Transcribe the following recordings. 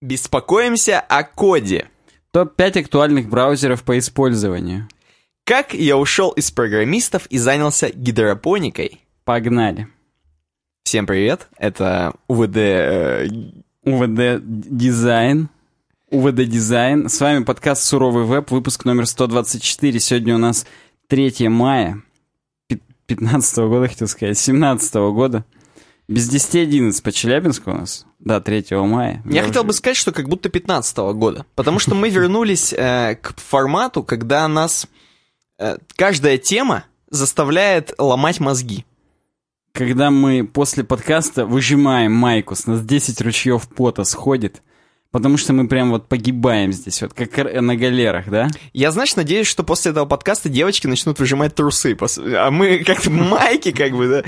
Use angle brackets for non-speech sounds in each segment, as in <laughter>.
Беспокоимся о коде. Топ-5 актуальных браузеров по использованию. Как я ушел из программистов и занялся гидропоникой. Погнали. Всем привет, это УВД... э, УВД Дизайн. УВД Дизайн. С вами подкаст «Суровый веб», выпуск номер 124. Сегодня у нас 3 мая 15 года, хотел сказать, 17 года. Без 10.11 по Челябинску у нас. Да, 3 мая. Я хотел бы сказать, что как будто 15 года, потому что мы <laughs> вернулись э, к формату, когда нас э, каждая тема заставляет ломать мозги. Когда мы после подкаста выжимаем майку, с нас 10 ручьев пота сходит, потому что мы прям вот погибаем здесь, вот как на галерах, да? Я, знаешь, надеюсь, что после этого подкаста девочки начнут выжимать трусы, а мы как-то <laughs> майки как бы, да.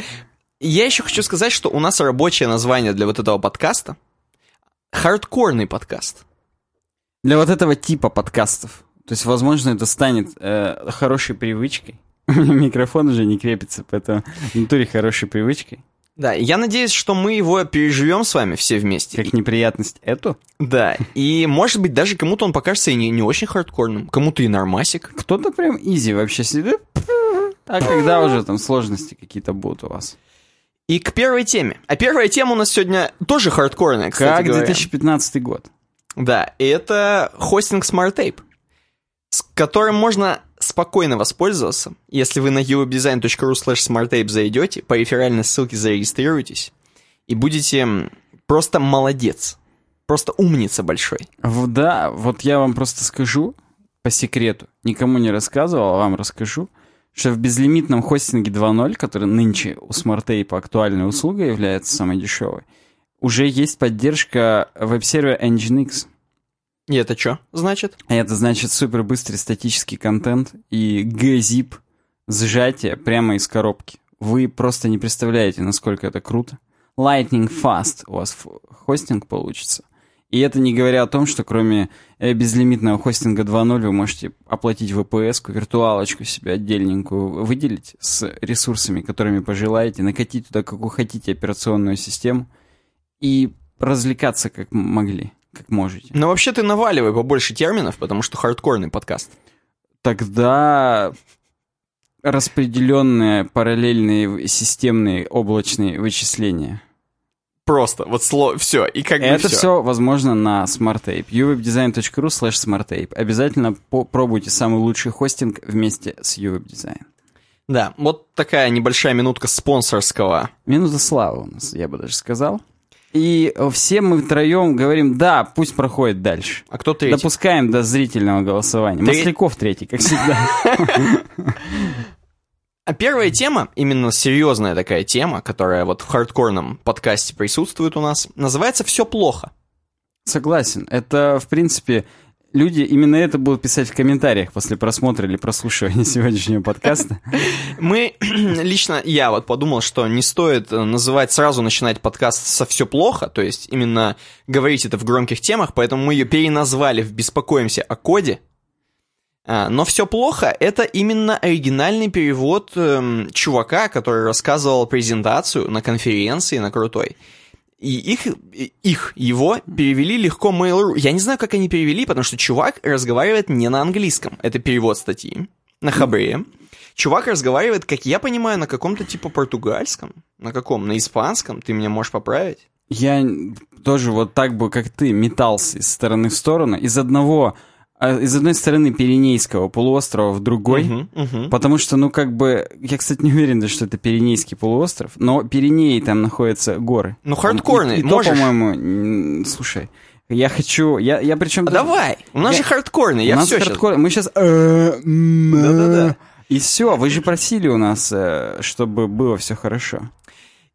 Я еще хочу сказать, что у нас рабочее название для вот этого подкаста — хардкорный подкаст. Для вот этого типа подкастов. То есть, возможно, это станет э, хорошей привычкой. <laughs> Микрофон уже не крепится, поэтому в натуре хорошей привычкой. Да, я надеюсь, что мы его переживем с вами все вместе. Как неприятность эту. Да, и может быть даже кому-то он покажется и не, не очень хардкорным, кому-то и нормасик. Кто-то прям изи вообще сидит. А когда уже там сложности какие-то будут у вас? И к первой теме. А первая тема у нас сегодня тоже хардкорная, кстати Как говоря. 2015 год. Да, и это хостинг SmartTape, с которым можно спокойно воспользоваться, если вы на uwebdesign.ru slash smarttape зайдете, по реферальной ссылке зарегистрируетесь, и будете просто молодец, просто умница большой. Да, вот я вам просто скажу по секрету, никому не рассказывал, а вам расскажу, что в безлимитном хостинге 2.0, который нынче у SmartTape актуальной услугой является самой дешевой, уже есть поддержка веб-сервера Nginx. И это что значит? Это значит супер быстрый статический контент и gzip сжатие прямо из коробки. Вы просто не представляете, насколько это круто. Lightning fast у вас хостинг получится. И это не говоря о том, что кроме э, безлимитного хостинга 2.0 вы можете оплатить VPS-ку, виртуалочку себе отдельненькую выделить с ресурсами, которыми пожелаете, накатить туда какую хотите операционную систему и развлекаться как могли, как можете. Ну вообще ты наваливай побольше терминов, потому что хардкорный подкаст. Тогда распределенные параллельные системные облачные вычисления. Просто, вот слово, все, и как бы Это все. все возможно на SmartTape. uwebdesign.ru slash smarttape. Обязательно попробуйте самый лучший хостинг вместе с uwebdesign. Да, вот такая небольшая минутка спонсорского. Минута славы у нас, я бы даже сказал. И все мы втроем говорим, да, пусть проходит дальше. А кто третий? Допускаем до зрительного голосования. Треть- Масляков третий, как всегда. <laughs> А первая тема, именно серьезная такая тема, которая вот в хардкорном подкасте присутствует у нас, называется «Все плохо». Согласен. Это, в принципе, люди именно это будут писать в комментариях после просмотра или прослушивания <laughs> сегодняшнего подкаста. Мы, <clears throat> лично я вот подумал, что не стоит э, называть, сразу начинать подкаст со «Все плохо», то есть именно говорить это в громких темах, поэтому мы ее переназвали в «Беспокоимся о коде». А, Но все плохо это именно оригинальный перевод эм, чувака, который рассказывал презентацию на конференции на крутой. И их, их, его перевели легко Mail.ru. Я не знаю, как они перевели, потому что чувак разговаривает не на английском. Это перевод статьи на хабре. Чувак разговаривает, как я понимаю, на каком-то типа португальском. На каком? На испанском? Ты меня можешь поправить? Я тоже вот так бы, как ты, метался из стороны в сторону, из одного, из одной стороны Пиренейского полуострова в другой, Мгм, мгм. потому что, ну, как бы, я, кстати, не уверен, что это Пиренейский полуостров, но Пиренеи там находятся горы. Ну, хардкорный, И, и то, можешь? по-моему, м, слушай, я хочу, я, я причем... А давай! У нас Я- же хардкорный, У я нас все хардкор- Мы сейчас... Да-да-да. И все, вы же просили у нас, э, чтобы было все хорошо.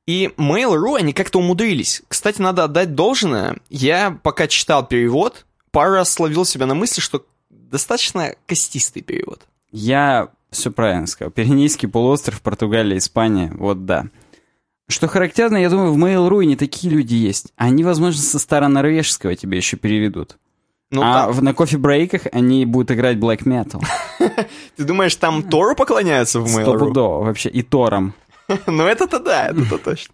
И Mail.ru, они как-то умудрились. Кстати, надо отдать должное. Я пока читал перевод, пару раз словил себя на мысли, что достаточно костистый перевод. Я все правильно сказал. Пиренейский полуостров, Португалия, Испания, вот да. Что характерно, я думаю, в Mail.ru не такие люди есть. Они, возможно, со старонорвежского тебе еще переведут. Ну, а там- в- на кофе-брейках они будут играть black metal. <laughs> ты думаешь, там Тору поклоняются в Mail.ru? Стопудово вообще. И Тором. <laughs> Ну, это-то да, это-то точно.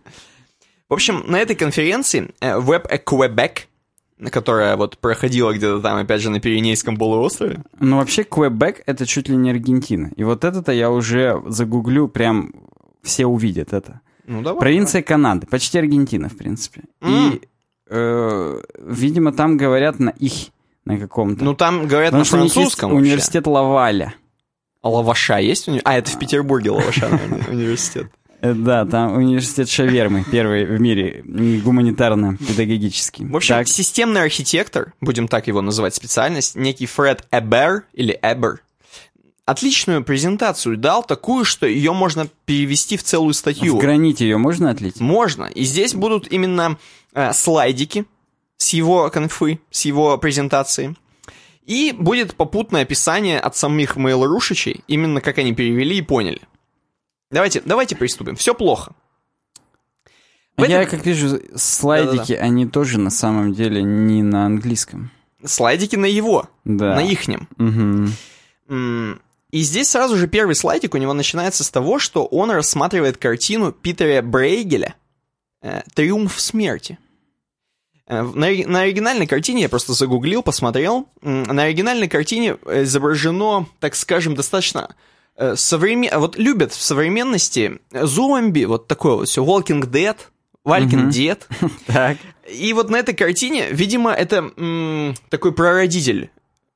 В общем, на этой конференции э, Web at Quebec которая вот проходила где-то там, опять же, на Пиренейском полуострове. Ну, вообще, Квебек — это чуть ли не Аргентина. И вот это-то я уже загуглю, прям все увидят это. Ну, давай. Провинция Канады, почти Аргентина, в принципе. М. И, э, видимо, там говорят на их, на каком-то. Ну, там говорят Потому на французском университет Лаваля. А лаваша есть? у них? А, это в Петербурге лаваша <laughs> наверное, университет. Да, там университет Шавермы, первый в мире гуманитарно-педагогический. В общем, Так, системный архитектор, будем так его называть специальность, некий Фред Эбер или Эбер, отличную презентацию дал, такую, что ее можно перевести в целую статью. в граните ее можно отлить? Можно. И здесь будут именно э, слайдики с его конфы, с его презентации. И будет попутное описание от самих mail-рушичей, именно как они перевели и поняли. Давайте, давайте приступим. Все плохо. В Я, этом- как вижу, слайдики, они тоже на самом деле не на английском. Слайдики на его, Да. на ихнем. М, И здесь сразу же первый слайдик у него начинается с того, что он рассматривает картину Питера Брейгеля э, «Триумф смерти». Э, На, на оригинальной картине, я просто загуглил, посмотрел, на оригинальной картине э, изображено, так скажем, достаточно современ... Вот любят в современности зомби, вот такое вот все, Walking Dead, Walking Мгм. Dead. <laughs> Так. И вот на этой картине, видимо, это м, такой прародитель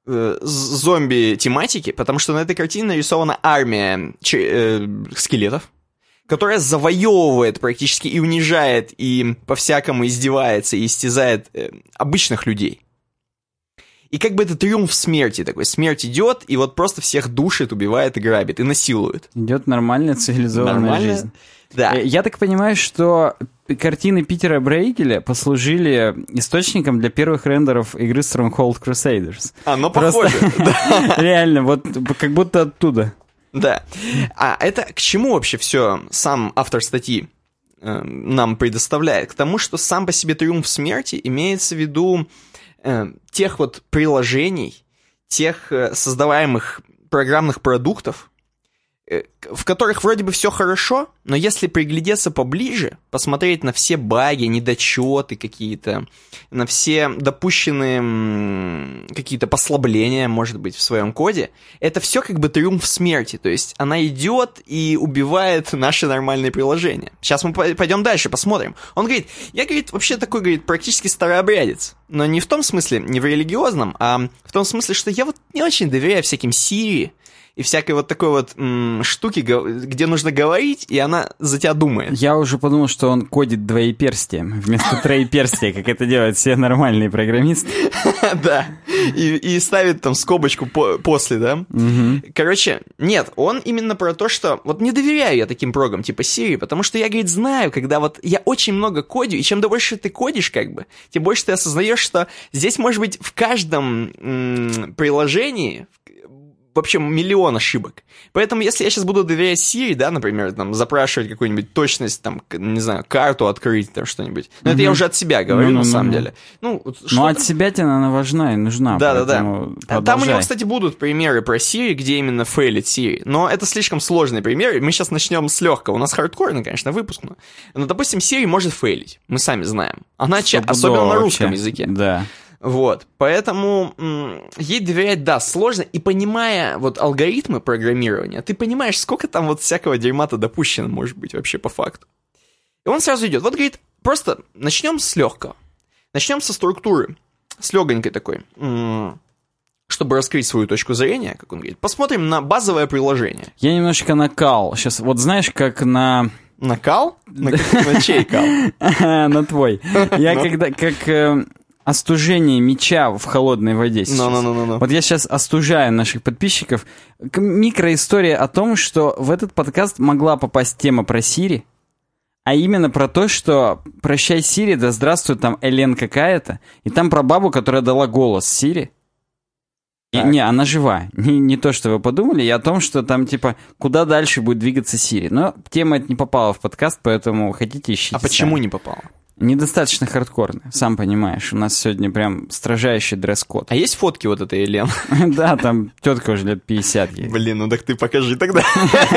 э, зомби-тематики, потому что на этой картине нарисована армия э, скелетов, которая завоевывает практически и унижает, и по-всякому издевается и истязает э, обычных людей. И как бы это триумф смерти такой. Смерть идет, и вот просто всех душит, убивает и грабит, и насилует. Идет нормальная цивилизованная Нормально? жизнь. Да. Э, Я так понимаю, что картины Питера Брейгеля послужили источником для первых рендеров игры Stronghold Crusaders. Оно Просто- похоже. <laughs> Реально, вот как будто оттуда. Да. А это к чему вообще все сам автор статьи э, нам предоставляет? К тому, что сам по себе триумф смерти имеется в виду э, тех вот приложений, тех э, создаваемых программных продуктов, в которых вроде бы все хорошо, но если приглядеться поближе, посмотреть на все баги, недочеты какие-то, на все допущенные какие-то послабления, может быть, в своем коде, это все как бы триумф смерти. То есть она идет и убивает наши нормальные приложения. Сейчас мы по- пойдем дальше, посмотрим. Он говорит, я, говорит, вообще такой, говорит, практически старообрядец. Но не в том смысле, не в религиозном, а в том смысле, что я вот не очень доверяю всяким Сирии и всякой вот такой вот м, штуки, где нужно говорить, и она за тебя думает. Я уже подумал, что он кодит двоеперстием вместо троеперстия, как это делают все нормальные программисты. <laughs> Да. И, ставит там скобочку по- после, да? Короче, нет, он именно про то, что вот не доверяю я таким прогам типа Siri, потому что я, говорит, знаю, когда вот я очень много кодю, и чем больше ты кодишь, как бы, тем больше ты осознаешь, что здесь может быть в каждом приложении в общем, миллион ошибок. Поэтому, если я сейчас буду доверять Siri, да, например, там, запрашивать какую-нибудь точность, там, не знаю, карту открыть, там, что-нибудь. Но это я уже от себя говорю, на Ну-ну-ну-ну. самом деле. Ну, Но что-то- от себя тебе она важна и нужна. да, да, да. поэтому Там у него, кстати, будут примеры про Siri, где именно фейлит Siri. Но это слишком сложные примеры. Мы сейчас начнем с легкого. У нас хардкорный, конечно, выпуск. Но, но допустим, Siri может фейлить. Мы сами знаем. Она ча- особенно на вообще. русском языке. Да. Вот. Поэтому ей доверять, да, сложно. И понимая вот алгоритмы программирования, ты понимаешь, сколько там вот всякого дерьма-то допущено, может быть, вообще по факту. И он сразу идет. Вот говорит, просто начнем с легкого. Начнем со структуры. С легонькой такой. Чтобы раскрыть свою точку зрения, как он говорит, посмотрим на базовое приложение. Я немножко накал. Сейчас, вот знаешь, как на... Накал? На, на чей кал? <laughs> на твой. Я <laughs> Ну. когда... Как э, остужение меча в холодной воде сейчас. Ну-ну-ну-ну. Вот я сейчас остужаю наших подписчиков. Микроистория о том, что в этот подкаст могла попасть тема про Сири, а именно про то, что «Прощай, Сири, да здравствует там Элен какая-то», и там про бабу, которая дала голос Сири. И, не, она жива. Не, не то, что вы подумали, и о том, что там, типа, куда дальше будет двигаться Сири. Но тема эта не попала в подкаст, поэтому хотите ищите А почему сами. не попал? Недостаточно хардкорно, сам понимаешь. У нас сегодня прям строжайший дресс-код. А есть фотки вот этой Елен? <laughs> Да, там тетка уже лет 50 ей. Блин, ну так ты покажи тогда.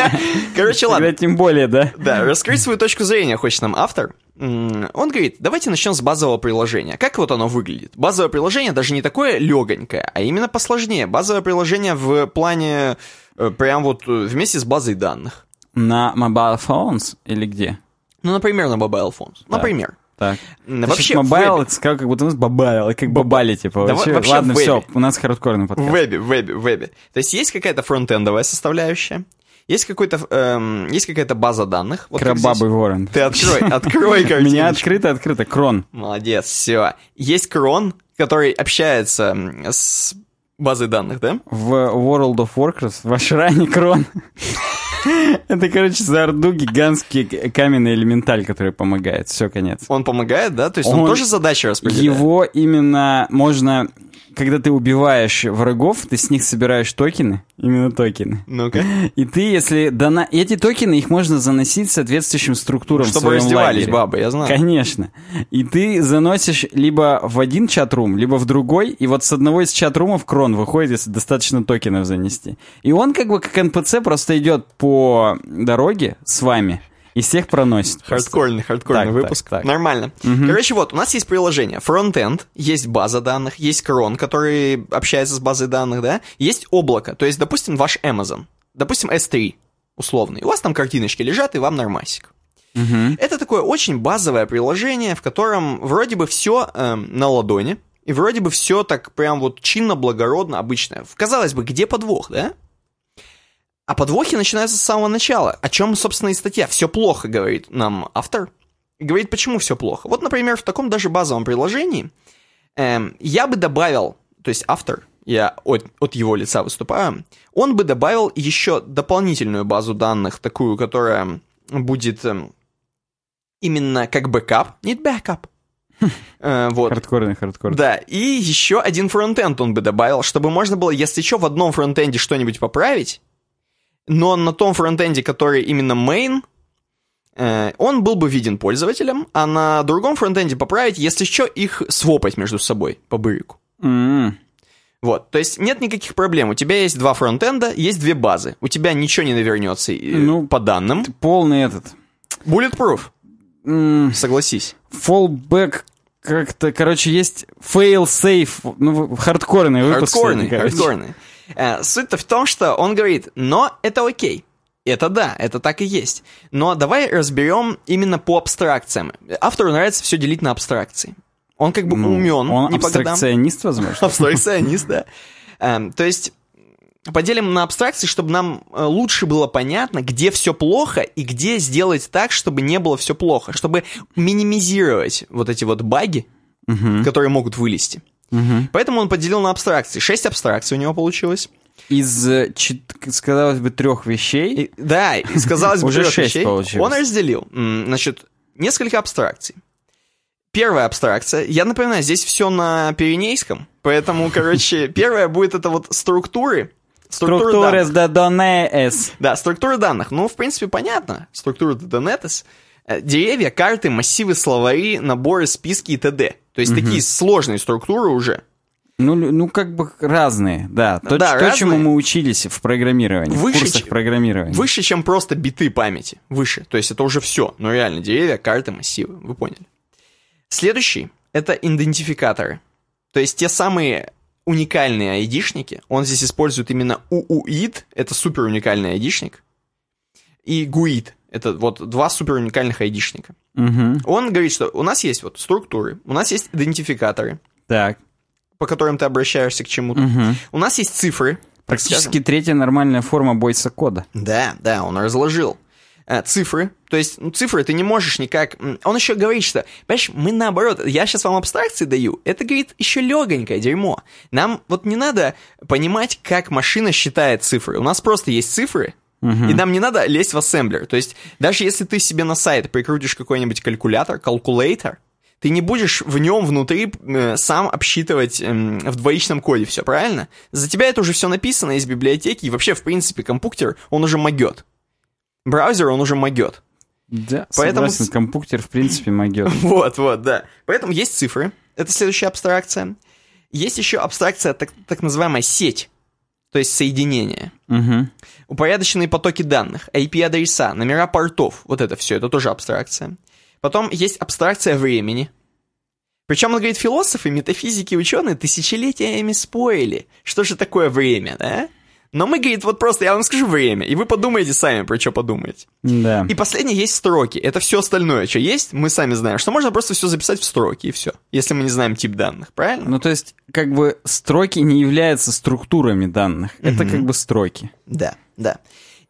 <laughs> Короче, ладно. Тем более, да? Да, раскрыть свою точку зрения хочет нам автор. Он говорит, давайте начнем с базового приложения. Как вот оно выглядит? Базовое приложение даже не такое легонькое, а именно посложнее. Базовое приложение в плане э, прям вот э, вместе с базой данных. На mobile phones или где? Ну, например, на mobile phones. Например. Так. М, Вообще, в mobile, это сказал, как будто у нас бабайл, как бабали, типа. Да вообще, вообще ладно, в все, у нас хардкорный В подкаст. вебе, в вебе, в вебе. То есть есть какая-то фронтендовая составляющая, есть какой-то, эм, есть какая-то база данных. Вот как. Крабовый ворон. Ты открой, открой <laughs> У картиночку. меня открыто, открыто, крон. Молодец, все. Есть крон, который общается с базой данных, да? В World of Warcraft в Ашране крон. <laughs> <laughs> Это, короче, за Орду гигантский каменный элементаль, который помогает. Все, конец. Он помогает, да? То есть он, Он- тоже задачи распределяет? Его именно можно... Когда ты убиваешь врагов, ты с них собираешь токены, именно токены. Ну-ка. <laughs> И ты, если дана... Эти токены, их можно заносить соответствующим структурам в Чтобы своем раздевались лагере. бабы, я знаю. Конечно. И ты заносишь либо в один чат-рум, либо в другой, и вот с одного из чат-румов крон выходит, если достаточно токенов занести. И он как бы как НПЦ просто идет по дороге с вами и всех проносит. Хардкорный, хардкорный Так, выпуск. так, так. Нормально. Короче, вот, у нас есть приложение. Фронтенд, есть база данных, есть крон, который общается с базой данных, да? Есть облако, то есть, допустим, ваш Amazon. Допустим, S3 условный. У вас там картиночки лежат, и вам нормасик. Мгм. Это такое очень базовое приложение, в котором вроде бы все на ладони, и вроде бы все так прям вот чинно, благородно, обычно. Казалось бы, где подвох, да? А подвохи начинаются с самого начала. О чем, собственно, и статья. Все плохо, говорит нам автор. И говорит, почему все плохо. Вот, например, в таком даже базовом приложении эм, я бы добавил, то есть автор, я от, от его лица выступаю, он бы добавил еще дополнительную базу данных, такую, которая будет эм, именно как бэкап, нет бэкап. <laughs> Э, Вот. Хардкорный, хардкорный. Да, и еще один фронтенд он бы добавил, чтобы можно было, если что, в одном фронтенде что-нибудь поправить, но на том фронтенде, который именно main, э, он был бы виден пользователям, а на другом фронтенде поправить, если что, их свопать между собой по-бырику. М. Вот, то есть нет никаких проблем. У тебя есть два фронтенда, есть две базы. У тебя ничего не навернется э, Ну, по данным. Полный этот. Bulletproof, М, согласись. Fallback как-то, короче, есть fail-safe, ну, хардкорный выпуск. Хардкорный, короче. хардкорный. Э, Суть-то в том, что он говорит, но это окей. Это да, это так и есть. Но давай разберем именно по абстракциям. Автору нравится все делить на абстракции. Он как бы Ну, умен, Он абстракционист, возможно. Абстракционист, да. Эм, То есть поделим на абстракции, чтобы нам э, лучше было понятно, где все плохо и где сделать так, чтобы не было все плохо, чтобы минимизировать вот эти вот баги, которые могут вылезти. Мгм. Поэтому он поделил на абстракции. Шесть абстракций у него получилось. Из, э, казалось бы, трех вещей. И- да, и сказалось бы Уже трех шесть вещей. получилось. Он разделил, значит, несколько абстракций. Первая абстракция, я напоминаю, здесь все на пиренейском, поэтому, <laughs> короче, первая будет это вот структуры. Структуры данных. Структуры données. Да, структуры данных. Ну, в принципе, понятно. Структура Donetис. Э, Деревья, карты, массивы, словари, наборы, списки и т.д. То есть такие сложные структуры уже. Ну, ну, как бы разные, да. То, Да, то, разные. чему мы учились в программировании, Выше, в курсах программирования. Выше, чем просто биты памяти. Выше. То есть это уже все. Ну реально, деревья, карты, массивы. Вы поняли. Следующий — это идентификаторы. То есть те самые уникальные айдишники. Он здесь использует именно UUID. Это супер уникальный айдишник. И GUID. Это вот два супер уникальных айдишника. Мгм. Он говорит, что у нас есть вот структуры, у нас есть идентификаторы, Так. по которым ты обращаешься к чему-то. Мгм. У нас есть цифры. Практически скажем. третья нормальная форма бойса кода. Да, да, он разложил. Э, Цифры, то есть ну, цифры ты не можешь никак... Он еще говорит, что, понимаешь, мы наоборот, я сейчас вам абстракции даю, это, говорит, еще легонькое дерьмо. Нам вот не надо понимать, как машина считает цифры. У нас просто есть цифры, и нам не надо лезть в ассемблер. То есть даже если ты себе на сайт прикрутишь какой-нибудь калькулятор, калькулятор, ты не будешь в нем внутри э, сам обсчитывать эм, в двоичном коде все, правильно? За тебя это уже все написано из библиотеки, и вообще, в принципе, компьютер, он уже могет. Браузер, он уже могет. Да, Поэтому согласен, компьютер в принципе могет. <laughs> Вот, вот, да. Поэтому есть цифры, это следующая абстракция. Есть еще абстракция, так, так называемая сеть, то есть соединение. Мгм. Упорядоченные потоки данных, IP-адреса, номера портов, вот это все, это тоже абстракция. Потом есть абстракция времени. Причем, он говорит, философы, метафизики, ученые тысячелетиями спорили, что же такое время, да? Но мы, говорит, вот просто я вам скажу время, и вы подумаете сами, про что подумаете. Да. И последнее есть строки. Это все остальное, что есть, мы сами знаем, что можно просто все записать в строки, и все. Если мы не знаем тип данных, правильно? Ну, то есть, как бы строки не являются структурами данных. Это как бы строки. Да, да.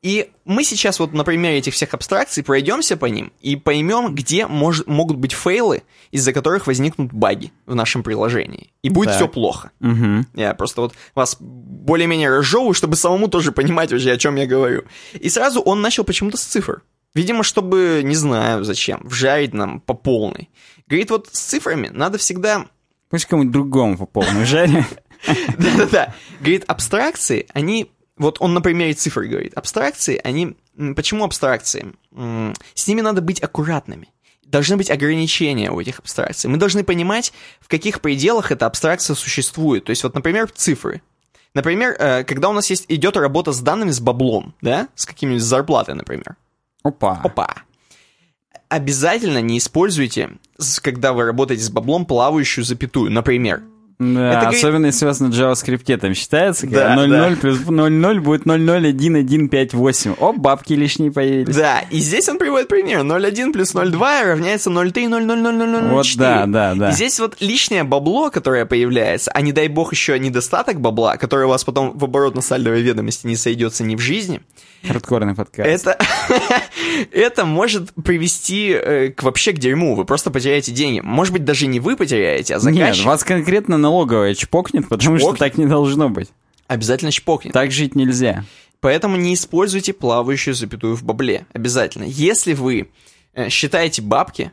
И мы сейчас вот на примере этих всех абстракций пройдемся по ним и поймем, где мож- могут быть фейлы, из-за которых возникнут баги в нашем приложении. И будет Так. все плохо. Угу. Я просто вот вас более-менее разжевываю, чтобы самому тоже понимать вообще, о чем я говорю. И сразу он начал почему-то с цифр. Видимо, чтобы, не знаю зачем, вжарить нам по полной. Говорит, вот с цифрами надо всегда... Пусть кому-нибудь другому по полной жаре. <laughs> Да-да-да. Говорит, абстракции, они... Вот он на примере цифр говорит. Абстракции, они... Почему абстракции? С ними надо быть аккуратными. Должны быть ограничения у этих абстракций. Мы должны понимать, в каких пределах эта абстракция существует. То есть, вот, например, цифры. Например, э, когда у нас есть, идет работа с данными с баблом, да, с какими-нибудь зарплатой, например. Опа. Опа. Обязательно не используйте, когда вы работаете с баблом, плавающую запятую, например. Да, Это особенно если у вас на JavaScript там считается, Да, когда 0,0 да. плюс 0,0 будет 0,01158. О, бабки лишние появились. Да, и здесь он приводит пример. 0,1 плюс 0,2 равняется 0,3, 0,00004. Вот да, да, да. И здесь вот лишнее бабло, которое появляется, а не дай бог еще недостаток бабла, который у вас потом в оборотно-сальдовой ведомости не сойдется ни в жизни, Хардкорный подкаст. это, <laughs> это может привести э, к вообще к дерьму. Вы просто потеряете деньги. Может быть, даже не вы потеряете, а Нет, заказчик вас конкретно налоговая чпокнет, потому Чпокнет? что так не должно быть. обязательно чпокнет. Так жить нельзя. Поэтому не используйте плавающую запятую в бабле. Обязательно. Если вы э, считаете бабки,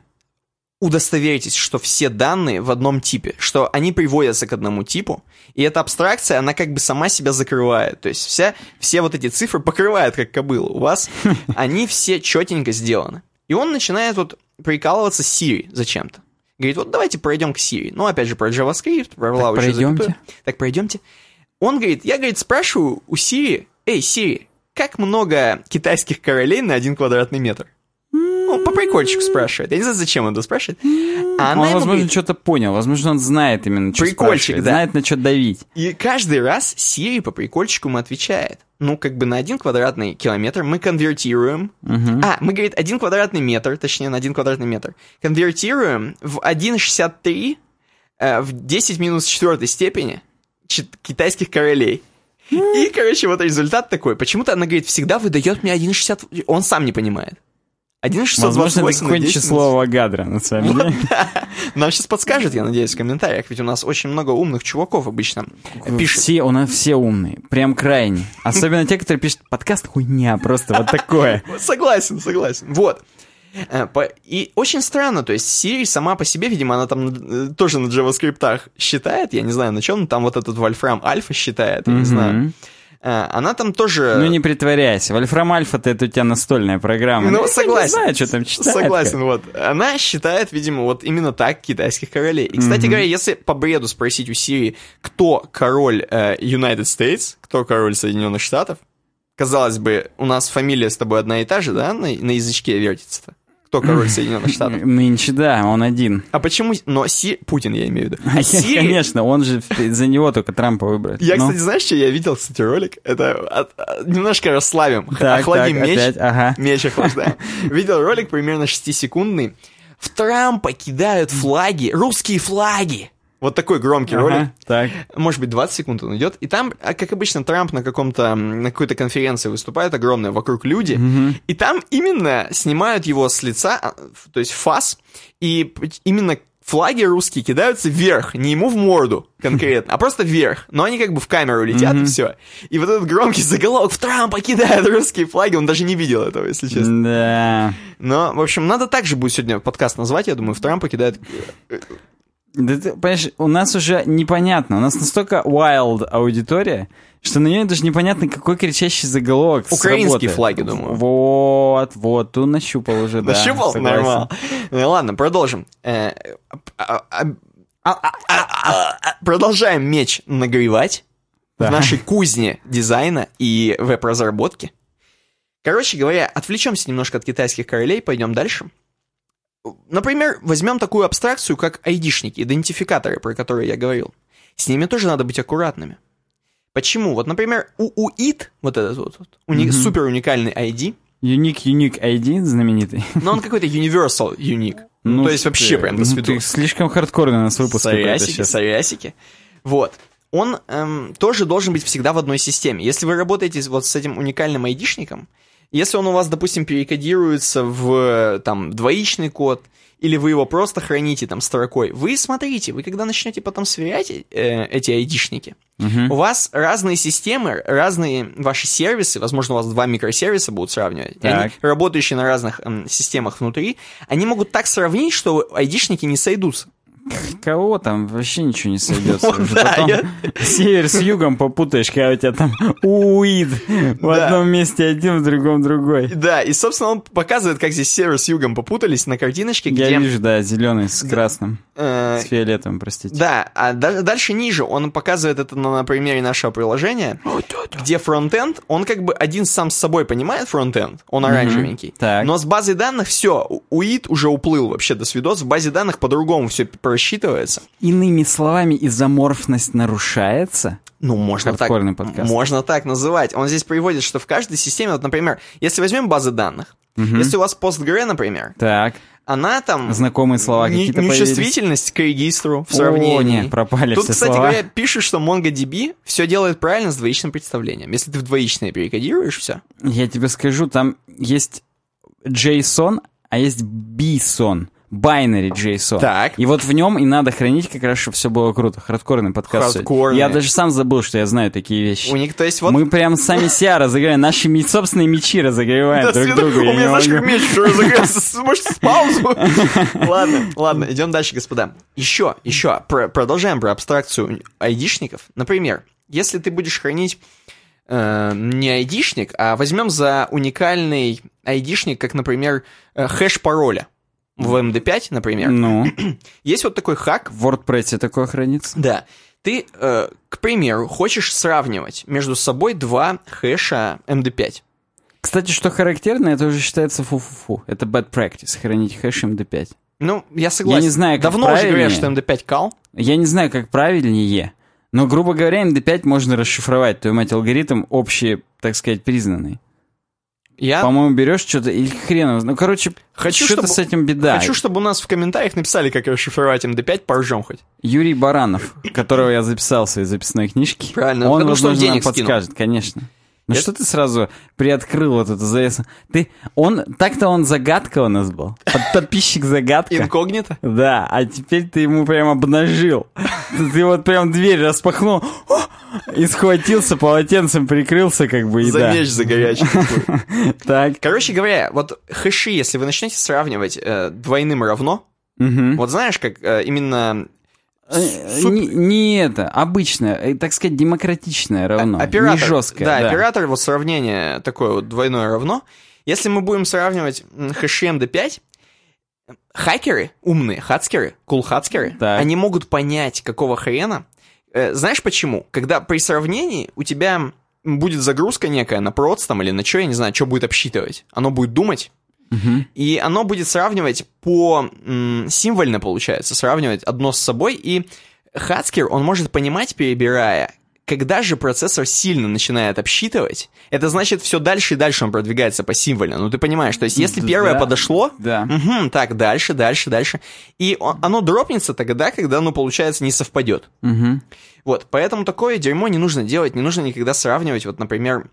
удостоверьтесь, что все данные в одном типе, что они приводятся к одному типу, и эта абстракция, она как бы сама себя закрывает. То есть вся, все вот эти цифры покрывает, как кобыла. У вас <laughs> они все четенько сделаны. И он начинает вот прикалываться с Siri зачем-то. Говорит, вот давайте пройдем к Siri. Ну, опять же, про JavaScript, про плавающую пройдемте. запятую. Так, пройдемте. Он говорит, я, говорит, спрашиваю у Siri, эй, Siri, как много китайских королей на один квадратный метр? Ну, по прикольчику спрашивает. Я не знаю, зачем он это спрашивает. А она он, возможно, говорит, что-то понял. Возможно, он знает именно, что Прикольчик, да. Знает, на что давить. И каждый раз Siri по прикольчику ему отвечает. Ну, как бы на один квадратный километр мы конвертируем. А, мы, говорит, один квадратный метр, точнее, на один квадратный метр. Конвертируем в 1,63 э, в 10 минус четвертой степени чит- китайских королей. И, короче, вот результат такой. Почему-то она говорит, всегда выдает мне 1,60... Он сам не понимает. 1,628 Возможно, это какое-нибудь 10 число Авогадро, на самом <laughs> деле. Нам сейчас подскажет, я надеюсь, в комментариях, ведь у нас очень много умных чуваков обычно пишут. Все, у нас все умные. Прям крайне. Особенно те, которые пишут подкаст хуйня, просто вот такое. <laughs> Согласен, согласен. Вот. Э, И очень странно, то есть Siri сама по себе, видимо, она там э, тоже на JavaScript считает, я не знаю на чем, там вот этот Вольфрам Альфа считает, я не знаю. Э, Она там тоже... Ну не притворяйся. Вольфрам Альфа-то это у тебя настольная программа. Ну, Я согласен. Не знаю, что там читает. Согласен, вот. Она считает, видимо, вот именно так китайских королей. И, кстати говоря, если по бреду спросить у Сирии, кто король э, United States, кто король Соединенных Штатов, казалось бы, у нас фамилия с тобой одна и та же, да, на, на язычке вертится-то? Кто король Соединенных <laughs> Штатов? Нынче, да, он один. А почему... Но Си... Путин, я имею в виду. <laughs> А, Сирия... Конечно, он же за него только Трампа выбрать. Я, Ну, кстати, знаешь, что я видел, кстати, ролик? Это немножко расслабим, Так, охладим так, меч. опять, ага. Меч охлаждаем. <laughs> Видел ролик примерно 6-секундный. В Трампа кидают флаги, русские флаги. Вот такой громкий ролик. Так. Может быть, 20 секунд он идет. И там, а, как обычно, Трамп на каком-то, на какой-то конференции выступает, огромная, вокруг люди. И там именно снимают его с лица, а, то есть фас, и именно флаги русские кидаются вверх, не ему в морду конкретно, а просто вверх. Но они как бы в камеру летят, и все. И вот этот громкий заголовок «В Трампа кидают русские флаги», он даже не видел этого, если честно. Да. Но, в общем, надо также будет сегодня подкаст назвать, я думаю, «В Трампа кидают...» Да ты, понимаешь, у нас уже непонятно. У нас настолько wild аудитория, что на нее даже непонятно, какой кричащий заголовок Украинские сработает. флаги, думаю. Вот, вот, тут нащупал уже, да. Нащупал? согласен. Нормально. Ну, ладно, продолжим. Э, а, а, а, Продолжаем меч нагревать в нашей кузне дизайна и веб-разработки. Короче говоря, отвлечемся немножко от китайских королей, пойдем дальше. Например, возьмем такую абстракцию, как айдишники, идентификаторы, про которые я говорил. С ними тоже надо быть аккуратными. Почему? Вот, например, у УИД, вот этот вот, вот уни- Мгм. супер уникальный ID, Unique, Unique ID знаменитый. но он какой-то universal unique. Ну, то есть ты- вообще прям до ну, свидос. Ты слишком хардкорный у нас выпуск сорясики. Вот. Он эм, тоже должен быть всегда в одной системе. Если вы работаете вот с этим уникальным айдишником, если он у вас, допустим, перекодируется в там двоичный код, или вы его просто храните там строкой, вы смотрите, вы когда начнете потом сверять э, эти айдишники, Мгм. у вас разные системы, разные ваши сервисы, возможно, у вас два микросервиса будут сравнивать, и они, Так. работающие на разных эм, системах внутри, они могут так сравнить, что айдишники не сойдутся. Кого там? Вообще ничего не сойдется. Уже. да, Потом я- север с югом попутаешь, когда у тебя там уид. В Да. одном месте один, в другом другой. Да, и, собственно, он показывает, как здесь север с югом попутались на картиночке, Я где... вижу, да, зеленый с красным. э, С фиолетовым, простите. да, а да- дальше ниже он показывает это на, на примере нашего приложения, где фронтенд, он как бы один сам с собой понимает фронтенд, он оранжевенький, Так. но с базой данных все, УИД уже уплыл вообще до свидос, в базе данных по-другому все просчитывается. Иными словами, изоморфность нарушается. Ну, можно так, подкаст. можно так называть. Он здесь приводит, что в каждой системе, вот, например, если возьмем базы данных, если у вас PostgRE, например, Так, она там... знакомые слова не- какие-то. Нечувствительность к регистру в сравнении. О, не, пропали Тут, все кстати слова. говоря, пишет, что MongoDB все делает правильно с двоичным представлением. Если ты в двоичное перекодируешь все. Я тебе скажу, там есть JSON, а есть BSON. Binary JSON. Так. И вот в нем и надо хранить как раз, чтобы все было круто. Хардкорный подкаст. Хардкорный. Я даже сам забыл, что я знаю такие вещи. У них, то есть, вот... Мы прям сами себя разыграем, наши собственные мечи разогреваем друг друга. у меня, знаешь, меч уже разыгрался. <laughs> Может, с паузу? <laughs> Ладно, ладно, идем дальше, господа. Еще, еще, про- продолжаем про абстракцию айдишников. Например, если ты будешь хранить э, не айдишник, а возьмем за уникальный айдишник, как, например, э, хэш пароля в MD5, например. Ну, <clears throat> Есть вот такой хак, в WordPress такое хранится. да. Ты, э, к примеру, хочешь сравнивать между собой два хэша MD5. Кстати, что характерно, это уже считается фу-фу-фу. Это bad practice, хранить хэш MD5. Ну, я согласен. Я не знаю, как Давно уже говорят, правильнее. что MD5 кал. Я не знаю, как правильнее, но, грубо говоря, MD5 можно расшифровать, твою мать, алгоритм общий, так сказать, признанный. Я По-моему, берешь что-то, или хрен. Ну, короче, Хочу, что-то чтобы- с этим беда. хочу, чтобы у нас в комментариях написали, как расшифровать MD5, поржем хоть. Юрий Баранов, которого я записал в своей записной книжке. Правильно, он, потому что он возможно, денег нам скинул. подскажет, конечно. Ну Я- что ты сразу приоткрыл вот эту завесу? Ты, он, так-то он загадка у нас был. Под- Подписчик загадка. Инкогнито. Да, а теперь ты ему прям обнажил. Ты, вот прям дверь распахнул и схватился, полотенцем прикрылся, как бы, и За да. меч за горячий. <laughs> Так. Короче говоря, вот хэши, если вы начнете сравнивать э, двойным равно, вот знаешь, как э, именно суп- Не, не это, обычное, э, так сказать, демократичное равно. оператор, Не жесткое. да, да. оператор, вот сравнение такое вот двойное равно, если мы будем сравнивать м, хэши MD5, хакеры, умные хацкеры, кул-хацкеры, Так. они могут понять, какого хрена. Э, знаешь почему? Когда при сравнении у тебя будет загрузка некая на проц там или на что, я не знаю, что будет обсчитывать. Оно будет думать, Мгм. и оно будет сравнивать по символьно, получается, сравнивать одно с собой, и Хацкер, он может понимать, перебирая, когда же процессор сильно начинает обсчитывать, это значит, все дальше и дальше он продвигается по символьно. Ну, ты понимаешь, то есть, если Да. первое подошло, Да. мгм, так, дальше, дальше, дальше, и он- оно дропнется тогда, когда, ну, получается, не совпадет. Мгм. Вот, поэтому такое дерьмо не нужно делать, не нужно никогда сравнивать, вот, например,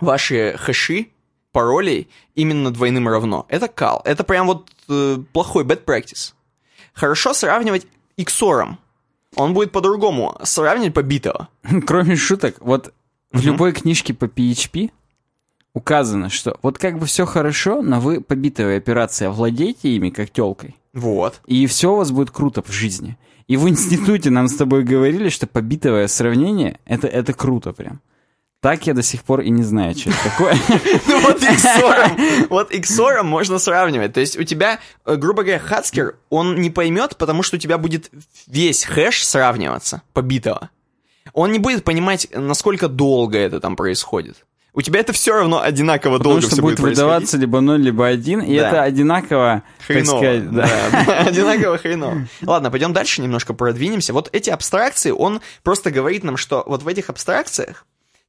ваши хэши паролей именно двойным равно. Это кал, это прям вот э, плохой bad practice. Хорошо сравнивать XOR. Он будет по-другому сравнивать по битово. <laughs> Кроме шуток, вот в любой книжке по PHP указано, что вот как бы все хорошо, но вы по битовой операции овладеете ими, как телкой. Вот. И все у вас будет круто в жизни. И в институте нам с тобой говорили, что побитовое сравнение это, это круто прям. Так я до сих пор и не знаю, что это такое. <laughs> Ну вот XOR, вот XOR можно сравнивать. То есть у тебя, э, грубо говоря, Хацкер, он не поймет, потому что у тебя будет весь хэш сравниваться побитого. Он не будет понимать, насколько долго это там происходит. У тебя это все равно одинаково Потому долго что все будет будет выдаваться либо 0, либо 1, и Да. это одинаково, Хреново. сказать, да. Да, <laughs> одинаково хреново. Ладно, пойдем дальше, немножко продвинемся. Вот эти абстракции, он просто говорит нам, что вот в этих абстракциях,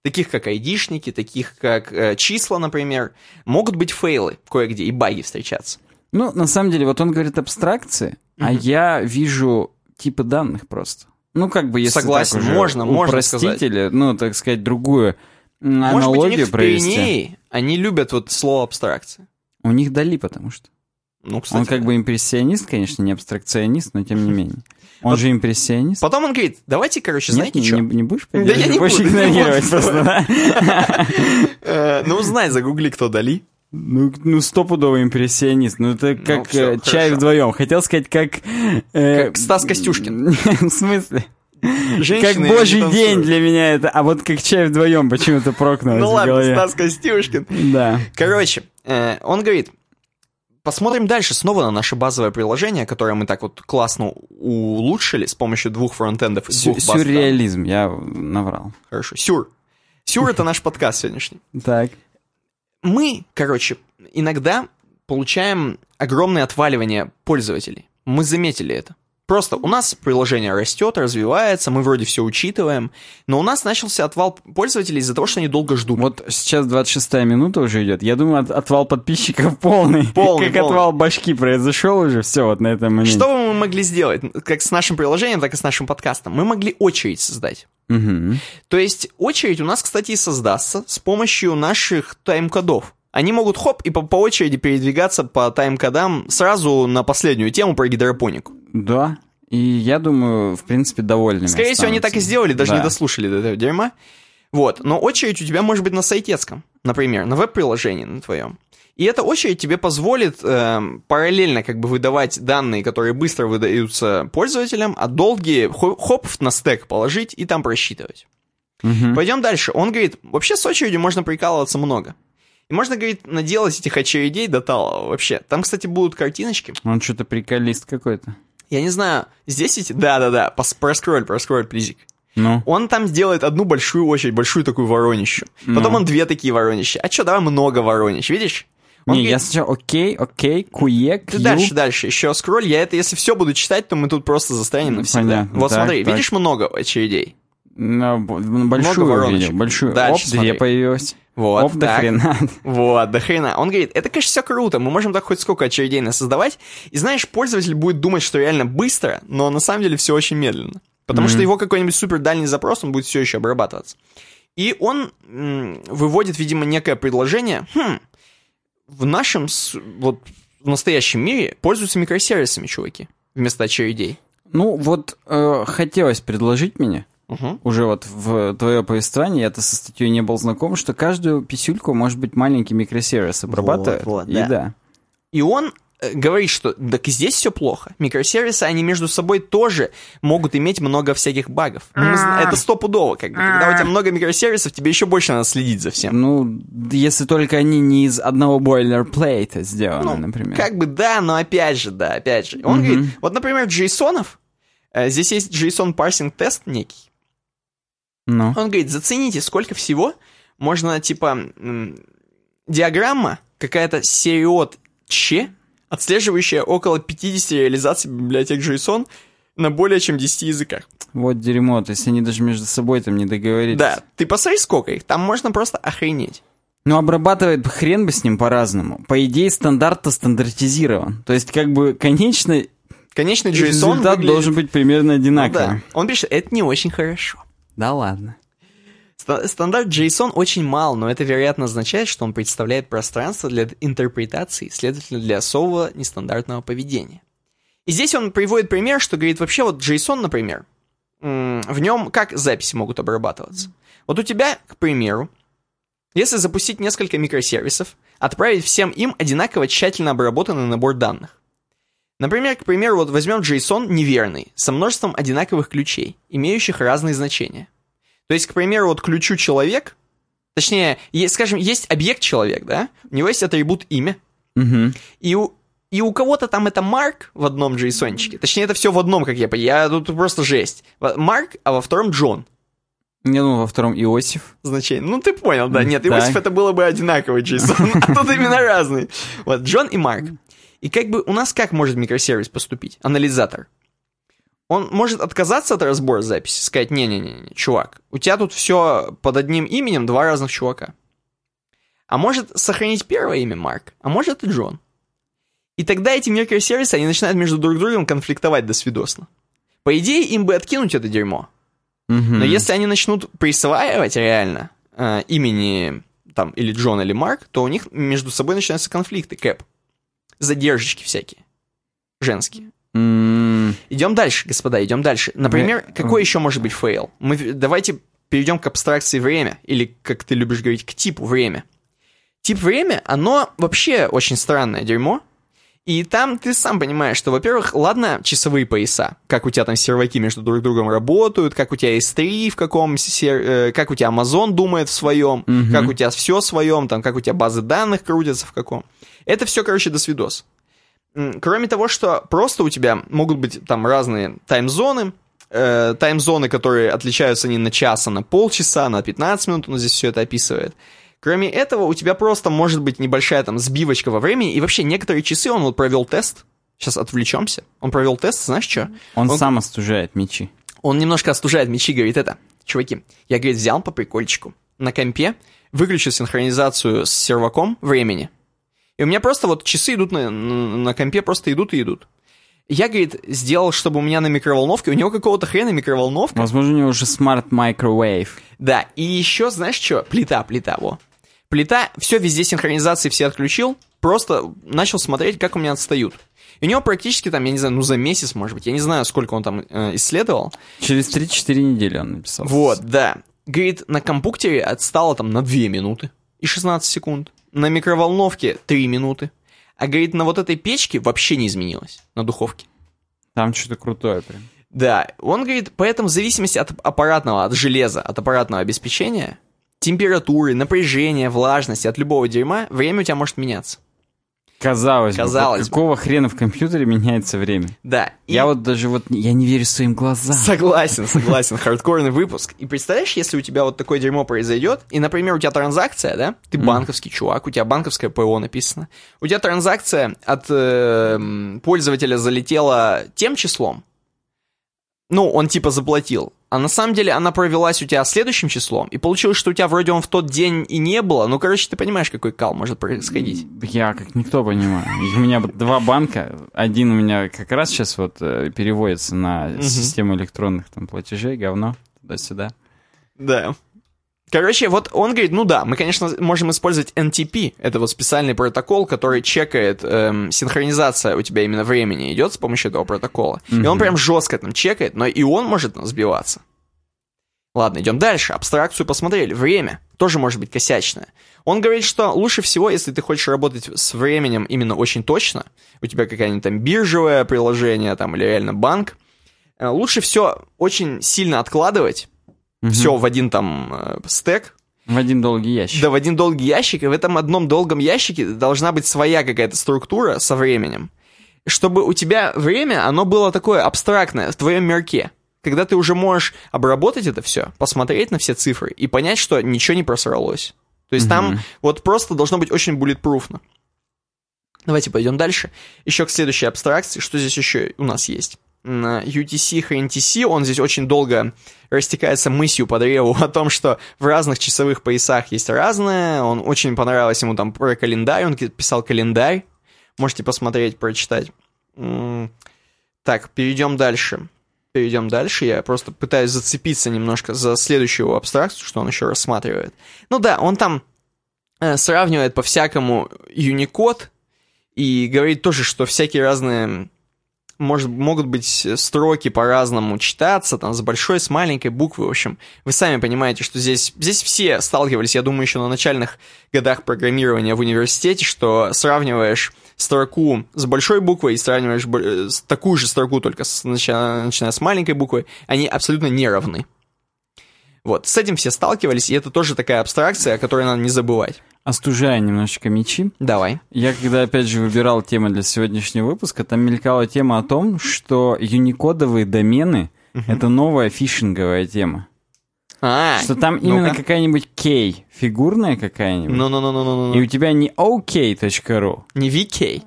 таких как айдишники, таких как э, числа, например, могут быть фейлы кое-где и баги встречаться. Ну, на самом деле, вот он говорит абстракции, а я вижу типы данных просто. Ну, как бы, если Согласен, так уже можно, можно сказать. или, ну, так сказать, другую м, Может быть, у аналогию них провести. Пиренеи, они любят вот слово абстракция. У них Дали, потому что. Ну, кстати, он как да. бы импрессионист, конечно, не абстракционист, но тем не менее. <laughs> Он Вот же импрессионист. Потом он говорит, давайте, короче, Нет, знаете не, что? не- не будешь Да я не Будешь буду, игнорировать просто, да? <laughs> Э, Ну, узнай, загугли, кто Дали. Ну, ну стопудовый импрессионист. Ну, это как всё, э, чай вдвоем. Хотел сказать, как... э, Как Стас Костюшкин. <laughs> В смысле? Женщины Как божий день для меня это, а вот как чай вдвоем почему-то <laughs> прокнулось Ну ладно. Стас Костюшкин. Да. Короче, э, он говорит, посмотрим дальше снова на наше базовое приложение, которое мы так вот классно улучшили с помощью двух фронтендов и Сю- баз. Сюрреализм, я наврал. Хорошо. Сюр. Сюр — это наш подкаст сегодняшний. Так. Мы, короче, иногда получаем огромное отваливание пользователей. Мы заметили это. Просто у нас приложение растет, развивается, мы вроде все учитываем, но у нас начался отвал пользователей из-за того, что они долго ждут. Вот сейчас 26 минута уже идет. Я думаю, от- отвал подписчиков <laughs> полный. Полный, Как полный. отвал башки произошел уже. Все, вот на этом моменте. Что бы мы могли сделать, как с нашим приложением, так и с нашим подкастом? Мы могли очередь создать. Мгм. То есть очередь у нас, кстати, и создастся с помощью наших тайм-кодов. Они могут хоп и по, по очереди передвигаться по тайм-кодам сразу на последнюю тему про гидропонику. Да. И я думаю, в принципе, довольны. Скорее всего, они так и сделали, даже не дослушали до этого дерьма. Вот, но очередь у тебя может быть на сайтецком, например, на веб-приложении на твоем. И эта очередь тебе позволит эм, параллельно как бы выдавать данные, которые быстро выдаются пользователям, а долгие хо- хоп на стек положить и там просчитывать. Пойдем дальше. Он говорит, вообще с очередью можно прикалываться много. И можно, говорит, наделать этих очередей до талого вообще. Там, кстати, будут картиночки. Он что-то приколист какой-то. Я не знаю, здесь эти... Да-да-да, проскроль, проскроль, плизик. Ну. Он там сделает одну большую очередь, большую такую воронищу. Потом Ну. он две такие воронища. А что, давай много воронищ, видишь? Он не, говорит, я сначала окей, окей, куе, ты кью. дальше, дальше, еще скроль. Я это, если все буду читать, то мы тут просто застрянем навсегда. Понятно. Вот Так, смотри, так. видишь много очередей? Большую вороночек. видел, большую. Дальше Оп, смотри. две появилось. Вот, Оп, до хрена. <laughs> Вот, до хрена. Он говорит, это, конечно, все круто, мы можем так хоть сколько очередей создавать. И знаешь, пользователь будет думать, что реально быстро, но на самом деле все очень медленно. Потому что его какой-нибудь супер дальний запрос, он будет все еще обрабатываться. И он м, выводит, видимо, некое предложение. Хм, в нашем, вот, в настоящем мире пользуются микросервисами, чуваки, вместо очередей. Ну, вот э, хотелось предложить мне, Мгм. уже вот в твое повествование, я-то со статьей не был знаком, что каждую писюльку может быть маленький микросервис обрабатывает. вот, и да. да. И он э, говорит, что так и здесь все плохо. Микросервисы, они между собой тоже могут иметь много всяких багов. Ну, зна- это стопудово, как бы. Когда у тебя много микросервисов, тебе еще больше надо следить за всем. Ну, если только они не из одного бойлерплейта сделаны, Ну, например. Как бы да, но опять же, да, опять же. Он говорит, вот, например, джейсонов, э, здесь есть JSON parsing тест некий. Ну, Он говорит, зацените, сколько всего можно, типа, диаграмма, какая-то сериот Ч, отслеживающая около 50 реализаций библиотек JSON на более чем 10 языках. вот дерьмо, то есть они даже между собой там не договорились. Да, ты посмотри, сколько их, там можно просто охренеть. Ну, обрабатывает хрен бы с ним по-разному. По идее, стандарт-то стандартизирован. То есть, как бы, конечно, Конечно, JSON результат выглядит- должен быть примерно Ну одинаковый. да. Он пишет, это не очень хорошо. Да ладно. Ста- Стандарт JSON очень мал, но это, вероятно, означает, что он представляет пространство для интерпретации, следовательно, для особого нестандартного поведения. И здесь он приводит пример, что говорит, вообще вот JSON, например, в нем как записи могут обрабатываться? Вот у тебя, к примеру, Если запустить несколько микросервисов, отправить всем им одинаково тщательно обработанный набор данных. Например, к примеру, вот возьмем JSON неверный, со множеством одинаковых ключей, имеющих разные значения. То есть, к примеру, вот ключу человек, точнее, есть, скажем, есть объект человек, да, у него есть атрибут имя, Угу. и у, и у кого-то там это Марк в одном JSON-чике, точнее, это все в одном, как я понимаю, я тут просто жесть. Марк, а во втором Джон. Не, ну, во втором Иосиф. значение. Ну, ты понял, да. Нет. Иосиф это было бы одинаковый JSON, <laughs> а тут именно разный. Вот, Джон и Марк. И как бы у нас как может микросервис поступить? Анализатор. Он может отказаться от разбора записи, сказать, не-не-не, чувак, у тебя тут все под одним именем, два разных чувака. А может сохранить первое имя Марк, а может и Джон. И тогда эти микросервисы, они начинают между друг другом конфликтовать до свидосна. По идее, им бы откинуть это дерьмо. Мгм. Но если они начнут присваивать реально э, имени там или Джон, или Марк, то у них между собой начинаются конфликты, кэп. Задержечки всякие. Женские. М, Идем дальше, господа, идем дальше. Например, Вы- какой еще может быть фейл? Мы давайте перейдем к абстракции время, или, как ты любишь говорить, к типу время. Тип время, оно вообще очень странное дерьмо. И там ты сам понимаешь, что, во-первых, ладно, часовые пояса, как у тебя там серваки между друг другом работают, как у тебя S3 в каком, сер- э, как у тебя Amazon думает в своем, Мгм. как у тебя все в своем, там, как у тебя базы данных крутятся в каком. Это все, короче, до свидос. Кроме того, что просто у тебя могут быть там разные таймзоны, э, таймзоны, которые отличаются не на час, а на полчаса, на 15 минут, он здесь все это описывает. Кроме этого, у тебя просто может быть небольшая там сбивочка во времени, и вообще некоторые часы он вот провел тест, сейчас отвлечемся, он провел тест, знаешь что? Он, Он- сам остужает мечи. Он немножко остужает мечи, говорит это. Чуваки, я, говорит, взял по прикольчику на компе, выключил синхронизацию с серваком времени. И у меня просто вот часы идут на, на, на компе, просто идут и идут. Я, говорит, сделал, чтобы у меня на микроволновке, у него какого-то хрена микроволновка. Возможно, у него уже смарт microwave. Да, и еще, знаешь что, плита, плита, во. Плита, все везде синхронизации все отключил, просто начал смотреть, как у меня отстают. И у него практически там, я не знаю, ну за месяц, может быть, я не знаю, сколько он там э, исследовал, Через 3-4 недели он написал. Вот, да. Говорит, на компьютере отстало там на 2 минуты и 16 секунд. На микроволновке 3 минуты. А говорит, на вот этой печке вообще не изменилось, на духовке. Там что-то крутое прям. Да, он говорит, поэтому в зависимости от аппаратного, от железа, от аппаратного обеспечения, температуры, напряжения, влажности, от любого дерьма, время у тебя может меняться. Казалось, Казалось бы. бы. Какого хрена в компьютере меняется время? Да. и- Я вот даже вот, я не верю своим глазам. Согласен, <laughs> согласен, хардкорный выпуск. И представляешь, если у тебя вот такое дерьмо произойдет, и, например, у тебя транзакция, да, ты банковский чувак, у тебя банковское ПО написано, у тебя транзакция от э, м, пользователя залетела тем числом, ну, он типа заплатил, а на самом деле она провелась у тебя следующим числом, и получилось, что у тебя вроде он в тот день и не было, ну, короче, ты понимаешь, какой кал может происходить. Я как никто понимаю. У меня два банка. Один у меня как раз сейчас вот э, переводится на систему электронных там платежей, говно, туда-сюда. Да. Короче, вот он говорит, ну да, мы, конечно, можем использовать NTP, это вот специальный протокол, который чекает, эм, синхронизация у тебя именно времени идет с помощью этого протокола. И он прям жестко там чекает, но и он может сбиваться. Ладно, идем дальше. Абстракцию посмотрели. Время тоже может быть косячное. Он говорит, что лучше всего, если ты хочешь работать с временем именно очень точно, у тебя какая-нибудь там биржевое приложение там, или реально банк, э, лучше все очень сильно откладывать, Мгм. все в один там э, стек, В один долгий ящик. да в один долгий ящик, и в этом одном долгом ящике должна быть своя какая-то структура со временем, чтобы у тебя время, оно было такое абстрактное в твоем мирке. Когда ты уже можешь обработать это все, посмотреть на все цифры и понять, что ничего не просралось. То есть там Мгм. вот просто должно быть очень буллетпруфно. Давайте пойдем дальше. Еще к следующей абстракции. Что здесь еще у нас есть? UTC, HNTC, он здесь очень долго растекается мысью по древу <laughs> о том, что в разных часовых поясах есть разное. Он очень понравилось ему там про календарь, он писал календарь. Можете посмотреть, прочитать. Так, перейдем дальше. Перейдем дальше. Я просто пытаюсь зацепиться немножко за следующую абстракцию, что он еще рассматривает. Ну да, он там э, сравнивает по-всякому Unicode и говорит тоже, что всякие разные может, могут быть строки по-разному читаться, там, с большой, с маленькой буквы, в общем. Вы сами понимаете, что здесь, здесь все сталкивались, я думаю, еще на начальных годах программирования в университете, что сравниваешь строку с большой буквой и сравниваешь с такую же строку, только с, начиная, начиная с маленькой буквы, они абсолютно не равны. Вот, с этим все сталкивались, и это тоже такая абстракция, о которой надо не забывать. Остужая немножечко мечи. Давай. Я когда, опять же, выбирал темы для сегодняшнего выпуска, там мелькала тема о том, что юникодовые домены — это новая фишинговая тема. А, Что там ну-ка. именно какая-нибудь кей, фигурная какая-нибудь, Ну-ну-ну-ну-ну. и у тебя не ok.ru, Не VK.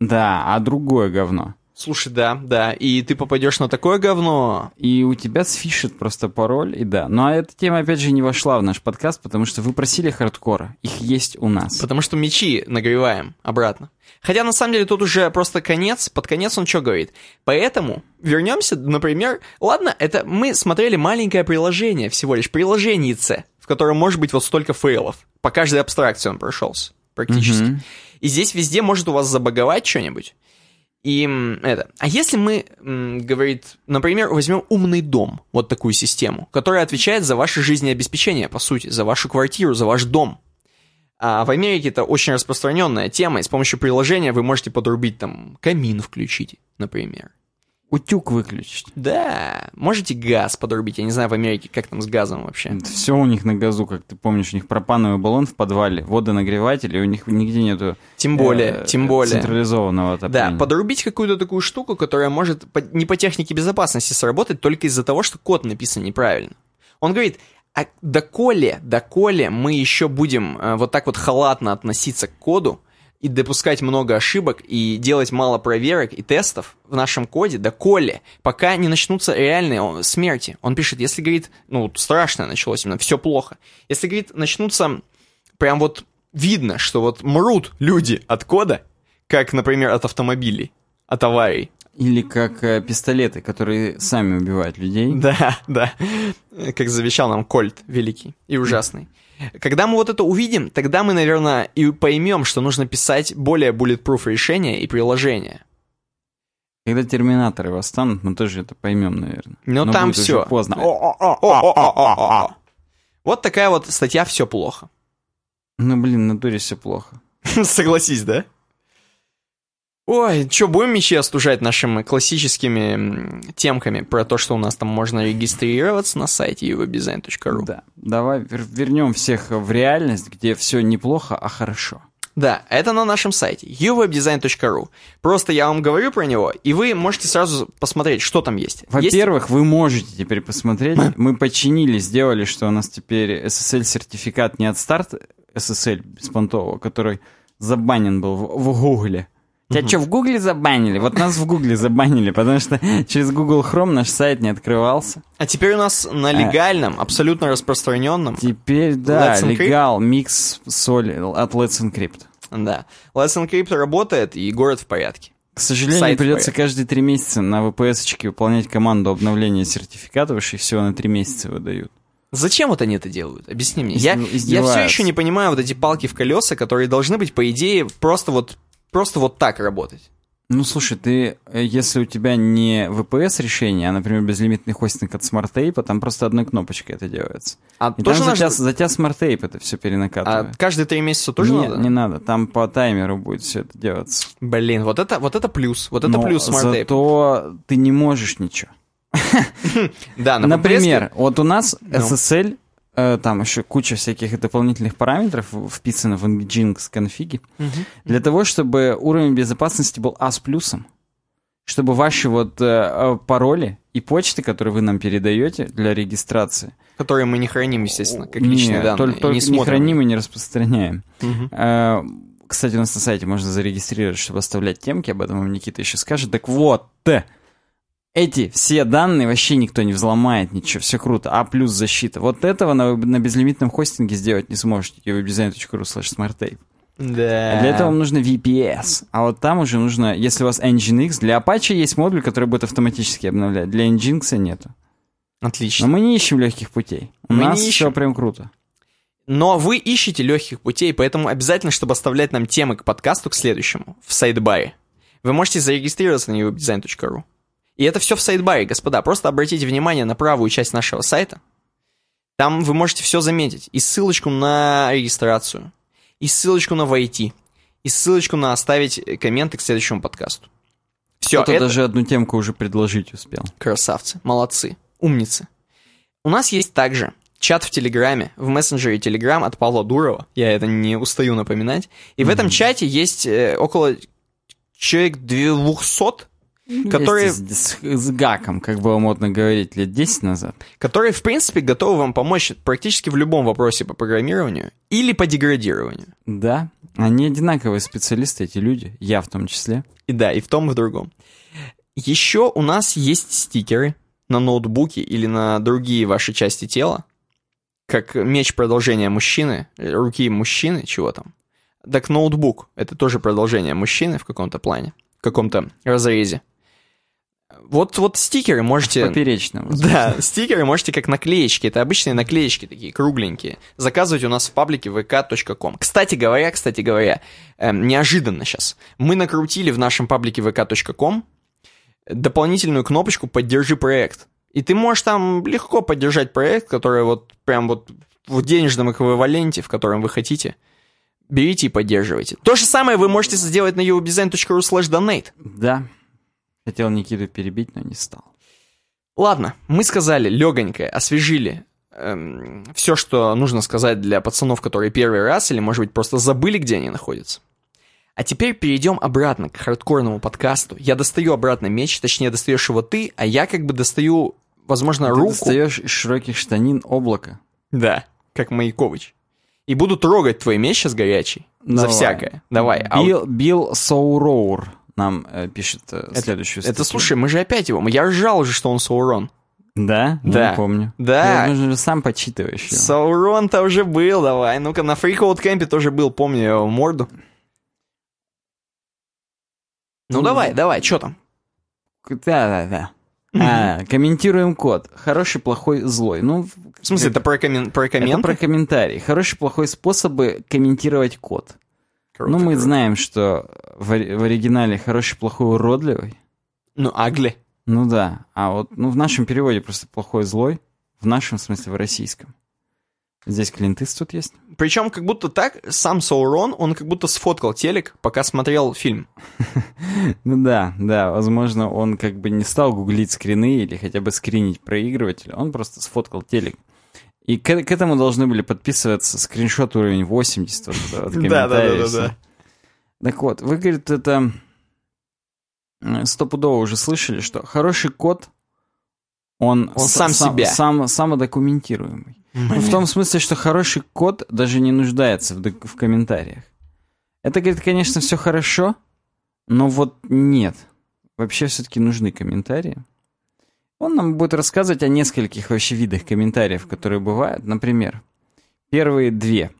да, а другое говно. Слушай, да, да. И ты попадешь на такое говно. И у тебя сфишит просто пароль, и да. Ну а эта тема, опять же, не вошла в наш подкаст, потому что вы просили хардкора. Их есть у нас. Потому что мечи нагреваем обратно. Хотя на самом деле тут уже просто конец. Под конец он что говорит? Поэтому вернемся, например, ладно, это мы смотрели маленькое приложение, всего лишь приложенице, в котором может быть вот столько фейлов. По каждой абстракции он прошелся практически. Мгм. И здесь везде может у вас забаговать что-нибудь. И это. А если мы, говорит, например, возьмем умный дом, вот такую систему, которая отвечает за ваше жизнеобеспечение, по сути, за вашу квартиру, за ваш дом. А в Америке это очень распространенная тема, и с помощью приложения вы можете подрубить там камин включить, например. Утюг выключить. Да, можете газ подрубить, я не знаю в Америке, как там с газом вообще. Все у них на газу, как ты помнишь, у них пропановый баллон в подвале, водонагреватель, и у них нигде нету Тем более, э, тем более. централизованного отопления. Да, подрубить какую-то такую штуку, которая может по- не по технике безопасности сработать только из-за того, что код написан неправильно. Он говорит, а доколе, доколе мы еще будем э, вот так вот халатно относиться к коду и допускать много ошибок и делать мало проверок и тестов в нашем коде, доколе, пока не начнутся реальные смерти. Он пишет, если, говорит, ну, страшное началось именно, все плохо. Если, говорит, начнутся прям вот видно, что вот мрут люди от кода, как, например, от автомобилей, от аварий. Или как э, пистолеты, которые сами убивают людей. <laughs> Да, да. Как завещал нам Кольт великий и ужасный. Когда мы вот это увидим, тогда мы, наверное, и поймем, что нужно писать более bulletproof решения и приложения. Когда терминаторы восстанут, мы тоже это поймем, наверное. Но там будет уже всё. поздно. Вот такая вот статья «Все плохо». Ну, блин, на натуре все плохо. <laughs> Согласись, да? Ой, что, будем мечи остужать нашими классическими темками про то, что у нас там можно регистрироваться на сайте uwebdesign.ru? Да. Давай вер- вернем всех в реальность, где все неплохо, а хорошо. Да, это на нашем сайте uwebdesign.ru. Просто я вам говорю про него, и вы можете сразу посмотреть, что там есть. Есть- Во-первых, вы можете теперь посмотреть. Мы починили, сделали, что у нас теперь SSL-сертификат не от старт SSL беспонтового, который забанен был в, в Гугле. Тебя что, в Гугле забанили? Вот нас в Гугле забанили, потому что <laughs> через Google Chrome наш сайт не открывался. А теперь у нас на легальном, абсолютно распространенном, Теперь, да, легал, микс, соль от Let's Encrypt. да, Let's Encrypt работает, и город в порядке. К сожалению, Сайт придется порядок. каждый три месяца на VPS-очке выполнять команду обновления сертификатов, и всего на три месяца выдают. Зачем вот они это делают? Объясни мне. Я, я все еще не понимаю вот эти палки в колеса, которые должны быть, по идее, просто вот, просто вот так работать. Ну, слушай, ты, э, если у тебя не VPS решение, а, например, безлимитный хостинг от SmartTape, там просто одной кнопочкой это делается. А И тоже там за нужно- тебя, за тебя SmartTape это все А перенакатывает. каждые три месяца тоже Нет, надо? не надо. Там по таймеру будет все это делаться. Блин, вот это, вот это плюс. Вот это Но плюс Tape. Зато ты не можешь ничего. <laughs> Да, на Например, вот у нас Ну. SSL, там еще куча всяких дополнительных параметров вписано в Nginx конфиге. Для того, чтобы уровень безопасности был А с плюсом, чтобы ваши вот э, э, пароли и почты, которые вы нам передаете для регистрации, которые мы не храним, естественно, как не, личные данные. только, только не не, храним и не распространяем. Мгм. Э, Кстати, у нас на сайте можно зарегистрировать, чтобы оставлять темки, об этом вам Никита еще скажет. Так вот, э, эти все данные вообще никто не взломает, ничего, все круто. А плюс защита. Вот этого на, на безлимитном хостинге сделать не сможете. webdesign.ru slash smarttape. Да. А Для этого вам нужно VPS. А вот там уже нужно, если у вас Nginx, для Apache есть модуль, который будет автоматически обновлять. Для Nginx нету. Отлично. Но мы не ищем легких путей. У Мы не нас ищем. все прям круто. Но вы ищете легких путей, поэтому обязательно, чтобы оставлять нам темы к подкасту, к следующему, в сайдбаре. Вы можете зарегистрироваться на uwebdesign.ru. И это все в сайдбаре, господа. Просто обратите внимание на правую часть нашего сайта. Там вы можете все заметить. И ссылочку на регистрацию, и ссылочку на войти, и ссылочку на оставить комменты к следующему подкасту. Все, Кто-то это... даже одну темку уже предложить успел. Красавцы, молодцы, умницы. У нас есть также чат в Телеграме, в мессенджере Телеграм от Павла Дурова. Я это не устаю напоминать. И mm-hmm. в этом чате есть э, около человек 200 которые... С, с, гаком, как было модно говорить лет 10 назад. Которые, в принципе, готовы вам помочь практически в любом вопросе по программированию или по деградированию. Да, они одинаковые специалисты, эти люди, я в том числе. И да, и в том, и в другом. Еще у нас есть стикеры на ноутбуке или на другие ваши части тела, как меч продолжения мужчины, руки мужчины, чего там. Так ноутбук — это тоже продолжение мужчины в каком-то плане, в каком-то разрезе. Вот, вот стикеры можете... Поперечным. Да, стикеры можете как наклеечки. Это обычные наклеечки такие кругленькие. Заказывать у нас в паблике vk.com. Кстати говоря, кстати говоря, эм, неожиданно сейчас. Мы накрутили в нашем паблике vk.com дополнительную кнопочку «Поддержи проект». И ты можешь там легко поддержать проект, который вот прям вот в денежном эквиваленте, в котором вы хотите. Берите и поддерживайте. То же самое вы можете сделать на uwebdesign.ru slash donate. Да. Хотел Никиту перебить, но не стал. Ладно, мы сказали легонькое, освежили эм, все, что нужно сказать для пацанов, которые первый раз или, может быть, просто забыли, где они находятся. А теперь перейдем обратно к хардкорному подкасту. Я достаю обратно меч, точнее, достаешь его ты, а я как бы достаю, возможно, ты руку. достаешь из широких штанин облако. Да, как Маякович. И буду трогать твой меч сейчас горячий. Давай. За всякое. Давай. Билл, Билл Соуроур нам э, пишет э, следующую это, это, слушай, мы же опять его. Я ржал уже, что он Саурон. Да? Да. Не помню. Да. Ты, нужно же сам почитываешь его. Саурон-то уже был, давай. Ну-ка, на Freakout Кэмпе тоже был, помню его морду. Ну, mm. давай, давай, что там? Да-да-да. А, комментируем код. Хороший, плохой, злой. Ну, в смысле, это про, коммен... про комменты? Это про комментарий. Хороший, плохой способы комментировать код. Круто, ну, мы круто. знаем, что в, в оригинале хороший, плохой, уродливый. Ну, агли. Ну да. А вот ну, в нашем переводе просто плохой, злой. В нашем, смысле, в российском. Здесь клинтыс тут есть. Причем как будто так, сам Саурон, он как будто сфоткал телек, пока смотрел фильм. <laughs> ну да, да, возможно, он как бы не стал гуглить скрины или хотя бы скринить проигрыватель, он просто сфоткал телек. И к, к этому должны были подписываться скриншот уровень 80 вот, вот, <laughs> да, да, да, да, да. Так вот, вы, говорит, это стопудово уже слышали, что хороший код, он, он сам, сам себя. Сам, самодокументируемый. Ну, в том смысле, что хороший код даже не нуждается в, в комментариях. Это, говорит, конечно, все хорошо, но вот нет. Вообще все-таки нужны комментарии. Он нам будет рассказывать о нескольких вообще видах комментариев, которые бывают. Например, первые две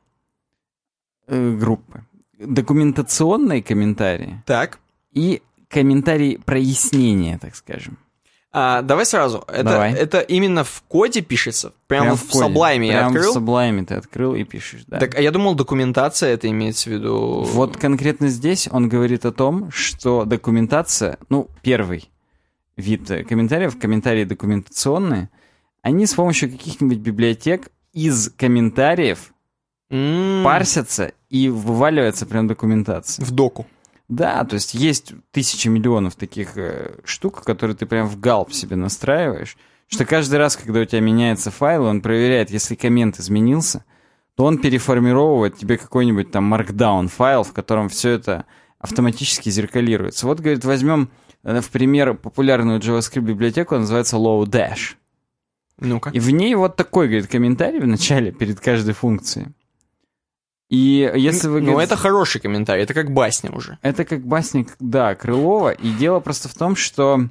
э, группы. Документационные комментарии. Так. И комментарии прояснения, так скажем. А, давай сразу. Это, давай. это именно в коде пишется? Прямо Прям в, в Sublime я открыл? в Sublime ты открыл и пишешь, да. Так, а я думал, документация это имеется в виду... Вот конкретно здесь он говорит о том, что документация, ну, первый вид комментариев, комментарии документационные, они с помощью каких-нибудь библиотек из комментариев mm. парсятся и вываливается прям документация. В доку. Да, то есть есть тысячи миллионов таких э, штук, которые ты прям в галп себе настраиваешь, что каждый раз, когда у тебя меняется файл, он проверяет, если коммент изменился, то он переформировывает тебе какой-нибудь там markdown файл, в котором все это автоматически зеркалируется. Вот, говорит, возьмем э, в пример популярную JavaScript библиотеку, называется Lodash. Ну-ка. И в ней вот такой, говорит, комментарий в начале перед каждой функцией. И если вы... Ну, это хороший комментарий, это как басня уже. Это как басня, да, Крылова. И дело просто в том, что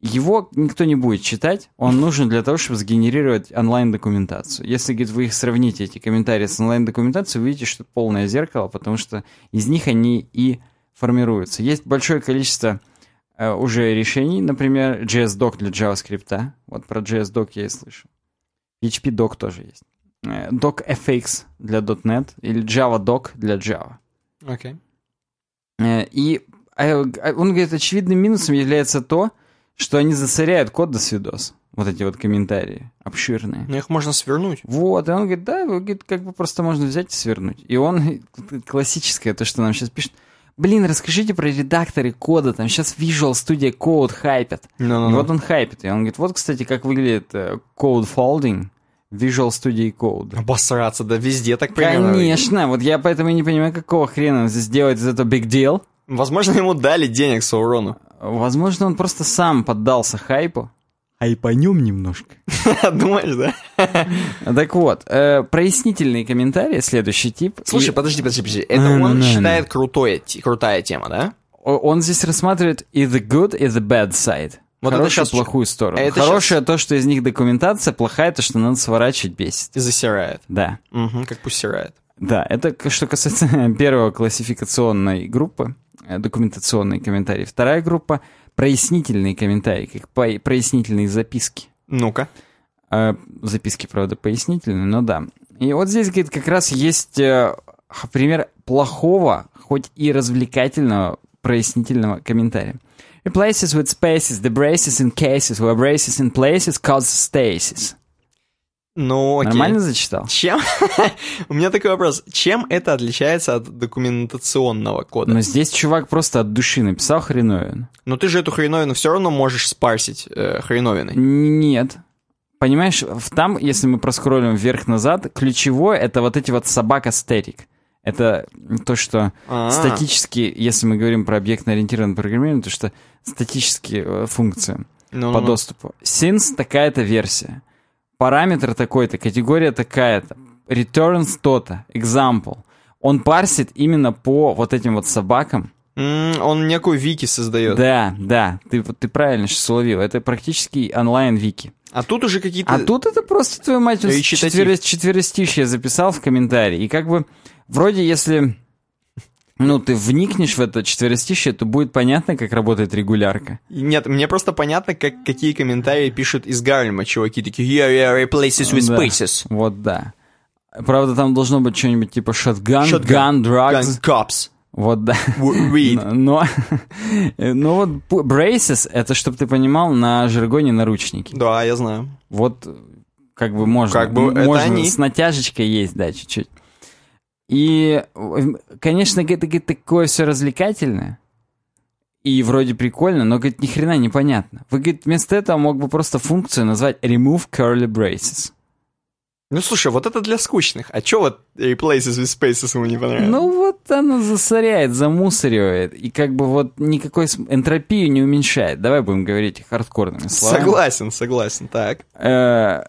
его никто не будет читать, он нужен для того, чтобы сгенерировать онлайн-документацию. Если, говорит, вы их сравните, эти комментарии с онлайн-документацией, увидите, что это полное зеркало, потому что из них они и формируются. Есть большое количество э, уже решений, например, JS-Doc для JavaScript. Вот про JS-Doc я и слышу. PHP-Doc тоже есть. Э, docfx для .NET или Java Doc для Java. Окей. Okay. Э, и А, а он говорит, очевидным минусом является то, что они засоряют код до свидос. Вот эти вот комментарии обширные. Но их можно свернуть. Вот, и он говорит, да, говорит, как бы просто можно взять и свернуть. И он, <laughs> классическое, то, что нам сейчас пишет, блин, расскажите про редакторы кода, там сейчас Visual Studio Code хайпят. No, no, И no. вот он хайпит. И он говорит, вот, кстати, как выглядит э, Code Folding Visual Studio Code. Обосраться, да везде так примерно. Конечно, вот я поэтому и не понимаю, какого хрена он здесь делает из этого big deal. Возможно, ему дали денег Саурону. Возможно, он просто сам поддался хайпу. Хайпанем немножко. <laughs> Думаешь, да? Так вот, э, прояснительные комментарии, следующий тип. Слушай, И подожди, подожди, подожди. Это он считает крутой, крутая тема, да? он здесь рассматривает и the good, и the bad side. Вот это Хорошую, щас- плохую сторону. это Хорошее то, что из них документация, плохая то, что надо сворачивать, бесит. И засирает. Да. Угу, как пусть сирает. Да, это что касается <laughs> первого классификационной группы, э, документационные комментарии. Вторая группа — прояснительные комментарии, как прояснительные записки. Ну-ка. Э, записки, правда, пояснительные, но да. И вот здесь, говорит, как раз есть э, пример плохого, хоть и развлекательного прояснительного комментария. Replaces with spaces the braces in cases where braces in places cause stasis. Ну, окей. Нормально зачитал? Чем? <laughs> У меня такой вопрос. Чем это отличается от документационного кода? Но здесь чувак просто от души написал хреновин. Но ты же эту хреновину все равно можешь спарсить э, хреновиной. Нет. Понимаешь, там, если мы проскроллим вверх-назад, ключевое это вот эти вот собака стерик. Это то, что А. статически, если мы говорим про объектно-ориентированное программирование, то что статические э, функции Ну, по ну, ну. доступу. Since такая-то версия. Параметр такой-то, категория такая-то. Returns то-то. Example. Он парсит именно по вот этим вот собакам. М, Он некую вики создает. Да, да, ты, ты правильно сейчас уловил. Это практически онлайн-вики. А тут уже какие-то... А тут это просто, твою мать, четверо- четверостишье записал в комментарии. И как бы, вроде если, ну, ты вникнешь в это четверостишье, то будет понятно, как работает регулярка. Нет, мне просто понятно, как, какие комментарии пишут из Гарлема чуваки такие Yeah, yeah, replaces with Да. spaces. Вот, да. Правда, там должно быть что-нибудь типа shotgun, Shotgun, gun, drugs. Gun cops. Вот, да. Weed. Но, но <laughs> вот пу- braces, это, чтобы ты понимал, на жаргоне наручники. Да, я знаю. Вот как бы можно. Как бы это можно они. с натяжечкой есть, да, чуть-чуть. И, конечно, это такое все развлекательное. И вроде прикольно, но, говорит, ни хрена непонятно. Вы, говорит, вместо этого мог бы просто функцию назвать remove curly braces. Ну, слушай, вот это для скучных. А чё вот replaces with spaces ему не понравилось? Ну вот оно засоряет, замусоривает, и как бы вот никакой энтропию не уменьшает. Давай будем говорить хардкорными словами. Согласен, согласен. Так. Э,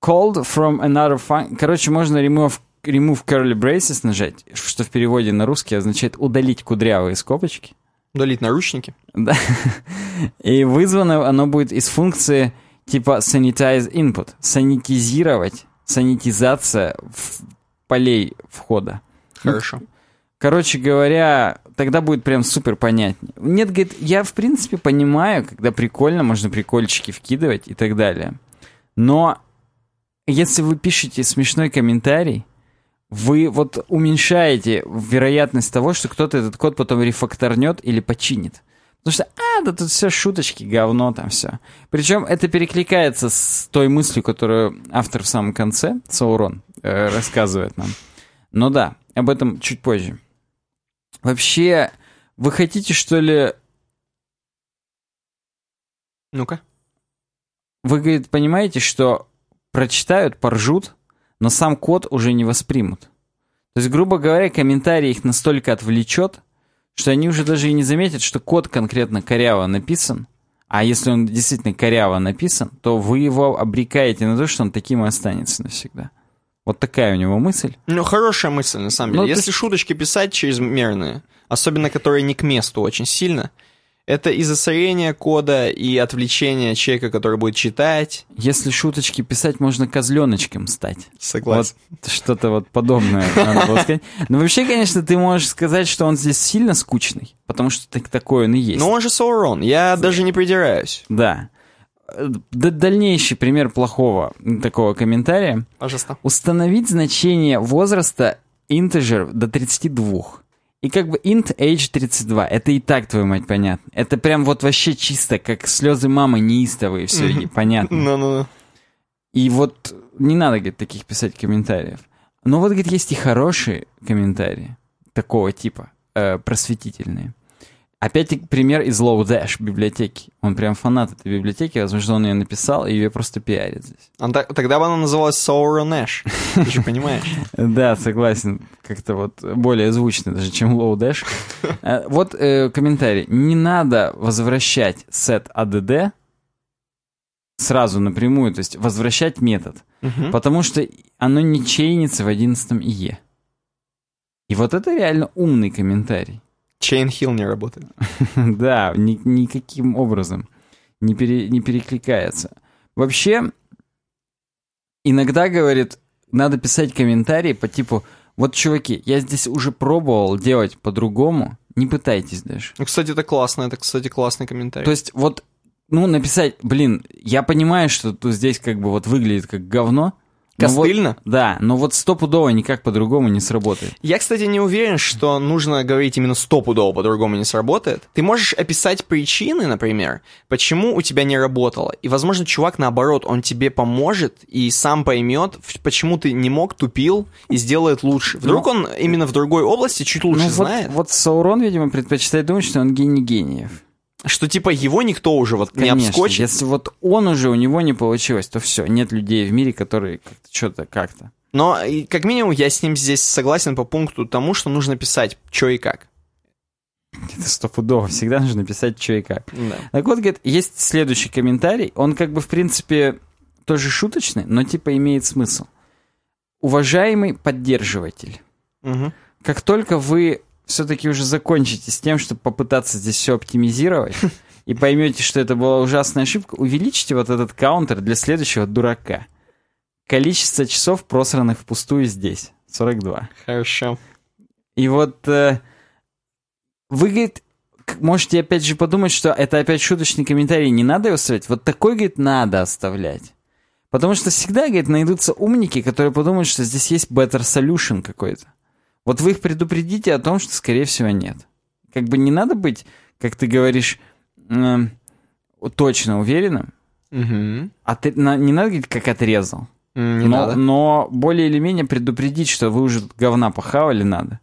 called from another function. Короче, можно remove, remove curly braces нажать, что в переводе на русский означает удалить кудрявые скобочки. Удалить наручники. Да. И вызвано оно будет из функции типа sanitize input. Санитизировать, санитизация полей входа. Хорошо. Короче говоря, тогда будет прям супер понятнее. Нет, говорит, я в принципе понимаю, когда прикольно, можно прикольчики вкидывать и так далее. Но если вы пишете смешной комментарий, вы вот уменьшаете вероятность того, что кто-то этот код потом рефакторнет или починит. Потому что, а, да тут все шуточки, говно там все. Причем это перекликается с той мыслью, которую автор в самом конце, Саурон, э, рассказывает нам. Но да, об этом чуть позже. Вообще, вы хотите, что ли... Ну-ка. Вы, говорит, понимаете, что прочитают, поржут, но сам код уже не воспримут. То есть, грубо говоря, комментарий их настолько отвлечет, что они уже даже и не заметят, что код конкретно коряво написан. А если он действительно коряво написан, то вы его обрекаете на то, что он таким и останется навсегда. Вот такая у него мысль. Ну, хорошая мысль, на самом деле. Ну, Если шуточки писать чрезмерные, особенно которые не к месту очень сильно, это и засорение кода, и отвлечение человека, который будет читать. Если шуточки писать, можно козленочком стать. Согласен. Вот что-то вот подобное надо было сказать. Но вообще, конечно, ты можешь сказать, что он здесь сильно скучный, потому что так, такой он и есть. Но он же Саурон, я даже не придираюсь. Да. Э, д- Дальнейший пример плохого такого комментария. Пожалуйста. Установить значение возраста integer до 32 И как бы int age 32, это и так, твою мать, понятно. Это прям вот вообще чисто, как слезы мамы неистовые, все Мгм. понятно. Ну-ну. И вот не надо, говорит, таких писать комментариев. Но вот, говорит, есть и хорошие комментарии такого типа, э, просветительные. Опять пример из Lodash библиотеки. Он прям фанат этой библиотеки, возможно, он ее написал, и ее просто пиарит здесь. А Тогда бы она называлась Sauron Ash. Ты же понимаешь. <laughs> Да, согласен. Как-то вот более звучно даже, чем Lodash. Э, Вот э, комментарий. Не надо возвращать set add сразу напрямую, то есть возвращать метод. Потому что оно не чейнится в 11 ИЕ. И вот это реально умный комментарий. Chain Hill не работает. <laughs> да, ни- никаким образом не, пере- не перекликается. Вообще, иногда, говорит, надо писать комментарии по типу, вот, чуваки, я здесь уже пробовал делать по-другому, не пытайтесь даже. Ну, кстати, это классно, это, кстати, классный комментарий. То есть вот, ну, написать, блин, я понимаю, что тут здесь как бы вот выглядит как говно. Но вот- Костыльно? да, но вот стопудово никак по-другому не сработает. Я, кстати, не уверен, что нужно говорить именно стопудово, по-другому не сработает. Ты можешь описать причины, например, почему у тебя не работало. И, возможно, чувак, наоборот, он тебе поможет и сам поймет, почему ты не мог, тупил и сделает лучше. Вдруг Ну, он именно в другой области чуть лучше ну, вот, знает, вот Саурон, видимо, предпочитает думать, что он гений гениев. Что типа его никто уже вот не Конечно, обскочит. если вот он уже, у него не получилось, то все, нет людей в мире, которые как-то что-то как-то. Но, и, как минимум, я с ним здесь согласен по пункту тому, что нужно писать, что и как. Это стопудово, всегда нужно писать, что и как. Да. Так вот, говорит, есть следующий комментарий, он как бы, в принципе, тоже шуточный, но типа имеет смысл. Уважаемый поддерживатель, Мгм. как только вы все-таки уже закончите с тем, чтобы попытаться здесь все оптимизировать, и поймете, что это была ужасная ошибка, увеличьте вот этот каунтер для следующего дурака. Количество часов, просранных впустую здесь. 42. Хорошо. И вот э, вы, говорит, можете опять же подумать, что это опять шуточный комментарий, не надо его оставлять. Вот такой, говорит, надо оставлять. Потому что всегда, говорит, найдутся умники, которые подумают, что здесь есть better solution какой-то. Вот вы их предупредите о том, что, скорее всего, нет. Как бы не надо быть, как ты говоришь, эм, точно уверенным. Мгм. Отре- на- не надо говорить, как отрезал. Не но, надо. но более или менее предупредить, что вы уже говна похавали надо.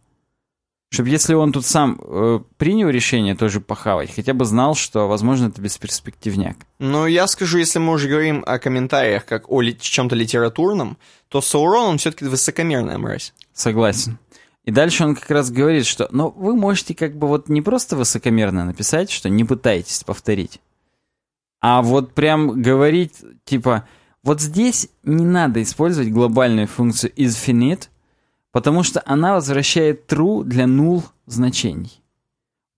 Чтобы если он тут сам э, принял решение тоже похавать, хотя бы знал, что, возможно, это бесперспективняк. Ну, я скажу, если мы уже говорим о комментариях как о ли- чем-то литературном, то Саурон, он все-таки высокомерная мразь. Согласен. И дальше он как раз говорит, что ну, вы можете как бы вот не просто высокомерно написать, что не пытайтесь повторить, а вот прям говорить, типа, вот здесь не надо использовать глобальную функцию isFinite, потому что она возвращает true для null значений.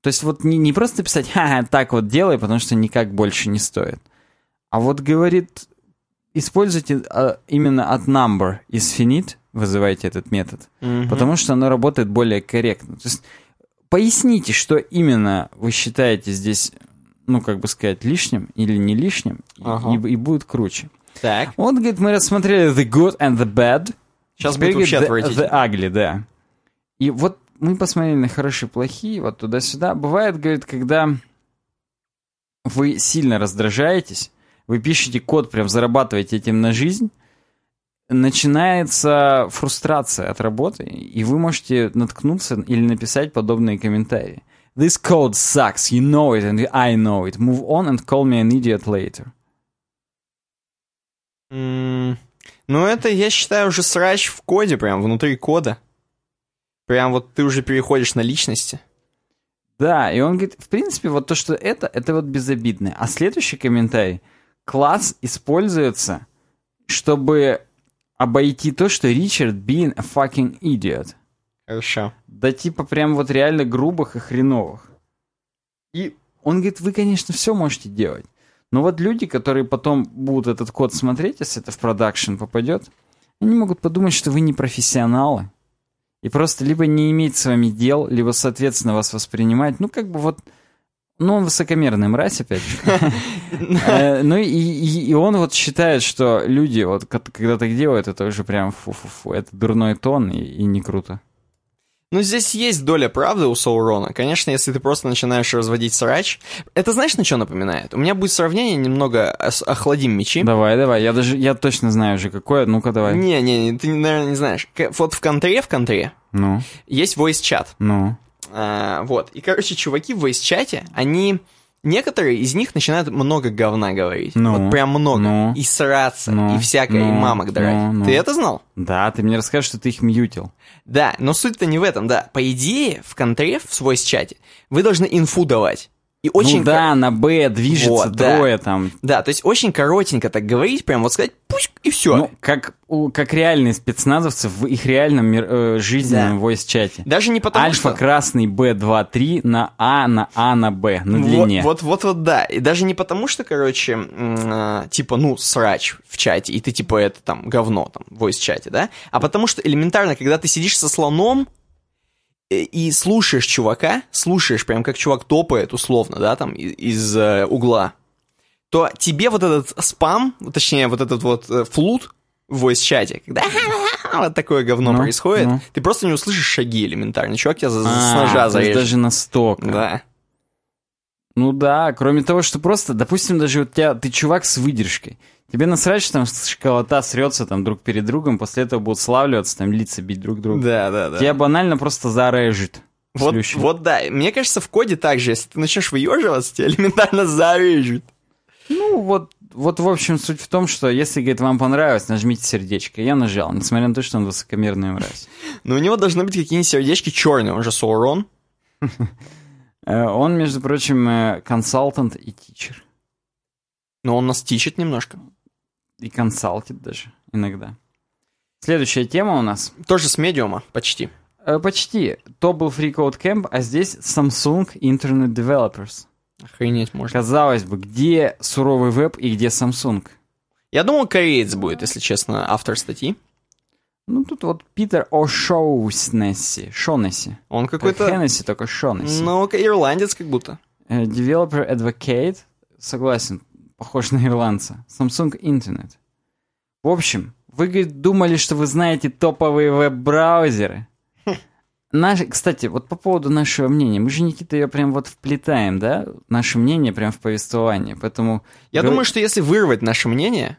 То есть вот не, не просто писать «ха так вот делай, потому что никак больше не стоит», а вот говорит, используйте а, именно от number isFinite, вызывайте этот метод, Мгм. потому что оно работает более корректно. То есть поясните, что именно вы считаете здесь, ну, как бы сказать, лишним или не лишним, и- Ага. и, и будет круче. Так. Вот, говорит, мы рассмотрели the good and the bad. Сейчас Теперь, будет вообще the, the ugly, да. И вот мы посмотрели на хорошие, плохие, вот туда-сюда. Бывает, говорит, когда вы сильно раздражаетесь, вы пишете код, прям зарабатываете этим на жизнь, начинается фрустрация от работы, и вы можете наткнуться или написать подобные комментарии. This code sucks, you know it, and I know it. Move on and call me an idiot later. М, Ну, это, я считаю, уже срач в коде, прям внутри кода. Прям вот ты уже переходишь на личности. Да, и он говорит, в принципе, вот то, что это, это вот безобидное. А следующий комментарий. Класс используется, чтобы обойти то, что Ричард being a fucking idiot. Хорошо. Да типа прям вот реально грубых и хреновых. И он говорит, вы, конечно, все можете делать. Но вот люди, которые потом будут этот код смотреть, если это в продакшн попадет, они могут подумать, что вы не профессионалы. И просто либо не иметь с вами дел, либо, соответственно, вас воспринимать. Ну, как бы вот... Ну, он высокомерный мразь, опять же. Э, Ну, и- он вот считает, что люди, вот, ко- когда так делают, это уже прям фу-фу-фу, это дурной тон и не круто. Ну, здесь есть доля правды у Саурона. Конечно, если ты просто начинаешь разводить срач... Это знаешь, на что напоминает? У меня будет сравнение немного ос- «Охладим мечи». Давай, давай, я даже, я точно знаю уже какое, ну-ка давай. Не-не, ты, наверное, не знаешь. Вот в контре, в контре Ну, есть voice-чат. ну. А, вот. И, короче, чуваки в voice-чате, они... Некоторые из них начинают много говна говорить. Ну, вот прям много. ну, и сраться, ну, и всякое, и ну, мамок драть. ну, ну. Ты это знал? Да, ты мне расскажешь, что ты их мьютил. Да, но суть-то не в этом, да. По идее, в контре, в свой чате, вы должны инфу давать. И очень ну да, на Б движется Вот, да. трое там. Да, то есть очень коротенько так говорить, прям вот сказать пусть и все. Ну, как, у, как реальные спецназовцы в их реальном мир, э, жизненном Да. voice-чате. Даже не потому Альфа что... красный Б2-3 на А, на А, на Б, на длине. Вот, вот, вот, вот, да. И даже не потому, что, короче, а, типа, ну, срач в чате, и ты, типа, это там говно там в voice-чате, да? А потому что элементарно, когда ты сидишь со слоном э, и слушаешь чувака, слушаешь прям как чувак топает, условно, да, там, из, э, угла, то тебе вот этот спам, точнее, вот этот вот э, флут в voice-чате, когда <laughs> вот такое говно Ну, происходит, ну. ты просто не услышишь шаги элементарно. Чувак тебя за- за- с А, ножа то есть зарежет. даже настолько. Да. Ну да, кроме того, что просто, допустим, даже у тебя, ты чувак с выдержкой. Тебе насрать, что там школота срется там друг перед другом, после этого будут славливаться, там лица бить друг друга. Да, да, да. Тебя банально просто зарежет. Вот, Слющий. вот да, мне кажется, в коде также, если ты начнешь выеживаться, тебя <laughs> элементарно зарежут. Ну, вот, вот, в общем, суть в том, что если, говорит, вам понравилось, нажмите сердечко. Я нажал, несмотря на то, что он высокомерный мразь. Но у него должны быть какие-нибудь сердечки черные, он же Саурон. <laughs> Э, Он, между прочим, э, консалтант и тичер. Но он нас тичет немножко. И консалтит даже иногда. Следующая тема у нас. Тоже с медиума, почти. Э, Почти. То был Free Code Camp, а здесь Samsung Internet Developers. Охренеть можно. Казалось бы, где суровый веб и где Samsung? Я думал, кореец будет, если честно, автор статьи. Ну, тут вот Питер О'Шоуснесси. Шонесси. Он Как какой-то... Хеннесси, только Шонесси. Ну, ирландец как будто. Э, Developer Advocate. Согласен, похож на ирландца. Samsung Internet. В общем, вы говорит, думали, что вы знаете топовые веб-браузеры? Наши, кстати, вот по поводу нашего мнения, мы же, Никита, ее прям вот вплетаем, да? Наше мнение прям в повествование, поэтому... Я думаю, что если вырвать наше мнение,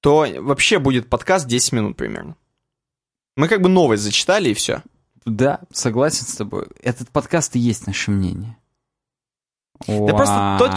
то вообще будет подкаст 10 минут примерно. Мы как бы новость зачитали и все. Да, согласен с тобой. Этот подкаст и есть наше мнение. Да просто тот,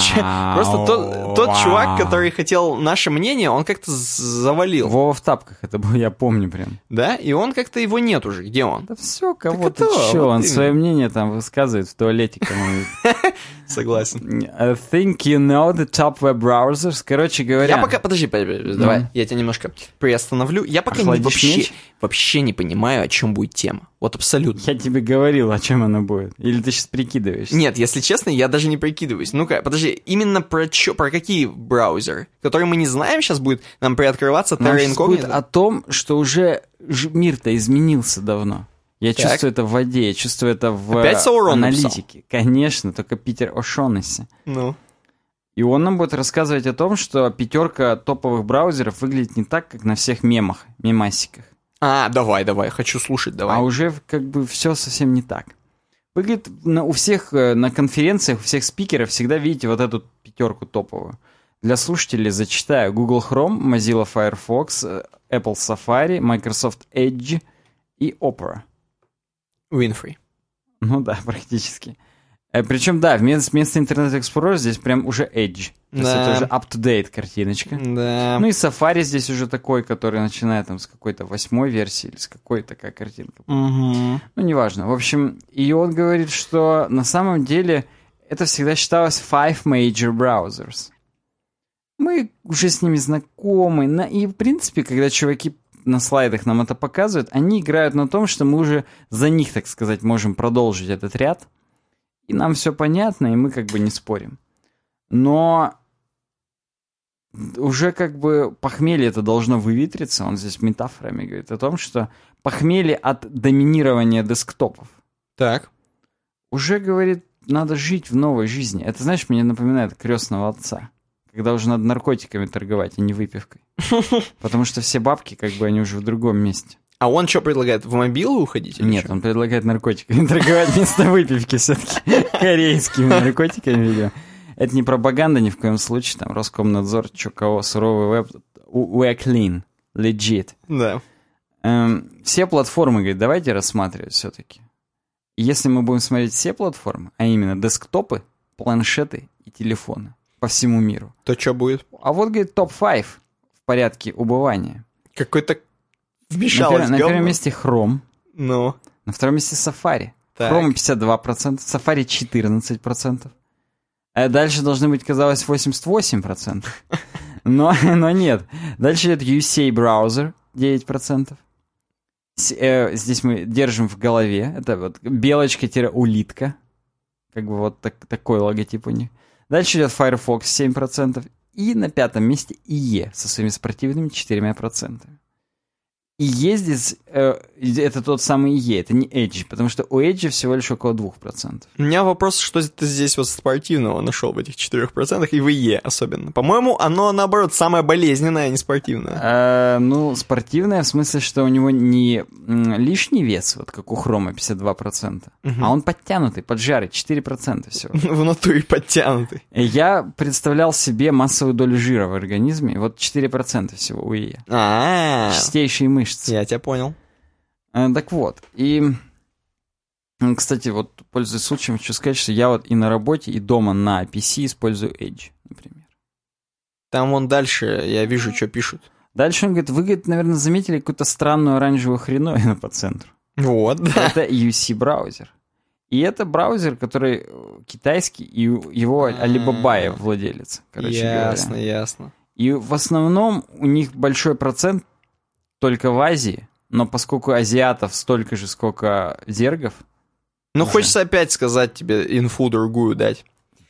просто тот, тот чувак, который хотел наше мнение, он как-то завалил, Вова в тапках, это был, я помню прям. да? И он как-то его нет уже. Где он? Да все, кого ты чё, он свое мнение там высказывает в туалете. <laughs> Согласен. I think you know the top web browsers. Короче говоря... Я пока, подожди, подожди, Ну. давай, я тебя немножко приостановлю. Я пока не, вообще, вообще не понимаю, о чем будет тема. Вот абсолютно. Я тебе говорил, о чем она будет. Или ты сейчас прикидываешься? Нет, если честно, я даже не прикидываюсь. Ну-ка, подожди, именно про чё, про какие браузеры? Которые мы не знаем, сейчас будет нам приоткрываться Terra сейчас будет Incognita? о том, что уже мир-то изменился давно. Я Так. чувствую это в воде, я чувствую это в Опять Саурон написал? аналитике. Конечно, только Питер О'Шонесси. Ну, И он нам будет рассказывать о том, что пятерка топовых браузеров выглядит не так, как на всех мемах, мемасиках. а, давай, давай, хочу слушать, давай. А уже как бы все совсем не так. Выглядит на, у всех э, на конференциях, у всех спикеров всегда видите вот эту пятерку топовую. Для слушателей зачитаю. Google Chrome, Mozilla Firefox, э, Apple Safari, Microsoft Edge и Opera. Winfrey. Ну да, <laughs> практически. Причем, да, вместо, вместо Internet Explorer здесь прям уже Edge. То есть Да. это уже up-to-date картиночка. Да. Ну и Safari здесь уже такой, который начинает там с какой-то восьмой версии или с какой такая картинка. Мгм. Ну, неважно. В общем, и он говорит, что на самом деле это всегда считалось five major browsers. Мы уже с ними знакомы. На- И, в принципе, когда чуваки на слайдах нам это показывают, они играют на том, что мы уже за них, так сказать, можем продолжить этот ряд. И нам все понятно, и мы как бы не спорим. Но уже как бы похмелье это должно выветриться. Он здесь метафорами говорит о том, что похмелье от доминирования десктопов. Так. Уже, говорит, надо жить в новой жизни. Это, знаешь, мне напоминает крестного отца. Когда уже надо наркотиками торговать, а не выпивкой. <laughs> Потому что все бабки, как бы, они уже в другом месте. А он что предлагает, в мобилу уходить? Нет, чё? он предлагает наркотиками <laughs> торговать вместо выпивки все-таки. <laughs> Корейскими наркотиками, видимо. Это не пропаганда ни в коем случае. Там Роскомнадзор, чё кого, суровый веб. We're clean. Legit. Да. Эм, все платформы, говорит, давайте рассматривать все-таки. Если мы будем смотреть все платформы, а именно десктопы, планшеты и телефоны по всему миру. То что будет? А вот, говорит, топ-5 в порядке убывания. Какой-то На, вмешалось пер- на первом месте Chrome, Ну, на втором месте Safari. так. Chrome 52%, Safari 14%. А дальше должны быть, казалось, 88%. <laughs> Но, но нет. Дальше идет UC браузер 9%. С- э, здесь мы держим в голове. Это вот белочка-улитка. Как бы вот так- такой логотип у них. Дальше идет Firefox 7%. И на пятом месте IE со своими спортивными 4%. IE здесь, э, это тот самый IE, это не Edge, потому что у Edge всего лишь около 2%. У меня вопрос, что ты здесь вот спортивного нашел в этих 4% и в ИЕ особенно. По-моему, оно, наоборот, самое болезненное, а не спортивное. Э, ну, спортивное в смысле, что у него не лишний вес, вот как у Хрома 52%, Мгм. а он подтянутый, поджарый, 4% всего. <laughs> В натуре подтянутый. И Я представлял себе массовую долю жира в организме, вот 4% всего у ИЕ. А, Чистейшие мышцы. Я тебя понял. Э, Так вот, и, кстати, вот, пользуясь случаем, хочу сказать, что я вот и на работе, и дома на PC использую Edge, например. Там вон дальше, я вижу, что пишут. Дальше он говорит, вы, говорит, наверное, заметили какую-то странную оранжевую хреновину по центру. Вот, да. Это UC браузер. И это браузер, который э, китайский, и его Alibaba владелец, короче ясно, говоря. ясно. И в основном у них большой процент только в Азии, но поскольку азиатов столько же, сколько зергов, Ну, Уже. хочется опять сказать тебе инфу другую дать.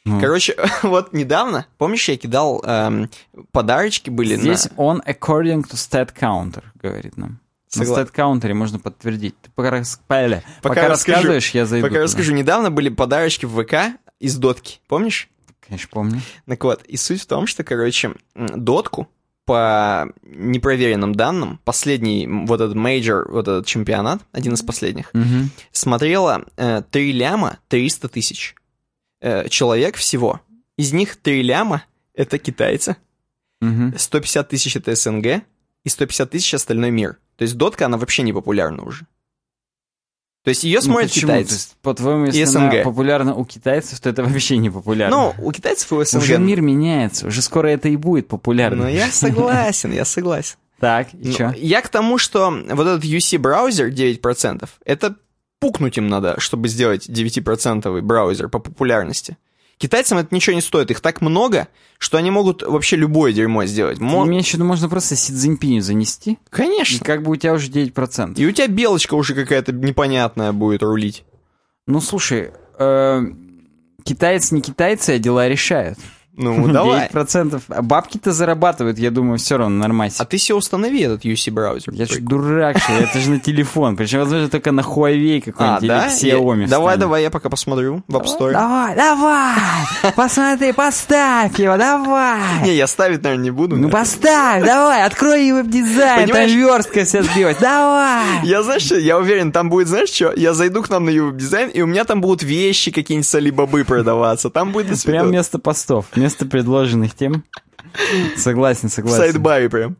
ну, Короче, <laughs> вот недавно, помнишь, я кидал эм, подарочки были здесь на... он according to stat counter, говорит нам. На Согла- stat counter можно подтвердить. Ты пока, рас- Пока пока расскажу. рассказываешь, я зайду. Пока туда. расскажу, недавно были подарочки в ВК из дотки, помнишь? Конечно, помню. Так вот, и суть в том, что, короче, дотку по непроверенным данным, последний вот этот мейджор, вот этот чемпионат, один из последних, Мгм. смотрело э, 3 ляма 300 тысяч э, человек всего. Из них 3 ляма — это китайцы, Мгм. 150 тысяч — это СНГ, и 150 тысяч — остальной мир. То есть дотка, она вообще не популярна уже. То есть ее Ну, смотрят почему? китайцы. Есть, по-твоему, если И она СНГ. популярна у китайцев, то это вообще не популярно. Ну, у китайцев и у СНГ. Уже мир меняется, уже скоро это и будет популярно. Ну, я <laughs> согласен, я согласен. Так, и Ну? Я к тому, что вот этот UC браузер 9%, это пукнуть им надо, чтобы сделать 9% браузер по популярности. Китайцам это ничего не стоит, их так много, что они могут вообще любое дерьмо сделать. Мо- Имеешь в виду, можно просто Си Цзиньпиню занести, и Конечно. как бы у тебя уже 9%. И у тебя белочка уже какая-то непонятная будет рулить. Ну, слушай, э, китаец не китайцы, а дела решают. Ну, <laughs> давай. 9%. А бабки-то зарабатывают, я думаю, все равно нормально. А ты себе установи этот UC браузер. Я же дурак, что это же на телефон. Причем, возможно, только на Huawei А, какой-нибудь да? или Xiaomi Я- Давай, давай, я пока посмотрю в App Store. Давай, давай! <laughs> Посмотри, поставь его, давай! Не, я ставить, наверное, не буду. Ну поставь, давай, открой веб-дизайн, там Понимаешь? верстка вся сбилась, давай! Я, знаешь, что, я уверен, там будет, знаешь что, я зайду к нам на YouTube дизайн, и у меня там будут вещи какие-нибудь с Алибабы продаваться. Там будет Прям вместо постов, вместо предложенных тем. Согласен, согласен. сайдбаре прям.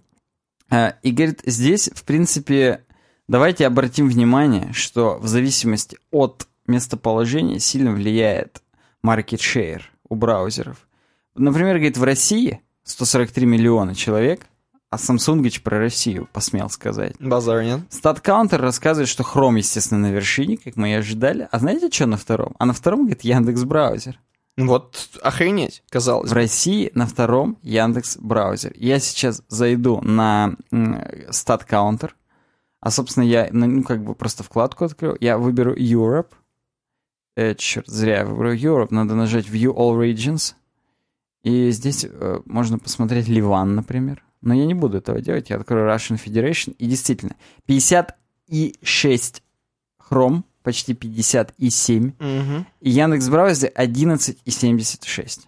А, И говорит, здесь, в принципе, давайте обратим внимание, что в зависимости от местоположения сильно влияет market share у браузеров. Например, говорит, в России 143 миллиона человек, а Samsung про Россию посмел сказать. Базар нет. StatCounter рассказывает, что Chrome, естественно, на вершине, как мы и ожидали. А знаете, что на втором? А на втором, говорит, Яндекс браузер. Вот охренеть, казалось В. России на втором Яндекс браузер. Я сейчас зайду на м, StatCounter, а, собственно, я, ну, ну, как бы просто вкладку открою, я выберу Europe. Э, черт, зря я выберу Europe, надо нажать View All Regions. И здесь э, можно посмотреть Ливан, например. Но я не буду этого делать, я открою Russian Federation. И действительно, 56 Chrome, почти 57. Мгм. И Яндекс браузер 11,76.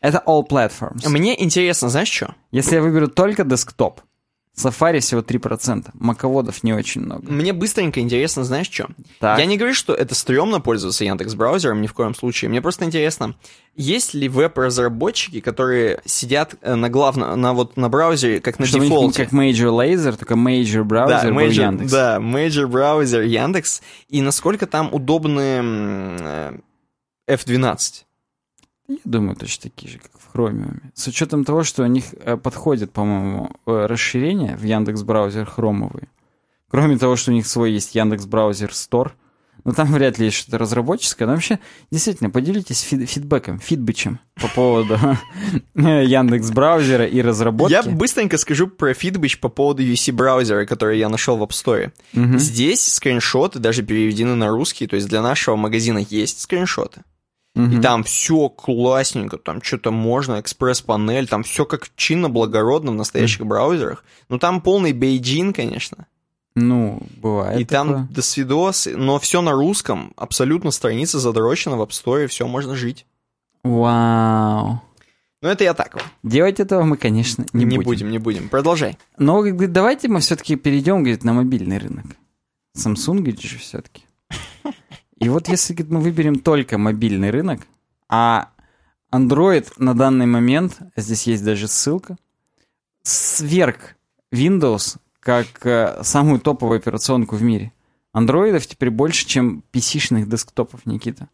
Это all platforms. Мне интересно, знаешь что? Если я выберу только десктоп, Safari всего 3%. Маководов не очень много. Мне быстренько интересно, знаешь что? Так. Я не говорю, что это стрёмно пользоваться Яндекс браузером ни в коем случае. Мне просто интересно, есть ли веб-разработчики, которые сидят э, на главном, на вот на браузере, как на Что у них дефолте. как Major Laser, только Major браузер да, был Major, Яндекс. да, Major браузер Яндекс. И насколько там удобны э, F12. Я думаю, точно такие же, как в Chromium. С учетом того, что у них э, подходит, по-моему, э, расширение в Яндекс браузер хромовые. Кроме того, что у них свой есть Яндекс браузер Store. Но там вряд ли есть что-то разработческое. Но вообще, действительно, поделитесь фид- фидбэком, фидбичем по поводу <laughs> Яндекс браузера и разработки. Я быстренько скажу про Fitbitch по поводу UC браузера, который я нашел в App Store. Здесь скриншоты даже переведены на русский, то есть для нашего магазина есть скриншоты. Мгм. И там все классненько, там что-то можно, экспресс-панель, там все как чинно, благородно в настоящих браузерах. Ну там полный бейджин, конечно. Ну, бывает и там такое. до свидос, но все на русском, абсолютно страница задрочена в App Store, все можно жить. Вау. Но это я так. Делать этого мы, конечно, не, Не, будем. будем, не будем. Продолжай. Но говорит, давайте мы все-таки перейдем, говорит, на мобильный рынок. Samsung говорит, же все-таки. И вот если мы выберем только мобильный рынок, а Android на данный момент, здесь есть даже ссылка, сверг Windows как э, самую топовую операционку в мире. Андроидов теперь больше, чем PC-шных десктопов, Никита.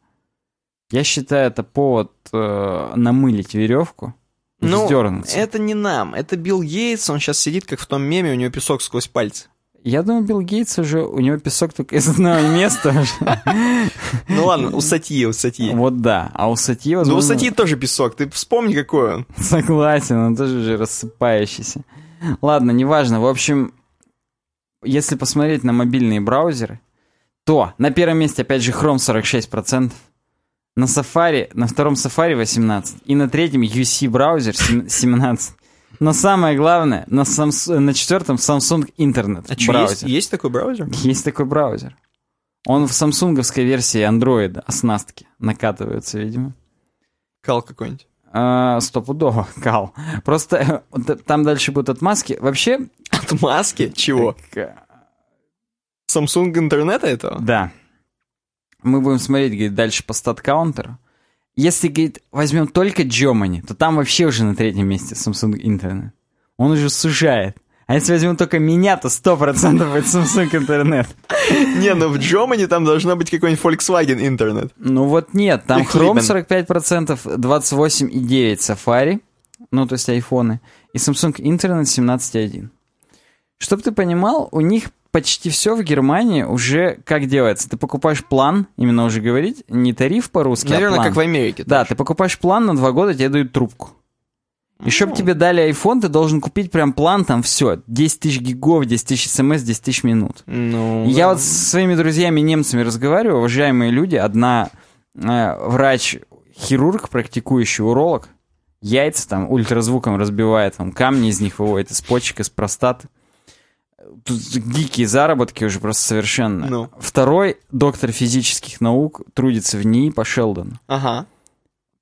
Я считаю, это повод э, намылить веревку и Ну, это не нам, это Билл Гейтс, он сейчас сидит как в том меме, у него песок сквозь пальцы. Я думаю, Билл Гейтс уже, у него песок только из одного места. Ну ладно, у Сатьи, у Сатьи. Вот да, а у Сати, Ну у возможно... Сатьи тоже песок, ты вспомни, какой он. Согласен, он тоже уже рассыпающийся. Ладно, неважно. В общем, если посмотреть на мобильные браузеры, то на первом месте, опять же, Chrome 46%, на Safari, на втором Safari 18%, и на третьем UC браузер сем- 17%. Но самое главное, на, Samsung, на четвертом Samsung Internet А что, браузер. есть, есть такой браузер? Есть такой браузер. Он в самсунговской версии андроида, оснастки, накатывается, видимо. Кал какой-нибудь. А, стопудово, <laughs> кал. Просто э, там дальше будут отмазки. Вообще... От маски? Чего? к- Samsung интернета этого? Да. Мы будем смотреть, говорит, дальше по стат-каунтеру. Если, говорит, возьмем только Germany, то там вообще уже на третьем месте Samsung Internet. Он уже сужает. А если возьмем только меня, то 100% будет Samsung Internet. <laughs> Не, ну в Germany там должно быть какой-нибудь Volkswagen интернет. Ну вот нет, там Chrome Клибен. 45%, 28,9 Safari, ну то есть айфоны, и Samsung Internet 17,1. Чтоб ты понимал, у них почти все в Германии уже как делается. Ты покупаешь план, именно уже говорить, не тариф по-русски, а Наверное, план. как в Америке. Да, ты покупаешь план на два года, тебе дают трубку. И Ну. тебе дали iPhone, ты должен купить прям план, там все, 10 тысяч гигов, 10 тысяч смс, 10 тысяч минут. Ну, Я да. вот со своими друзьями немцами разговариваю, уважаемые люди, одна э, врач-хирург, практикующий уролог, яйца там ультразвуком разбивает, там камни из них выводит, из почек, из простаты. Тут дикие заработки уже просто совершенно. Ну. Второй доктор физических наук трудится в НИИ по Шелдону. Ага.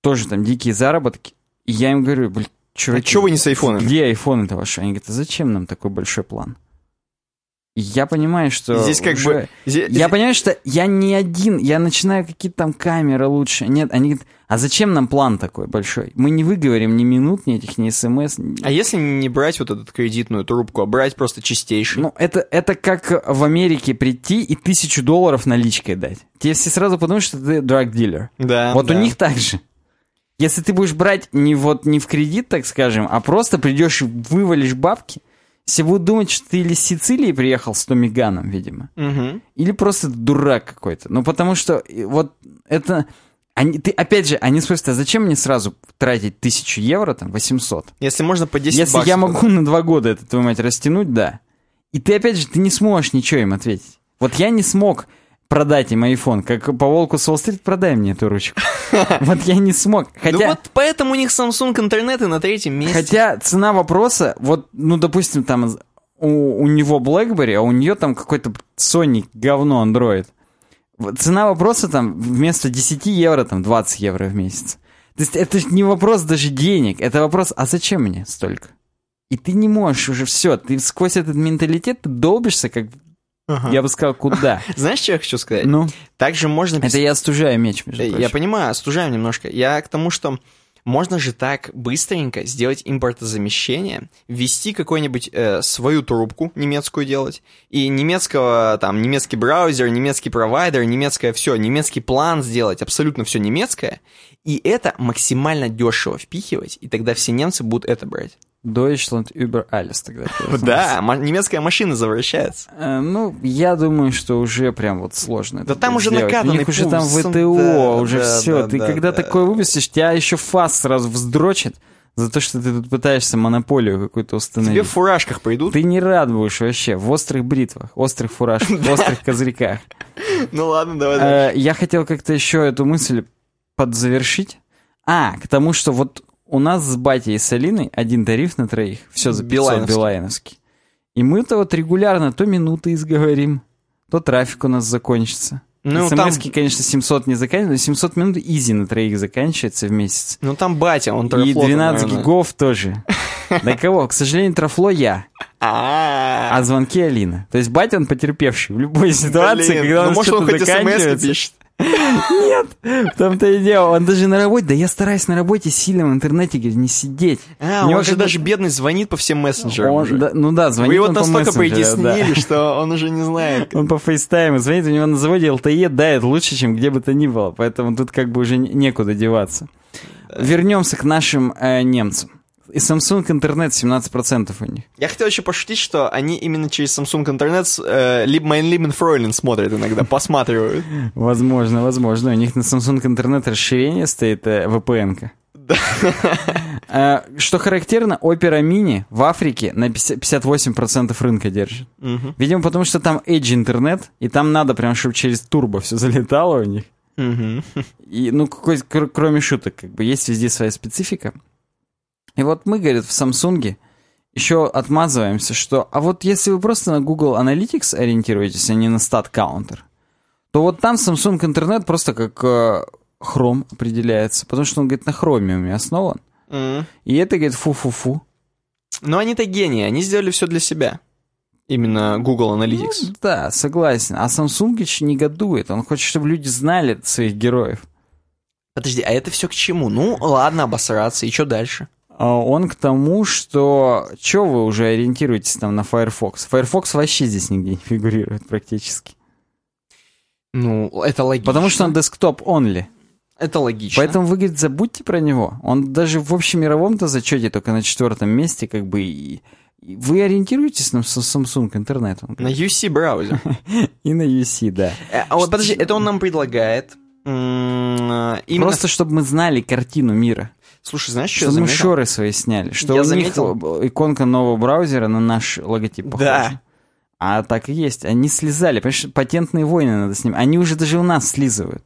Тоже там дикие заработки. И я им говорю, блин, А чуваки, чё вы не с айфонами? где айфоны-то ваши? Они говорят, а зачем нам такой большой план? Я понимаю, что Здесь как уже- бы... зе- я понимаю, что я не один, я начинаю какие-то там камеры лучше. Нет, они говорят, а зачем нам план такой большой? Мы не выговорим ни минут, ни этих, ни смс. А если не брать вот эту кредитную трубку, а брать просто чистейший? Ну, это, это как в Америке прийти и тысячу долларов наличкой дать. Тебе все сразу подумают, что ты драг-дилер. да, вот да. у них так же. Если ты будешь брать не вот не в кредит, так скажем, а просто придешь и вывалишь бабки, все будут думать, что ты или с Сицилии приехал с Томиганом, видимо. Мгм. Или просто дурак какой-то. Ну, потому что э, вот это... Они, ты, опять же, они спросят, а зачем мне сразу тратить тысячу евро, там, 800? Если можно по 10 Если баксов. я могу на два года это, твою мать, растянуть, да. И ты, опять же, ты не сможешь ничего им ответить. Вот я не смог продать им iPhone, как по волку с Уолл-стрит, продай мне эту ручку. <laughs> Вот я не смог. Ну Хотя... вот поэтому у них Samsung интернет и на третьем месте. Хотя цена вопроса, вот, ну, допустим, там у, у него BlackBerry, а у нее там какой-то Sony говно Android. Цена вопроса там вместо 10 евро, там 20 евро в месяц. То есть это не вопрос даже денег, это вопрос, а зачем мне столько? И ты не можешь уже все, ты сквозь этот менталитет ты долбишься, как, Ага. я бы сказал, куда. <laughs> Знаешь, что я хочу сказать? Ну, Также можно... это я остужаю меч, между Э, Я прочим. понимаю, остужаем немножко. Я к тому, что можно же так быстренько сделать импортозамещение, ввести какую-нибудь э, свою трубку немецкую делать, и немецкого, там, немецкий браузер, немецкий провайдер, немецкое все, немецкий план сделать, абсолютно все немецкое, и это максимально дешево впихивать, и тогда все немцы будут это брать. Deutschland über alles тогда. Да, немецкая машина завращается. Э, Ну, я думаю, что уже прям вот сложно. Да там уже сделать. У накатанный них уже там ВТО, уже все. ты да, когда да. такое выпустишь, тебя еще фас сразу вздрочит за то, что ты тут пытаешься монополию какую-то Тебе установить. в фуражках придут. Ты не рад будешь вообще в острых бритвах, острых фуражках, <laughs> острых козырьках. Ну ладно, давай. Э, Я хотел как-то еще эту мысль подзавершить. А, к тому, что вот у нас с батей и с Алиной один тариф на троих, все за 500 Билайновский. билайновский. И мы-то вот регулярно то минуты изговорим, то трафик у нас закончится. Ну, там, СМСки, конечно, 700 не заканчиваются, но 700 минут изи на троих заканчивается в месяц. ну там батя, он И трафлотом, 12 наверное. гигов тоже. <laughs> До кого? К сожалению, трафло я, А, а звонки Алина. То есть батя он потерпевший в любой ситуации, когда ну, он что-то смс заканчивается. Нет, в том-то и дело. Он даже на работе, да я стараюсь на работе сильно в интернете говорит, не сидеть. А, он же даже бедный звонит по всем мессенджерам Он- уже. да, ну да, звонит Вы его он по настолько да. притеснили, что он уже не знает. Он по фейстайму звонит, у него на заводе LTE дает лучше, чем где бы то ни было, поэтому тут как бы уже не- некуда деваться. Вернемся к нашим э, немцам. И Samsung интернет 17% у них. Я хотел еще пошутить, что они именно через Samsung интернет э, Mein Lieben Fräulein смотрят иногда, <laughs> посматривают. Возможно, возможно. У них на Samsung интернет расширение стоит э, VPN-ка. Э, Что характерно, Opera Mini в Африке на 50 58% рынка держит. Видимо, потому что там Edge интернет, и там надо прям, чтобы через турбо все залетало у них. И, ну, какой, кр- кроме шуток, как бы есть везде своя специфика. И вот мы, говорит, в Samsung еще отмазываемся, что, а вот если вы просто на Google Analytics ориентируетесь, а не на каунтер, то вот там Samsung интернет просто как э, Chrome определяется, потому что он, говорит, на хромиуме основан. Мгм. И это, говорит, фу-фу-фу. Но они-то гении, они сделали все для себя. Именно Google Analytics. Ну, да, согласен. А Samsung еще негодует. Он хочет, чтобы люди знали своих героев. Подожди, а это все к чему? Ну, ладно, обосраться, и что дальше? А Он к тому, что... Че вы уже ориентируетесь там на Firefox? Firefox вообще здесь нигде не фигурирует практически. Ну, это логично. Потому что он десктоп only. Это логично. Поэтому вы, говорит, забудьте про него. Он даже в общемировом-то зачете только на четвертом месте, как бы... И, вы ориентируетесь на Samsung интернет. На. UC браузер. <laughs> И на UC, да. Э, А вот подожди, это он нам предлагает. Именно... Просто, чтобы мы знали картину мира. Слушай, знаешь, что я Чтобы мы заметил? шоры свои сняли. Что Я у заметил. них иконка нового браузера на наш логотип похожа. Да. А так и есть. Они слезали. Понимаешь, патентные войны надо с ним. Они уже даже у нас слизывают.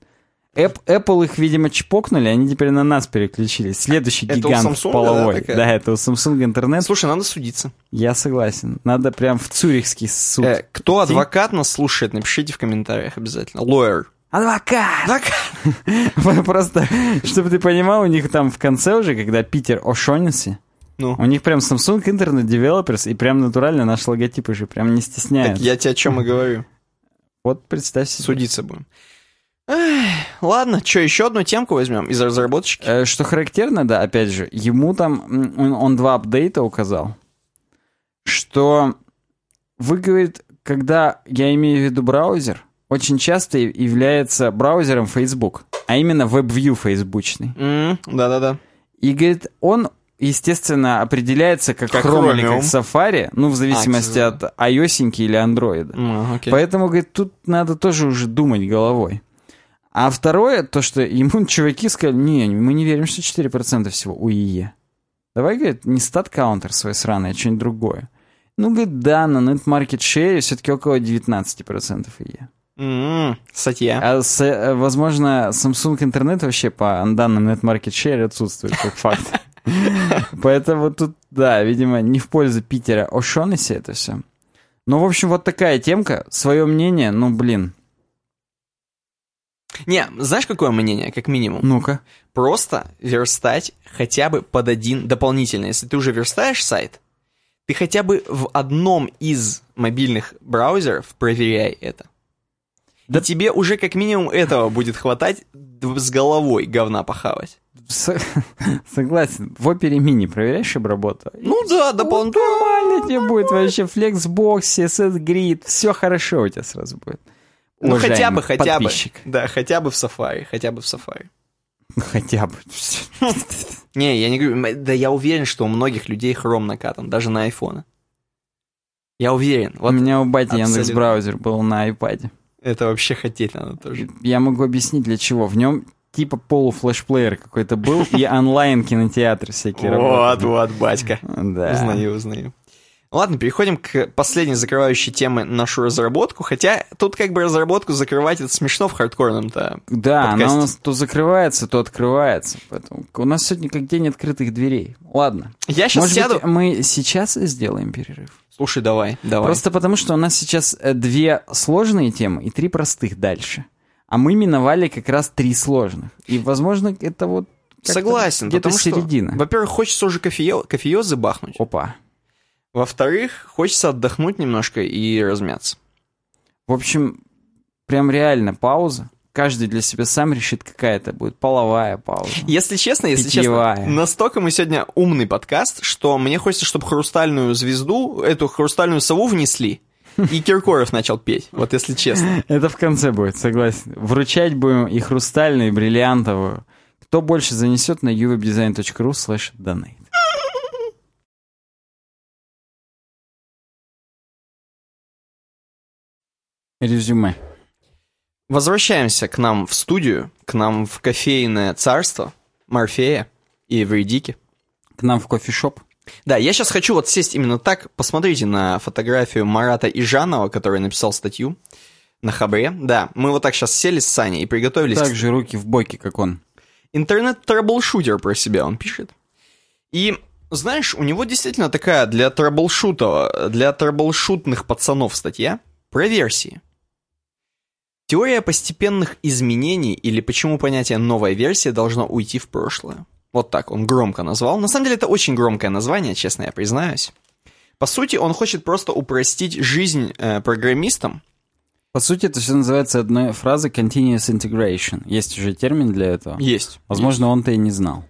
Apple их, видимо, чпокнули, они теперь на нас переключились. Следующий Это у гигант Samsung, половой. да, такая? Да, это у Samsung интернет. Слушай, надо судиться. Я согласен. Надо прям в Цюрихский суд. Э, кто адвокат нас слушает, напишите в комментариях обязательно. Lawyer. Адвокат! Адвокат. <laughs> Просто, чтобы ты понимал, у них там в конце уже, когда Питер О'Шоннесси, Ну, у них прям Samsung Internet Developers, и прям натурально наш логотип уже прям не стесняет. так я тебе о чем и говорю. Вот представь себе. Судиться будем. Эх, ладно, что, еще одну темку возьмем из разработчики? Э, Что характерно, да, опять же, ему там, он, он два апдейта указал, что вы, говорит, когда, я имею в виду браузер, очень часто является браузером Facebook, а именно WebView фейсбучный. М, Да-да-да. И, говорит, он, естественно, определяется как, Chrome или Chromium. как Safari, ну, в зависимости А, от iOS или Android. М, окей. Поэтому, говорит, тут надо тоже уже думать головой. А второе, то, что ему <laughs> чуваки сказали, не, мы не верим, что 4% всего у ИЕ. Давай, говорит, не стат-каунтер свой сраный, а что-нибудь другое. Ну, говорит, да, на share все-таки около 19% ИЕ. М, Статья. А, с- э, возможно, Samsung интернет вообще по данным net market share отсутствует как факт. <laughs> Поэтому тут, да, видимо, не в пользу Питера О'Шонесси это все. Ну, в общем, вот такая темка. Свое мнение, ну, блин. Не, знаешь, какое мнение, как минимум? Ну-ка. Просто верстать хотя бы под один дополнительно. Если ты уже верстаешь сайт, ты хотя бы в одном из мобильных браузеров проверяй это. Да и тебе уже как минимум этого будет хватать с головой говна похавать. С- <laughs> Согласен. В опере мини проверяешь обработку? Ну да, дополнительно. Нормально тебе будет вообще. CSS Grid. Все хорошо у тебя сразу будет. Ну хотя бы, хотя бы. подписчик. Да, хотя бы в Safari, хотя бы в Safari. Хотя бы. <laughs> Не, я не говорю, да я уверен, что у многих людей хром накатан, даже на айфоны. Я уверен. У Вот меня у бати. Яндекс браузер был на iPad. Это вообще хотеть надо тоже. Я могу объяснить для чего. В нем типа полуфлешплеер какой-то был и онлайн кинотеатр всякие Вот, работали. вот, батька. Да. Узнаю, узнаю. Ладно, переходим к последней закрывающей теме нашу разработку. Хотя тут как бы разработку закрывать это смешно в хардкорном-то. Да, подкасте. она у нас то закрывается, то открывается. Поэтому у нас сегодня как день открытых дверей. Ладно. Я сейчас Может сяду... быть, мы сейчас сделаем перерыв? Слушай, давай, давай. Просто потому, что у нас сейчас э, две сложные темы и три простых дальше. А мы миновали как раз три сложных. И, возможно, это вот Согласен, где-то потому что, середина. во-первых, хочется уже кофеё... кофеёзы бахнуть. Опа. Во-вторых, хочется отдохнуть немножко и размяться. В общем, прям реально пауза. Каждый для себя сам решит, какая это будет. Половая пауза. Если честно, если Питьевая. честно, настолько мы сегодня умный подкаст, что мне хочется, чтобы хрустальную звезду, эту хрустальную сову внесли, и Киркоров начал петь. Вот если честно. Это в конце будет, согласен. Вручать будем и хрустальную, и бриллиантовую. Кто больше занесет на uwebdesign.ru slash donate. Резюме. Возвращаемся к нам в студию, к нам в кофейное царство Морфея и Эвридики. К нам в кофешоп. Да, я сейчас хочу вот сесть именно так. Посмотрите на фотографию Марата Ижанова, который написал статью на Хабре. Да, мы вот так сейчас сели с Саней и приготовились. Так же руки в боки, как он. Интернет-траблшутер про себя он пишет. И, знаешь, у него действительно такая для траблшута, для траблшутных пацанов статья про версии. Теория постепенных изменений или почему понятие «новая версия» должно уйти в прошлое. Вот так он громко назвал. На самом деле это очень громкое название, честно я признаюсь. По сути, он хочет просто упростить жизнь э, программистам. По сути, это все называется одной фразой continuous integration. Есть уже термин для этого. Есть. Возможно, он-то и не знал.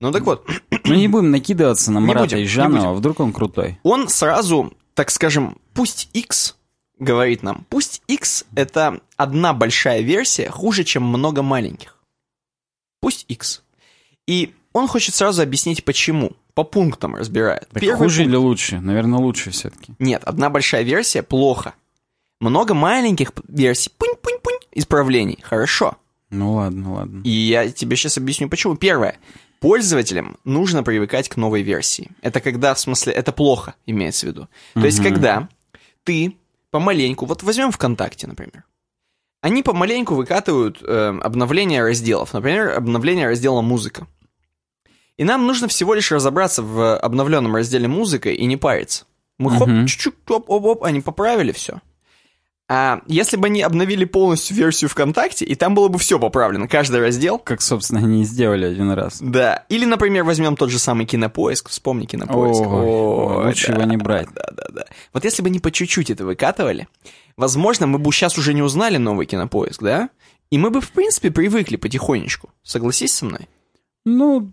Ну так вот, <clears throat> Но не будем накидываться на Марата Ижанова, будем. вдруг он крутой. он сразу, так скажем, пусть X говорит нам, пусть X это одна большая версия хуже, чем много маленьких. Пусть X. И он хочет сразу объяснить, почему. По пунктам разбирает. Так Первый хуже пункт. или лучше? Наверное, лучше все-таки. Нет, одна большая версия плохо. Много маленьких версий, пунь-пунь-пунь, исправлений. Хорошо. Ну ладно, ладно. И я тебе сейчас объясню, почему. Первое. Пользователям нужно привыкать к новой версии. Это когда, в смысле, это плохо, имеется в виду. То есть, Мгм. когда ты помаленьку, вот возьмем ВКонтакте, например. Они помаленьку выкатывают э, обновления разделов. Например, обновление раздела «Музыка». И нам нужно всего лишь разобраться в обновленном разделе «Музыка» и не париться. Мы хоп, чуть-чуть, оп-оп-оп, они поправили все. А если бы они обновили полностью версию ВКонтакте, и там было бы все поправлено, каждый раздел, Как, собственно, они и сделали один раз. да. Или, например, возьмем тот же самый кинопоиск. Вспомни кинопоиск. Ой, лучше да, его не брать. Да, да, да. Вот если бы они по чуть-чуть это выкатывали, возможно, мы бы сейчас уже не узнали новый кинопоиск, да? И мы бы, в принципе, привыкли потихонечку. Согласись со мной? Ну,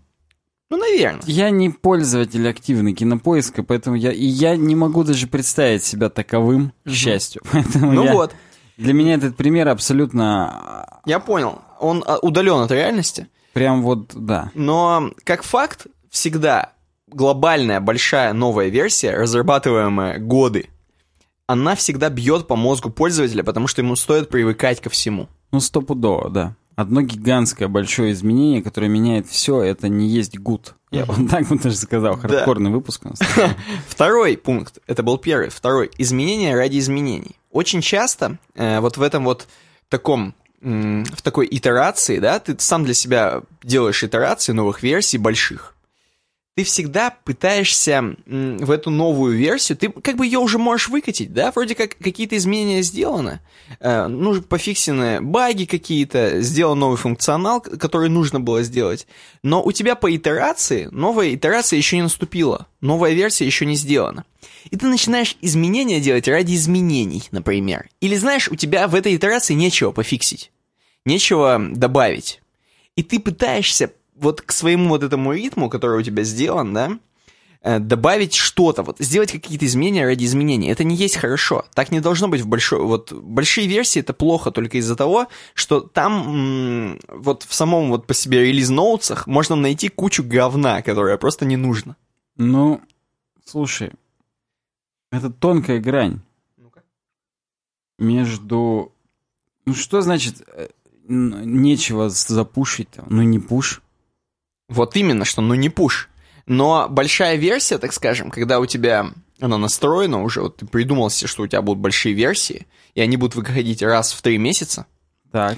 Ну, наверное. я не пользователь активный кинопоиска, поэтому я... И я не могу даже представить себя таковым, к счастью. <laughs> Поэтому Ну я- вот, Для меня этот пример абсолютно... я понял. Он а, удален от реальности. Прям вот, да. Но, как факт, всегда глобальная большая новая версия, разрабатываемая годы, она всегда бьет по мозгу пользователя, потому что ему стоит привыкать ко всему. Ну, стопудово, да. Одно гигантское большое изменение, которое меняет все, это не есть гуд. Я вот так бы даже сказал. Хардкорный выпуск у нас. <laughs> Второй пункт, это был первый. Второй, изменения ради изменений. Очень часто э, вот в этом вот таком, в такой итерации, да, ты сам для себя делаешь итерации новых версий больших. Ты всегда пытаешься в эту новую версию, ты как бы ее уже можешь выкатить, да, вроде как какие-то изменения сделаны, э, ну, пофиксены баги какие-то, сделан новый функционал, который нужно было сделать, но у тебя по итерации, новая итерация еще не наступила, новая версия еще не сделана. И ты начинаешь изменения делать ради изменений, например. Или знаешь, у тебя в этой итерации нечего пофиксить, нечего добавить. И ты пытаешься вот к своему вот этому ритму, который у тебя сделан, да, э, добавить что-то, вот сделать какие-то изменения ради изменений. Это не есть хорошо. Так не должно быть в большой... Вот большие версии это плохо только из-за того, что там вот в самом вот по себе релиз-ноутсах можно найти кучу говна, которое просто не нужно. Ну, слушай, это тонкая грань между... Ну, что значит э, нечего запушить? там? Ну, не пуш. Вот именно, что ну не пуш. Но большая версия, так скажем, когда у тебя она настроена уже, вот ты придумал себе, что у тебя будут большие версии, и они будут выходить раз в три месяца, Так.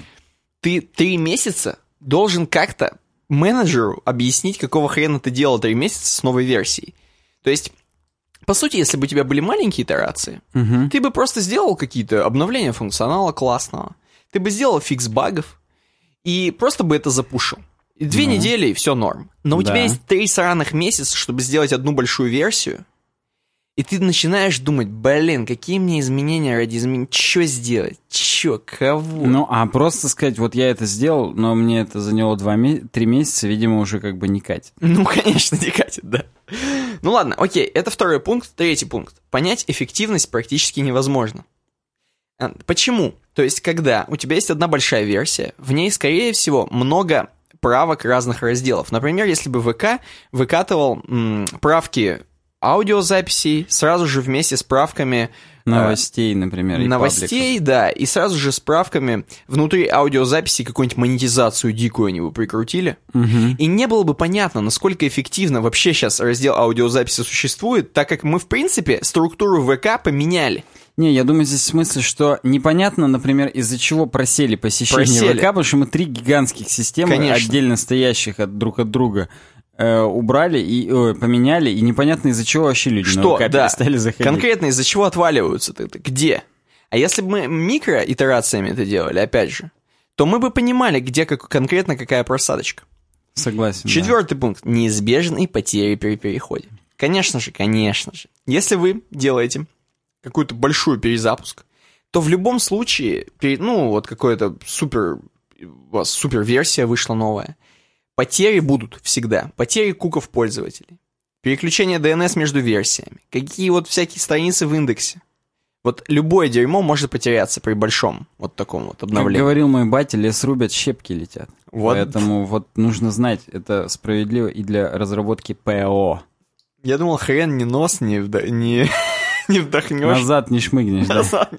ты три месяца должен как-то менеджеру объяснить, какого хрена ты делал три месяца с новой версией. То есть, по сути, если бы у тебя были маленькие итерации, Мгм. ты бы просто сделал какие-то обновления функционала классного, ты бы сделал фикс багов, и просто бы это запушил. И две Ну. недели, и все норм. Но у Да. тебя есть три сраных месяца, чтобы сделать одну большую версию, и ты начинаешь думать, блин, какие мне изменения ради изменений, что сделать, чё, кого? Ну, а просто сказать, вот я это сделал, но мне это заняло два ме- три месяца, видимо, уже как бы не катит. <laughs> Ну, конечно, не катит, да. Ну ладно, окей, это второй пункт. Третий пункт. Понять эффективность практически невозможно. А, Почему? То есть, когда у тебя есть одна большая версия, в ней, скорее всего, много правок разных разделов. Например, если бы ВК выкатывал м, правки аудиозаписей сразу же вместе с правками э, Новостей, например, и новостей, да, и сразу же справками внутри аудиозаписи какую-нибудь монетизацию дикую они бы прикрутили. пабликов. Мгм. И не было бы понятно, насколько эффективно вообще сейчас раздел аудиозаписи существует, так как мы, в принципе, структуру ВК поменяли. Не, я думаю, здесь смысл, что непонятно, например, из-за чего просели посещения Просели. ВК, потому что мы три гигантских системы, Конечно. отдельно стоящих от друг от друга, э, убрали и ой, поменяли, и непонятно из-за чего вообще люди на Что, ВК да, перестали заходить. конкретно из-за чего отваливаются ты Где? А если бы мы микроитерациями это делали, опять же, то мы бы понимали, где как, конкретно какая просадочка. Согласен. да. Четвертый пункт. Неизбежные потери при переходе. Конечно же, конечно же. Если вы делаете какую-то большую перезапуск, то в любом случае, ну, вот какое-то супер, у вас супер версия вышла новая, потери будут всегда. Потери куков пользователей. Переключение DNS между версиями. Какие вот всякие страницы в индексе. Вот любое дерьмо может потеряться при большом вот таком вот Как обновлении. говорил мой батя, лес рубят, щепки летят. Вот. Поэтому вот нужно знать, это справедливо и для разработки ПО. Я думал, хрен ни нос не, не, <laughs> <laughs> не вдохнешь. Назад не шмыгнешь. да. Назад.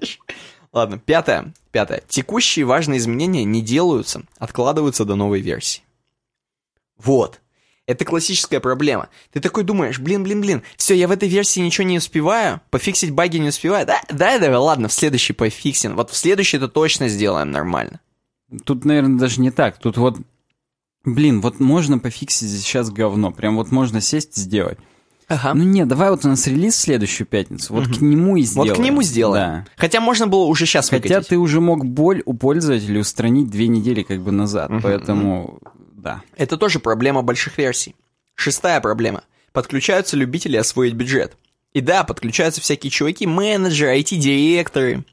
Ладно, пятое. Пятое. Текущие важные изменения не делаются, откладываются до новой версии. Вот. Это классическая проблема. Ты такой думаешь, блин, блин, блин, все, я в этой версии ничего не успеваю, пофиксить баги не успеваю. Да, да, да, ладно, в следующий пофиксим. Вот в следующий это точно сделаем нормально. Тут, наверное, даже не так. Тут вот, блин, вот можно пофиксить сейчас говно. Прям вот можно сесть сделать. Ага. Ну не, давай вот у нас релиз в следующую пятницу. Вот к нему и сделаем. вот к нему сделаем. Да. Хотя можно было уже сейчас Хотя выкатить. ты уже мог боль у пользователя устранить две недели как бы назад. Мгм, Поэтому, да. Это тоже проблема больших версий. Шестая проблема. Подключаются любители освоить бюджет. И да, подключаются всякие чуваки, менеджеры, IT-директоры,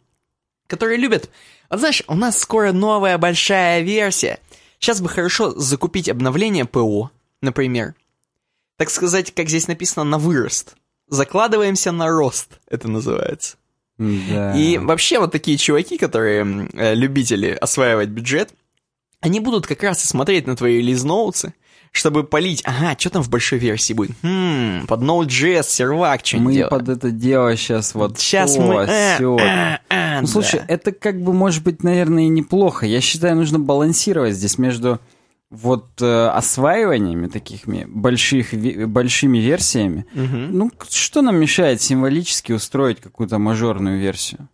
которые любят... Вот знаешь, у нас скоро новая большая версия. Сейчас бы хорошо закупить обновление ПО, например. Так сказать, как здесь написано, на вырост. Закладываемся на рост, это называется. Да. И вообще вот такие чуваки, которые э, любители осваивать бюджет, они будут как раз и смотреть на твои релиз-ноутсы, чтобы полить, ага, что там в большой версии будет? Хм, под Node.js, сервак что-нибудь мы делаем. под это дело сейчас вот Сейчас то, мы... сё. а, а, Ну, слушай, да. это как бы может быть, наверное, и неплохо. Я считаю, нужно балансировать здесь между вот э, осваиваниями такими больших, большими версиями. Мгм. Ну, что нам мешает символически устроить какую-то мажорную версию?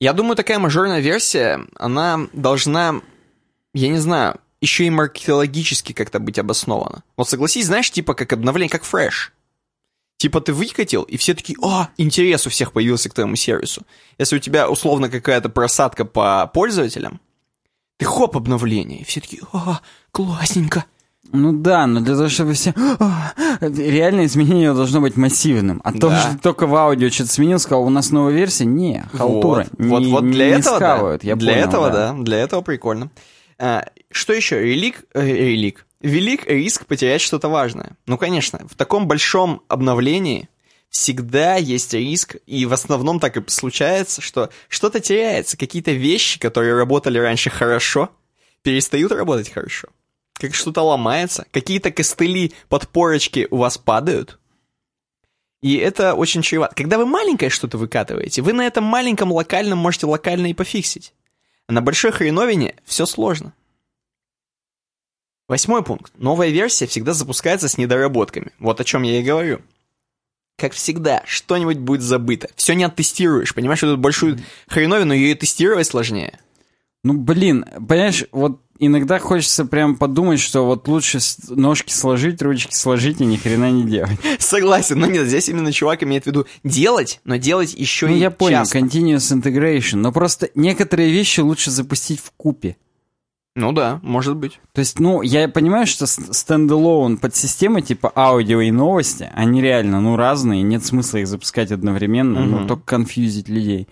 Я думаю, такая мажорная версия, она должна, я не знаю, еще и маркетологически как-то быть обосновано. Вот согласись, знаешь, типа как обновление, как фреш. Типа ты выкатил, и все такие, о, интерес у всех появился к твоему сервису. Если у тебя условно какая-то просадка по пользователям, ты хоп, обновление, и все такие, о, классненько. Ну да, но для того, чтобы все... «А, реальное изменение должно быть массивным. А то, Да. что ты только в аудио что-то сменил, сказал, у нас новая версия, не, халтура. Вот, не, вот, вот для не этого, скавают, да. я для понял, этого, да. для этого прикольно. А, что еще? Релик, э, релик. Велик риск потерять что-то важное. Ну, конечно, в таком большом обновлении всегда есть риск, и в основном так и случается, что что-то теряется, какие-то вещи, которые работали раньше хорошо, перестают работать хорошо. Как что-то ломается, какие-то костыли, подпорочки у вас падают, и это очень чревато. Когда вы маленькое что-то выкатываете, вы на этом маленьком локальном можете локально и пофиксить. А на большой хреновине все сложно. Восьмой пункт. Новая версия всегда запускается с недоработками. Вот о чем я и говорю. Как всегда, что-нибудь будет забыто. Все не оттестируешь. Понимаешь, что тут большую хреновину, ее тестировать сложнее. Ну, блин, понимаешь, вот иногда хочется прям подумать, что вот лучше ножки сложить, ручки сложить и ни хрена не делать. <laughs> Согласен, но нет, здесь именно чувак имеет в виду делать, но делать еще Ну, и я понял, часто. continuous integration, но просто некоторые вещи лучше запустить в купе. Ну да, может быть. То есть, ну, я понимаю, что стендалон подсистемы типа аудио и новости, они реально, ну, разные, нет смысла их запускать одновременно, ну, Мгм. только конфьюзить людей.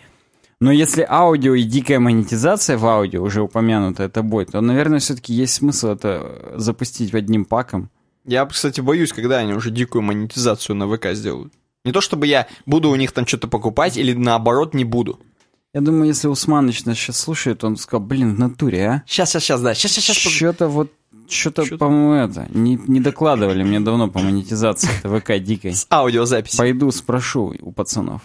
Но если аудио и дикая монетизация в аудио, уже упомянутая тобой, то, наверное, все-таки есть смысл это запустить одним паком. Я, кстати, боюсь, когда они уже дикую монетизацию на ВК сделают. Не то чтобы я буду у них там что-то покупать, или наоборот не буду. Я думаю, если Усманыч нас сейчас слушает, он сказал, блин, в натуре, а? Сейчас, сейчас, сейчас, да. Сейчас, сейчас, сейчас. Что-то вот, что-то, Чё-то- по-моему, это, не, не докладывали мне давно по монетизации это ВК дикой. С аудиозаписи. Пойду спрошу у пацанов.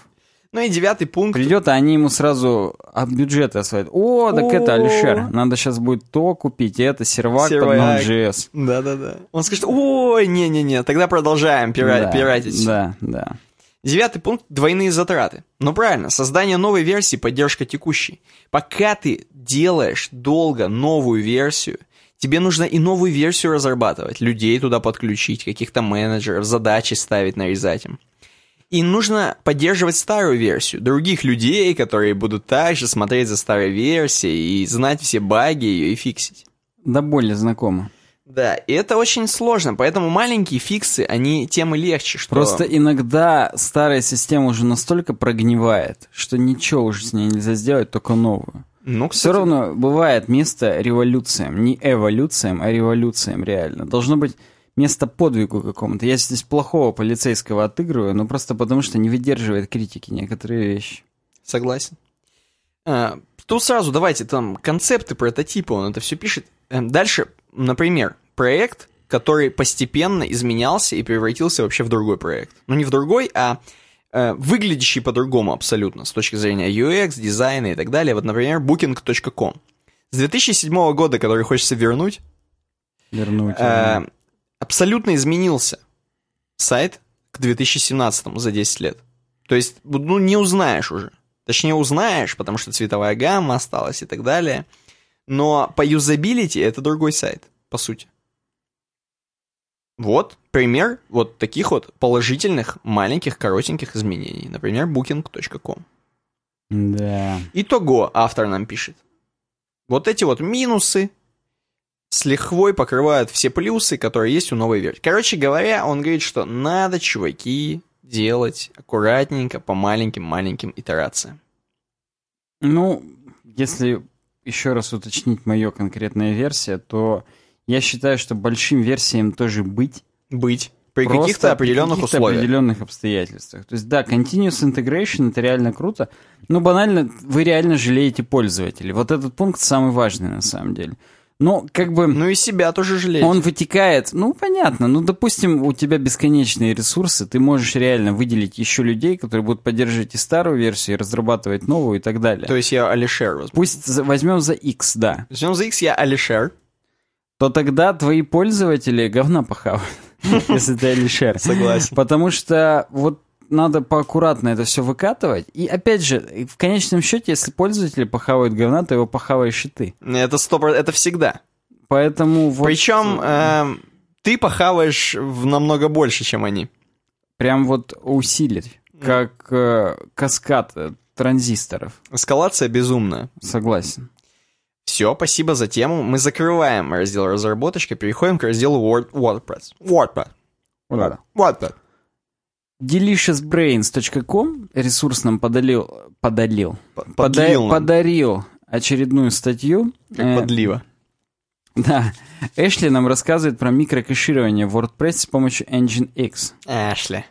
Ну и девятый пункт. Придет, а они ему сразу от бюджета освоят. О, так это, О. Алишер, надо сейчас будет то купить, это, сервак под Сервак. Node.js. Да-да-да. Он скажет, ой, не-не-не, тогда продолжаем пира- Да, пиратить. Да, да. Девятый пункт – двойные затраты. Ну правильно, создание новой версии, поддержка текущей. Пока ты делаешь долго новую версию, тебе нужно и новую версию разрабатывать, людей туда подключить, каких-то менеджеров, задачи ставить, нарезать им. И нужно поддерживать старую версию, других людей, которые будут также смотреть за старой версией и знать все баги ее и фиксить. Да более знакомо. Да, и это очень сложно, поэтому маленькие фиксы, они тем и легче, что... Просто иногда старая система уже настолько прогнивает, что ничего уже с ней нельзя сделать, только новую. ну, Все кстати, равно бывает место революциям, не эволюциям, а революциям реально. Должно быть место подвигу какому-то. Я здесь плохого полицейского отыгрываю, но просто потому, что не выдерживает критики некоторые вещи. Согласен. А, тут сразу давайте там концепты, прототипы, он это все пишет. Эм, Дальше, например, проект, который постепенно изменялся и превратился вообще в другой проект. Ну не в другой, а э, выглядящий по-другому абсолютно с точки зрения UX, дизайна и так далее. Вот, например, booking.com. С 2007 года, который хочется вернуть, Вернуть. э, абсолютно изменился сайт к 2017 за 10 лет. То есть, ну, не узнаешь уже. Точнее, узнаешь, потому что цветовая гамма осталась и так далее. Но по юзабилити это другой сайт, по сути. Вот пример вот таких вот положительных, маленьких, коротеньких изменений. Например, booking.com. Да. Итого автор нам пишет. Вот эти вот минусы с лихвой покрывают все плюсы, которые есть у новой версии. Короче говоря, он говорит, что надо, чуваки, делать аккуратненько, по маленьким-маленьким итерациям. Ну, если еще раз уточнить мою конкретная версия, то я считаю, что большим версиям тоже быть. Быть. При каких-то определенных при каких-то условиях. определенных обстоятельствах. То есть, да, continuous integration это реально круто, но банально вы реально жалеете пользователей. Вот этот пункт самый важный на самом деле. Но как бы Ну и себя тоже жалеть. он вытекает, ну понятно, ну допустим у тебя бесконечные ресурсы, ты можешь реально выделить еще людей, которые будут поддерживать и старую версию, и разрабатывать новую и так далее. То есть я Алишер возьму. Пусть возьмем за X, да. Возьмем за X я Алишер. То тогда твои пользователи говна похавают, <laughs> если ты Алишер. Согласен. Потому что вот надо поаккуратно это все выкатывать. И опять же, в конечном счете, если пользователи похавают говна, то его похаваешь и ты. Это сто про- это всегда. Поэтому вот... Причем э, ты похаваешь в намного больше, чем они. Прям вот усилить, как э, каскад э, транзисторов. Эскалация безумная. Согласен. Все, спасибо за тему. Мы закрываем раздел разработочка, переходим к разделу Word, WordPress. WordPress. WordPress. WordPress. Deliciousbrains.com ресурс нам подалил, подалил, Под, нам. подарил очередную статью. Как э, подлива. <laughs> Да. Эшли нам рассказывает про микрокэширование в WordPress с помощью Engine X. Эшли.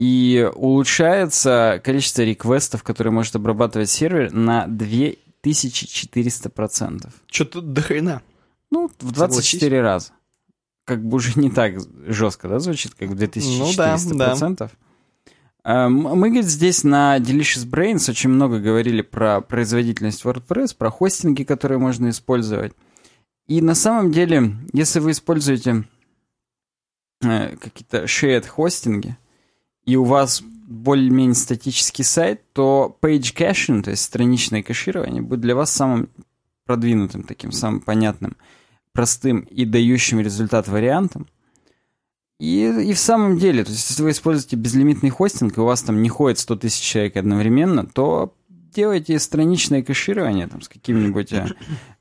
И улучшается количество реквестов, которые может обрабатывать сервер, на 2 1400%. Что-то дохрена. Ну, в 24 Согласись. раза. Как бы уже не так жестко, да, звучит, как в 2400%. Ну, да, да. Эм, мы, говорит, здесь на Delicious Brains очень много говорили про производительность WordPress, про хостинги, которые можно использовать. И на самом деле, если вы используете э, какие-то shared хостинги, и у вас более-менее статический сайт, то page caching, то есть страничное кэширование, будет для вас самым продвинутым, таким самым понятным, простым и дающим результат вариантом. И, и в самом деле, то есть если вы используете безлимитный хостинг, и у вас там не ходит 100 тысяч человек одновременно, то делайте страничное кэширование там, с каким-нибудь э,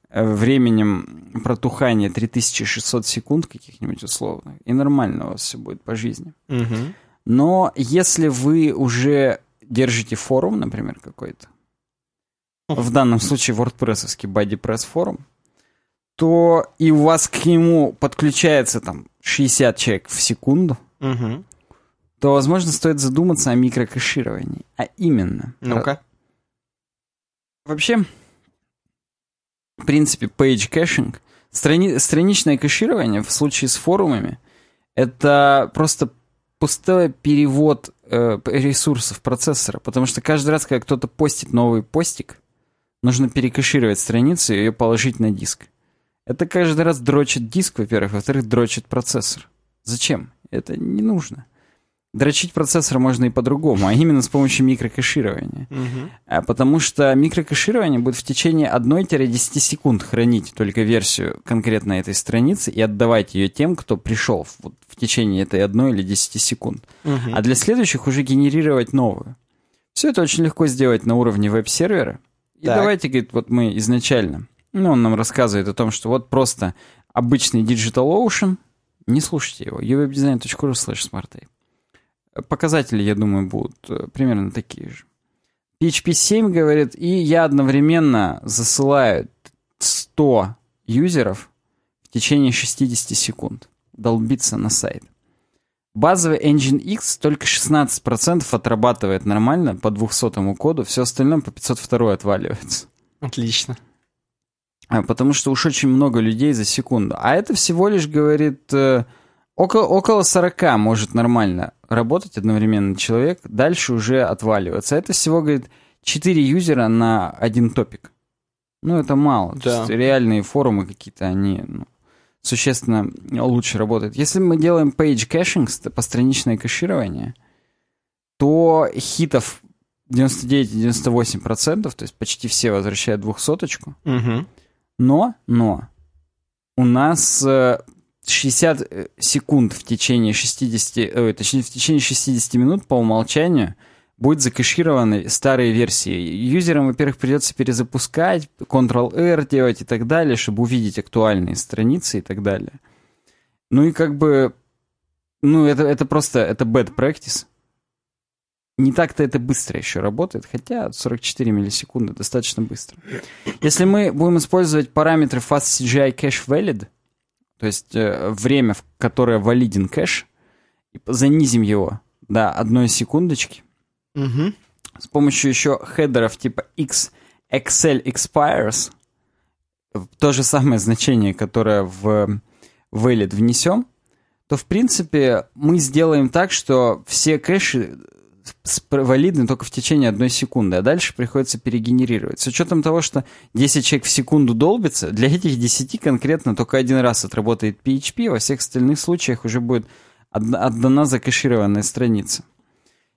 временем протухания 3600 секунд каких-нибудь условно, и нормально у вас все будет по жизни. Мгм. Но если вы уже держите форум, например, какой-то, в данном случае WordPress-овский BuddyPress форум, то и у вас к нему подключается там 60 человек в секунду, Мгм. то, возможно, стоит задуматься о микрокэшировании. А именно... Ну-ка. Вообще, в принципе, page caching, страни- страничное кэширование в случае с форумами, это просто пустой перевод э, ресурсов процессора, потому что каждый раз, когда кто-то постит новый постик, нужно перекэшировать страницу и ее положить на диск. Это каждый раз дрочит диск, во-первых, во-вторых, дрочит процессор. Зачем? Это не нужно. Дрочить процессор можно и по-другому, а именно с помощью микрокэширования. А Потому что микрокэширование будет в течение 1-10 секунд хранить только версию конкретно этой страницы и отдавать ее тем, кто пришел в, вот в течение этой 1 или 10 секунд. Мгм. А для следующих уже генерировать новую. Все это очень легко сделать на уровне веб-сервера. И Так. давайте, говорит, вот мы изначально, ну, он нам рассказывает о том, что вот просто обычный DigitalOcean, не слушайте его, uwebdesign.ru slash smartape. Показатели, я думаю, будут э, примерно такие же. PHP 7 говорит, и я одновременно засылаю 100 юзеров в течение 60 секунд. Долбиться на сайт. Базовый Nginx только 16% отрабатывает нормально по 200 коду, все остальное по 502 отваливается. Отлично. А, Потому что уж очень много людей за секунду. А это всего лишь, говорит, э, около, около 40 может нормально работать одновременно человек, дальше уже отваливаться. Это всего, говорит, 4 юзера на один топик. Ну, это мало. То Да. есть реальные форумы какие-то, они ну, существенно лучше работают. Если мы делаем page caching, ст- постраничное кэширование, то хитов 99-98%, то есть почти все возвращают двухсоточку. Мгм. Но, но, у нас э, 60 э, секунд в течение 60, ой, точнее, в течение 60 минут по умолчанию будет закэшированы старые версии. Юзерам, во-первых, придется перезапускать, Ctrl-R делать и так далее, чтобы увидеть актуальные страницы и так далее. Ну и как бы, ну это, это просто, это bad practice. Не так-то это быстро еще работает, хотя 44 миллисекунды достаточно быстро. Если мы будем использовать параметры FastCGI Cache Valid, то есть э, время, в которое валиден кэш, и занизим его до одной секундочки, Мгм. с помощью еще хедеров типа X Excel Expires, то же самое значение, которое в valid внесем, то, в принципе, мы сделаем так, что все кэши валидны только в течение одной секунды, а дальше приходится перегенерировать. С учетом того, что 10 человек в секунду долбится, для этих 10 конкретно только один раз отработает PHP, во всех остальных случаях уже будет отда- отдана закэшированная страница.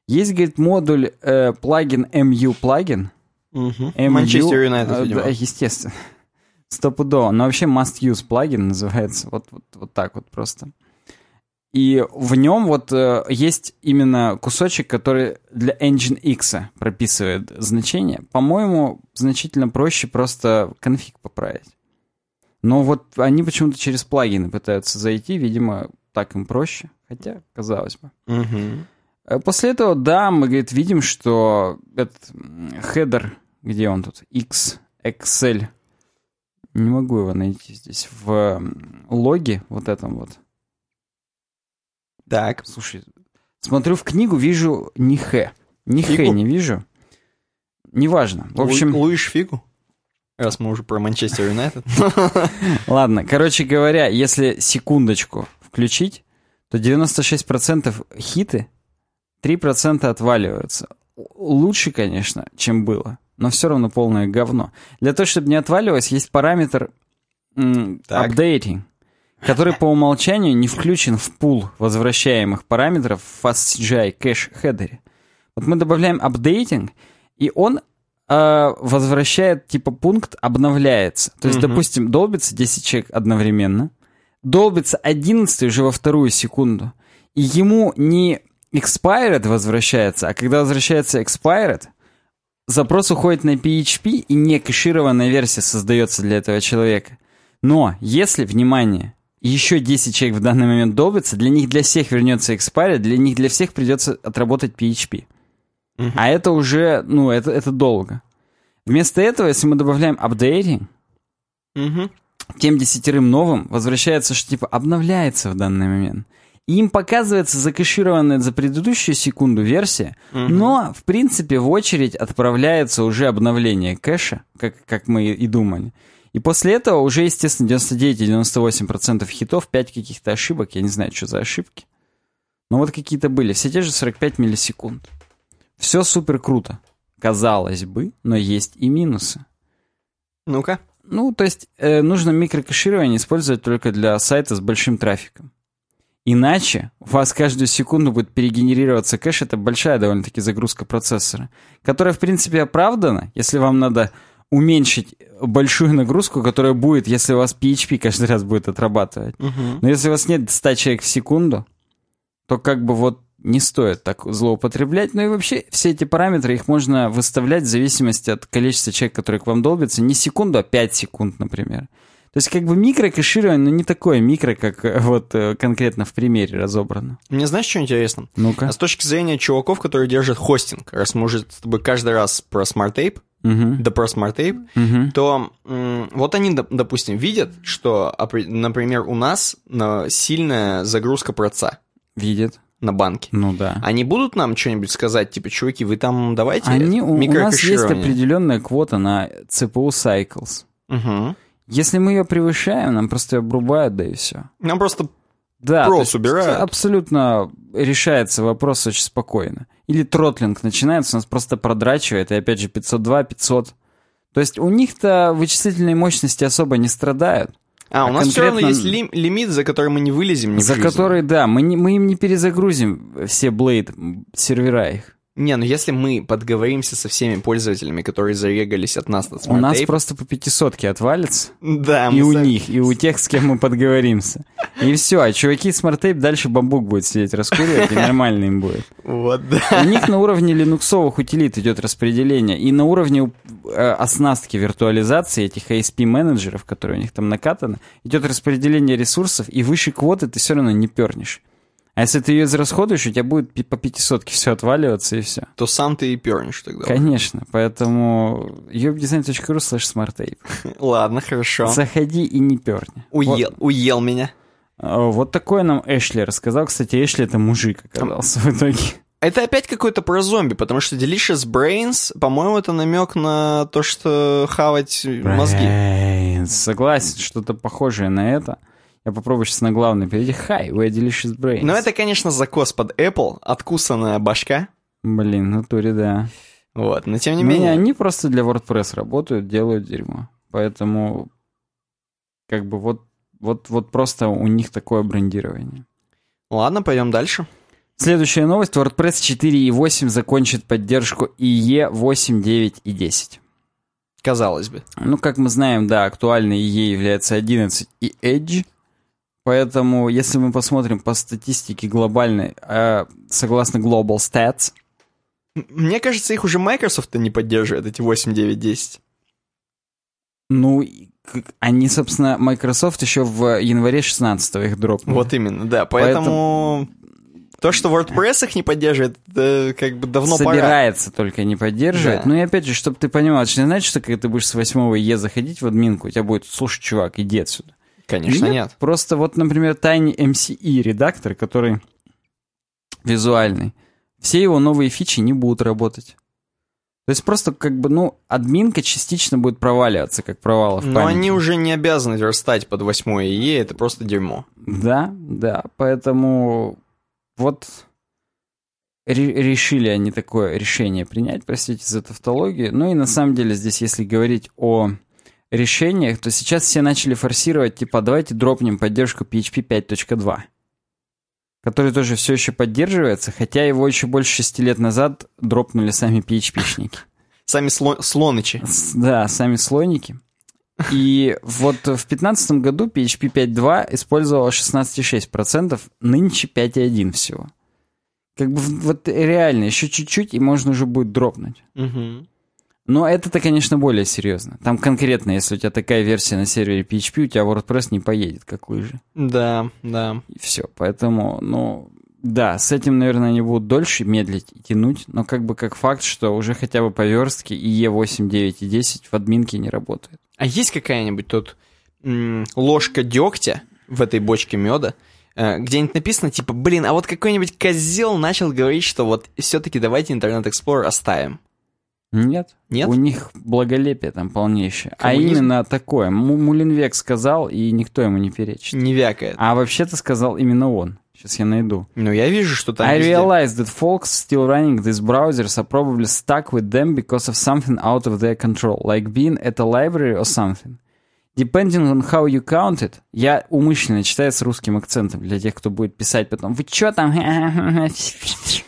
Есть, говорит, модуль э, плагин MU плагин. Манчестер Юнайтед, э, естественно. Стопудово. Но вообще must use плагин называется. Вот, вот, вот так вот просто. И в нем вот э, есть именно кусочек, который для Engine X прописывает значение. По-моему, значительно проще просто конфиг поправить. Но вот они почему-то через плагины пытаются зайти, видимо, так им проще. Хотя, казалось бы. Угу. После этого, да, мы, говорит, видим, что этот хедер, где он тут, X, Excel, не могу его найти здесь, в логе вот этом вот. Так. Слушай, смотрю в книгу, вижу не Х. Ни Х не вижу. Неважно. В общем... Лу Луишь фигу? Раз мы уже про Манчестер Юнайтед. <laughs> Ладно, короче говоря, если секундочку включить, то 96% хиты, 3% отваливаются. Лучше, конечно, чем было, но все равно полное говно. Для того, чтобы не отваливалось, есть параметр updating, который по умолчанию не включен в пул возвращаемых параметров в FastCGI кэш хедере. Вот мы добавляем updating, и он э, возвращает, типа, пункт обновляется. То есть, mm-hmm. допустим, долбится 10 человек одновременно, долбится 11 уже во вторую секунду, и ему не expired возвращается, а когда возвращается expired, запрос уходит на PHP, и не кэшированная версия создается для этого человека. Но если, внимание, еще 10 человек в данный момент долбится, для них для всех вернется expired, для них для всех придется отработать PHP. Uh-huh. А это уже, ну, это, это долго. Вместо этого, если мы добавляем updating, uh-huh. тем десятерым новым возвращается, что типа обновляется в данный момент. И им показывается закэшированная за предыдущую секунду версия, uh-huh. но, в принципе, в очередь отправляется уже обновление кэша, как, как мы и думали. И после этого уже, естественно, 99-98% хитов, 5 каких-то ошибок, я не знаю, что за ошибки. Но вот какие-то были, все те же 45 миллисекунд. Все супер круто. Казалось бы, но есть и минусы. Ну-ка. Ну, то есть э, нужно микрокэширование использовать только для сайта с большим трафиком. Иначе у вас каждую секунду будет перегенерироваться кэш. Это большая довольно-таки загрузка процессора, которая, в принципе, оправдана, если вам надо уменьшить большую нагрузку, которая будет, если у вас PHP каждый раз будет отрабатывать. Угу. Но если у вас нет 100 человек в секунду, то как бы вот не стоит так злоупотреблять. Ну и вообще все эти параметры, их можно выставлять в зависимости от количества человек, которые к вам долбятся. Не секунду, а 5 секунд, например. То есть как бы микрокэширование, но не такое микро, как э, вот э, конкретно в примере разобрано. Мне знаешь, что интересно? Ну-ка. А с точки зрения чуваков, которые держат хостинг, раз мы уже с тобой каждый раз про Tape, Угу. Smart Tape, Угу. то вот они, доп- допустим, видят, что, например, у нас на сильная загрузка проца Видят. на банке. Ну да. Они будут нам что-нибудь сказать, типа, чуваки, вы там давайте Они, у, у нас есть микрокэширование?» определенная квота на CPU cycles. Мгм. Если мы ее превышаем, нам просто ее обрубают, да и все. Нам просто Да, Прос убирают. абсолютно решается вопрос очень спокойно. Или тротлинг начинается, у нас просто продрачивает, и опять же 502, 500. То есть у них-то вычислительные мощности особо не страдают. А, у А нас все равно конкретно- есть лим- лимит, за который мы не вылезем в за который, да, мы, не- мы им не перезагрузим все Blade сервера их. Не, ну если мы подговоримся со всеми пользователями, которые зарегались от нас на У нас просто по пятисотке отвалится. Да, И у сами- них, и у тех, с кем мы подговоримся. И все, а чуваки с с smart-тейп дальше бамбук будет сидеть раскуривать, и нормально им будет. Вот, да. У них на уровне линуксовых утилит идет распределение, и на уровне э, оснастки виртуализации этих ASP-менеджеров, которые у них там накатаны, идет распределение ресурсов, и выше квоты ты все равно не пернешь. А если ты ее израсходуешь, у тебя будет по пятисотке все отваливаться, и все. То сам ты и пернешь тогда. Конечно, поэтому ubedesign.ru slash smarttape. Ладно, хорошо. Заходи и не перни. Уел, уел меня. А, Вот такое нам Эшли рассказал. Кстати, Эшли это мужик оказался в итоге. Это опять какой-то про зомби, потому что Delicious Brains, по-моему, это намек на то, что хавать мозги. Brains. Согласен, что-то похожее на это. Я попробую сейчас на главный перейти. Hi, we're delicious brains. Но это, конечно, закос под Apple, откусанная башка. Блин, в натуре, да. Вот, но тем не Не менее. они просто для WordPress работают, делают дерьмо. Поэтому, как бы, вот, вот, вот просто у них такое брендирование. Ладно, пойдем дальше. Следующая новость. WordPress 4.8 закончит поддержку IE 8, 9 и 10. казалось бы. Ну, как мы знаем, да, актуальной ей является 11 и Edge. Поэтому, если мы посмотрим по статистике глобальной, э, согласно Global Stats, Мне кажется, их уже Microsoft не поддерживает, эти 8, 9, 10. ну, они, собственно, Microsoft еще в январе 16 их дропнули. Вот именно, да. Поэтому, то, что WordPress их не поддерживает, это как бы давно пора. Собирается только не поддерживать. Да. Ну и опять же, чтобы ты понимал, это не значит, что когда ты будешь с 8 Е заходить в админку, у тебя будет, слушай, чувак, иди отсюда. Конечно, нет. Просто вот, например, Tiny MCE редактор, который визуальный, все его новые фичи не будут работать. То есть просто как бы, ну, админка частично будет проваливаться, как провалы в Но памяти. они уже не обязаны верстать под 8 ИЕ, это просто дерьмо. Да, да, поэтому вот ре- решили они такое решение принять, простите за тавтологию. Ну и на самом деле здесь, если говорить о решениях, то сейчас все начали форсировать, типа, давайте дропнем поддержку PHP 5.2, который тоже все еще поддерживается, хотя его еще больше шести лет назад дропнули сами PHP-шники. <laughs> Сами сло- слонычи. Да, сами слойники. И вот в 2015 году PHP 5.2 использовала 16,6%, нынче 5.1 всего. Как бы вот реально, еще чуть-чуть, и можно уже будет дропнуть. Мгм. Но это-то, конечно, более серьезно. Там конкретно, если у тебя такая версия на сервере PHP, у тебя WordPress не поедет, как лыжи. Да, да. И все. Поэтому, ну, да, с этим, наверное, они будут дольше медлить и тянуть, но как бы как факт, что уже хотя бы по верстке и E8, 9 и 10 в админке не работает. А есть какая-нибудь тут ложка дегтя в этой бочке меда, э, где-нибудь написано, типа, блин, а вот какой-нибудь козел начал говорить, что вот все-таки давайте Internet Explorer оставим. Нет. Нет? У них благолепие там полнейшее. А Коммунизм? именно такое. Му- Мулинвек сказал, и никто ему не перечит. Не вякает. А вообще-то сказал именно он. Сейчас я найду. Ну, я вижу, что там I везде. realized that folks still running these browsers are probably stuck with them because of something out of their control, like being at a library or something. Depending on how you count it, я умышленно читаю с русским акцентом для тех, кто будет писать потом. Вы чё там? <laughs>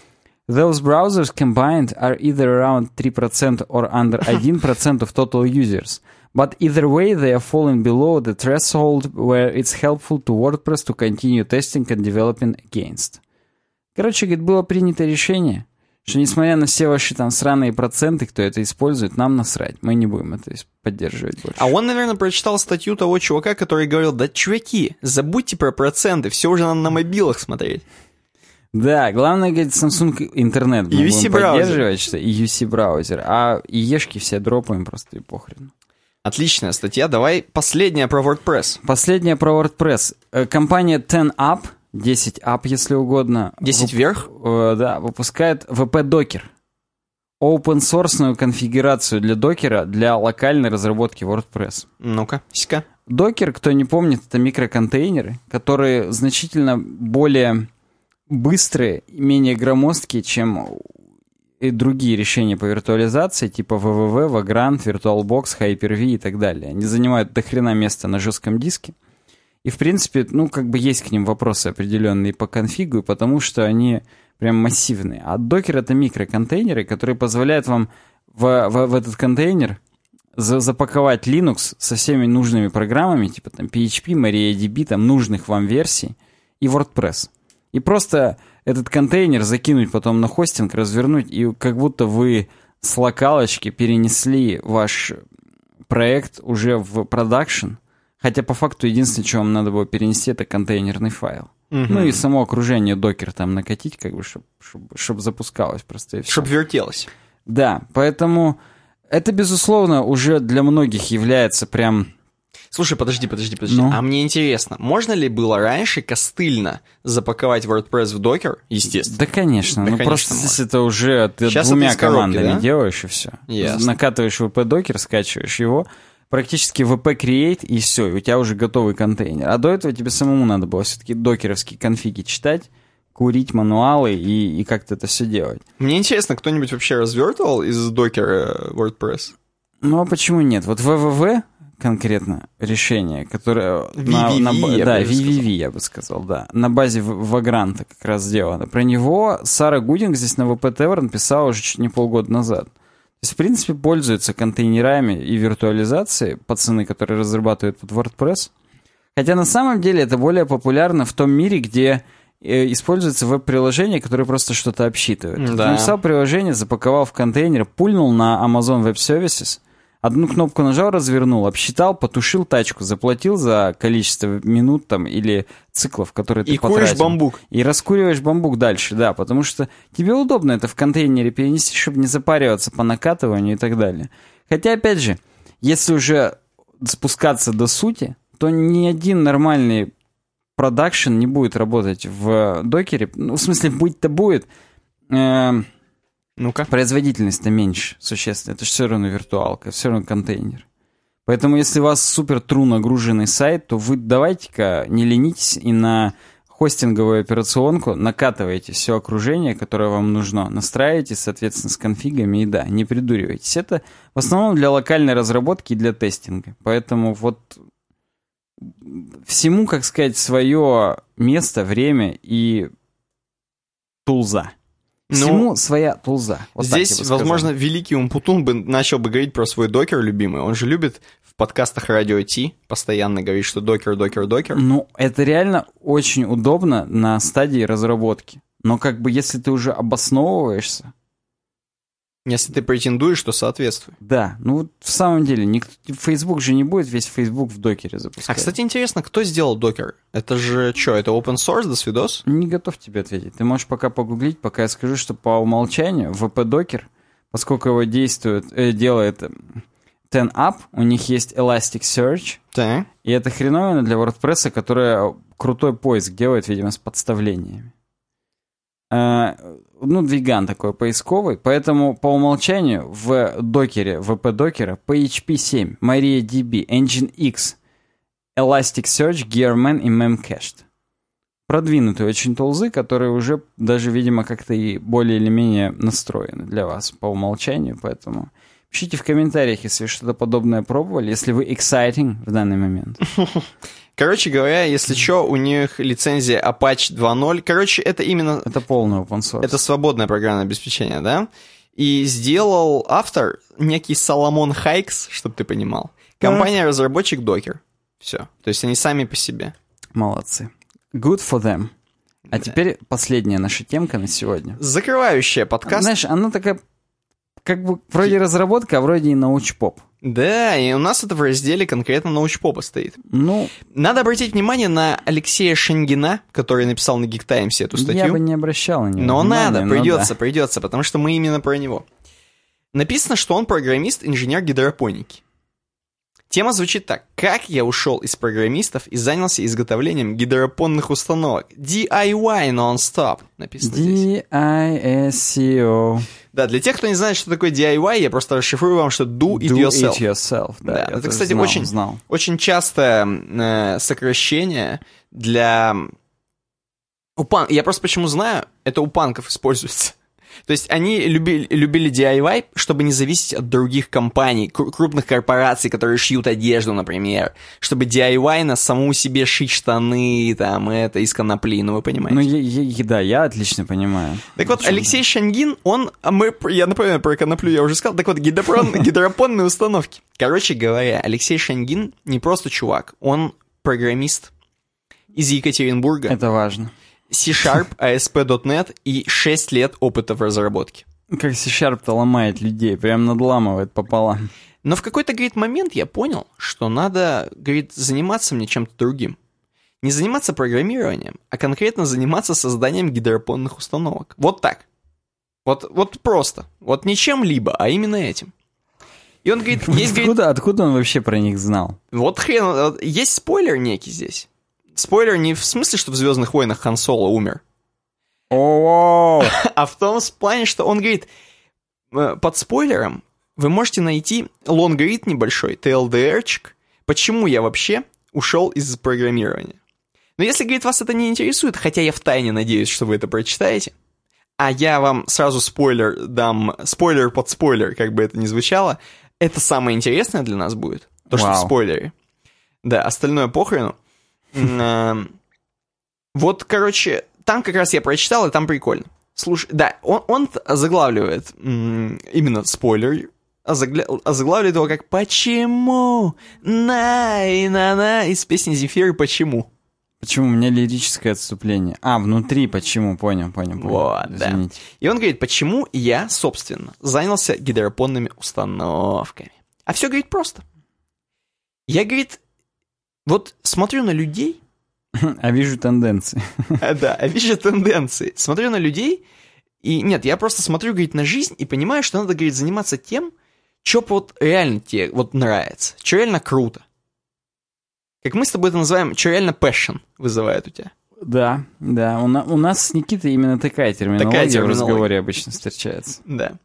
Those browsers combined are either around 3% or under <laughs> 1% of total users. But either way, they are falling below the threshold where it's helpful to WordPress to continue testing and developing against. Короче, говорит, было принято решение, что несмотря на все ваши там сраные проценты, кто это использует, нам насрать. Мы не будем это поддерживать больше. А он, наверное, прочитал статью того чувака, который говорил, да, чуваки, забудьте про проценты, все уже надо на мобилах смотреть. Да, главное, говорит, Samsung интернет мы UC будем браузер. поддерживать, что и UC браузер, а ешки все дропаем просто и похрен. Отличная статья, давай последняя про WordPress. Последнее про WordPress. Э, Компания 10up, 10 up, если угодно. 10 вып- вверх? э, да, выпускает VP Docker. Open source конфигурацию для докера для локальной разработки WordPress. Ну-ка, сиська. Докер, кто не помнит, это микроконтейнеры, которые значительно более быстрые менее громоздкие, чем и другие решения по виртуализации, типа www, Vagrant, VirtualBox, Hyper-V и так далее. Они занимают дохрена места на жестком диске. И, в принципе, ну, как бы есть к ним вопросы определенные по конфигу, потому что они прям массивные. А докер — это микроконтейнеры, которые позволяют вам в, в- в этот контейнер за- запаковать Linux со всеми нужными программами, типа там PHP, MariaDB, там нужных вам версий, и WordPress. И просто этот контейнер закинуть потом на хостинг, развернуть, и как будто вы с локалочки перенесли ваш проект уже в продакшн, хотя по факту единственное, что вам надо было перенести, это контейнерный файл. Ну и само окружение докер там накатить, как бы, чтобы запускалось просто и всё. Чтоб вертелось. Да, поэтому это, безусловно, уже для многих является прям... Слушай, подожди, подожди, подожди. Ну? А мне интересно, можно ли было раньше костыльно запаковать WordPress в докер? Естественно. Да, конечно. Да, ну, конечно, просто можно. это уже ты Щас двумя коробки, командами да? делаешь, и все. Ясно. Накатываешь VP-докер, скачиваешь его, практически VP-create, и все, у тебя уже готовый контейнер. А до этого тебе самому надо было все-таки докеровские конфиги читать, курить мануалы и, и как-то это все делать. Мне интересно, кто-нибудь вообще развертывал из докера WordPress? Ну, а почему нет? Вот www конкретно решение, которое... на- VVV, на ба- я бы да, сказал. VVV, я бы сказал, да. На базе В- Vagrant как раз сделано. Про него Сара Гудинг здесь на VP Tavern писала уже чуть не полгода назад. То есть, в принципе, пользуются контейнерами и виртуализацией пацаны, которые разрабатывают под WordPress. Хотя на самом деле это более популярно в том мире, где э, используется веб-приложение, которое просто что-то обсчитывает. Да. Ты написал приложение, запаковал в контейнер, пульнул на Amazon Web Services, одну кнопку нажал, развернул, обсчитал, потушил тачку, заплатил за количество минут там или циклов, которые ты И куришь потратил. бамбук. И раскуриваешь бамбук дальше, да, потому что тебе удобно это в контейнере перенести, чтобы не запариваться по накатыванию и так далее. Хотя, опять же, если уже спускаться до сути, то ни один нормальный продакшн не будет работать в докере. Ну, в смысле, будь-то будет, э, Ну-ка. производительность-то меньше существенно. Это же все равно виртуалка, все равно контейнер. Поэтому, если у вас супер тру нагруженный сайт, то вы давайте-ка не ленитесь и на хостинговую операционку накатываете все окружение, которое вам нужно, настраиваете, соответственно, с конфигами, и да, не придуривайтесь. Это в основном для локальной разработки и для тестинга. Поэтому вот всему, как сказать, свое место, время и тулза. Ну, Всему своя тулза. Вот Здесь, возможно, великий Умпутун бы начал бы говорить про свой докер любимый. Он же любит в подкастах Радио Ти постоянно говорить, что докер, докер, докер. Ну, это реально очень удобно на стадии разработки. Но как бы если ты уже обосновываешься, Если ты претендуешь, то соответствуй. да, ну вот в самом деле, никто, Facebook же не будет весь Facebook в докере запускать. А, кстати, интересно, кто сделал докер? Это же что, это open source, до свидос? Не готов тебе ответить. Ты можешь пока погуглить, пока я скажу, что по умолчанию VP-докер, поскольку его действует, э, делает 10up, у них есть Elasticsearch, Так. и это хреновина для WordPress, которая крутой поиск делает, видимо, с подставлениями. Ну, двиган такой поисковый, поэтому по умолчанию в докере, VP-докера PHP 7, MariaDB, Nginx, Elasticsearch, Gearman и Memcached. Продвинутые очень тулзы, которые уже даже, видимо, как-то и более или менее настроены для вас по умолчанию, поэтому пишите в комментариях, если что-то подобное пробовали, если вы exciting в данный момент. <laughs> Короче говоря, если что, у них лицензия Apache 2.0. Короче, это именно... Это полный open source. Это свободное программное обеспечение, да? И сделал автор некий Соломон Хайкс, чтобы ты понимал. Компания-разработчик Docker. Все. То есть они сами по себе. Молодцы. Good for them. А теперь последняя наша темка на сегодня. Закрывающая подкаст. Знаешь, она такая, как бы, вроде разработка, а вроде и научпоп. Да, и у нас это в разделе конкретно научпопа стоит. Ну, Надо обратить внимание на Алексея Шенгина, который написал на Times эту статью. я бы не обращал на него Но внимания, надо, придется, да. придется, потому что мы именно про него. Написано, что он программист, инженер гидропоники. Тема звучит так. Как я ушел из программистов и занялся изготовлением гидропонных установок? DIY non-stop. Написано здесь. D-I-S-C-O. Да, для тех, кто не знает, что такое DIY, я просто расшифрую вам, что do it Do yourself. it yourself. Да, Да, это, кстати, знал, очень, знал. очень частое э, сокращение для... У пан... Я просто почему знаю, это у панков используется. То есть они любили, любили DIY, чтобы не зависеть от других компаний, кру- крупных корпораций, которые шьют одежду, например. Чтобы DIY на саму себе шить штаны, там, это, из конопли, ну вы понимаете. Ну, я, я- да, я отлично понимаю. Так вот, Алексей Шангин, он, а мы, я напомню про коноплю, я уже сказал, так вот, гидропон, <laughs> гидропонные установки. Короче говоря, Алексей Шангин не просто чувак, он программист из Екатеринбурга, Это важно. C-Sharp, ASP.NET и 6 лет опыта в разработке. Как C-Sharp-то ломает людей, прям надламывает пополам. Но в какой-то, говорит, момент я понял, что надо, говорит, заниматься мне чем-то другим. Не заниматься программированием, а конкретно заниматься созданием гидропонных установок. Вот так. Вот, вот просто. Вот не чем-либо, а именно этим. И он говорит, <laughs> есть, говорит, Откуда, откуда он вообще про них знал? вот хрен, вот есть спойлер некий здесь. Спойлер не в смысле, что в Звездных войнах Хан Соло умер, О, <laughs> а в том плане, что он говорит, э, под спойлером вы можете найти лонгрид небольшой, TLDR-чик, почему я вообще ушел из программирования. Но если, говорит, вас это не интересует, хотя я втайне надеюсь, что вы это прочитаете, а я вам сразу спойлер дам, спойлер под спойлер, как бы это ни звучало, это самое интересное для нас будет, то, что в спойлере. Да, остальное похрену. Эм, Вот, короче, там как раз я прочитал, и там прикольно. Слушай, да, он, он заглавливает именно спойлер, озаглавливает его как «Почему?» на и на на из песни Земфиры «Почему?». Почему? У меня лирическое отступление. А, внутри почему? Понял, понял, понял. Вот, да. Извините. И он говорит, почему я, собственно, занялся гидропонными установками. А все, говорит, просто. Я, говорит, вот смотрю на людей, <laughs> А вижу тенденции. <laughs> а, да, а вижу тенденции. Смотрю на людей, и нет, я просто смотрю, говорит, на жизнь и понимаю, что надо, говорит, заниматься тем, что вот реально тебе вот нравится, что реально круто. Как мы с тобой это называем, что реально passion вызывает у тебя. Да, да. У, на- у нас с Никитой именно такая терминология, Такая в терминология. разговоре обычно встречается. Да.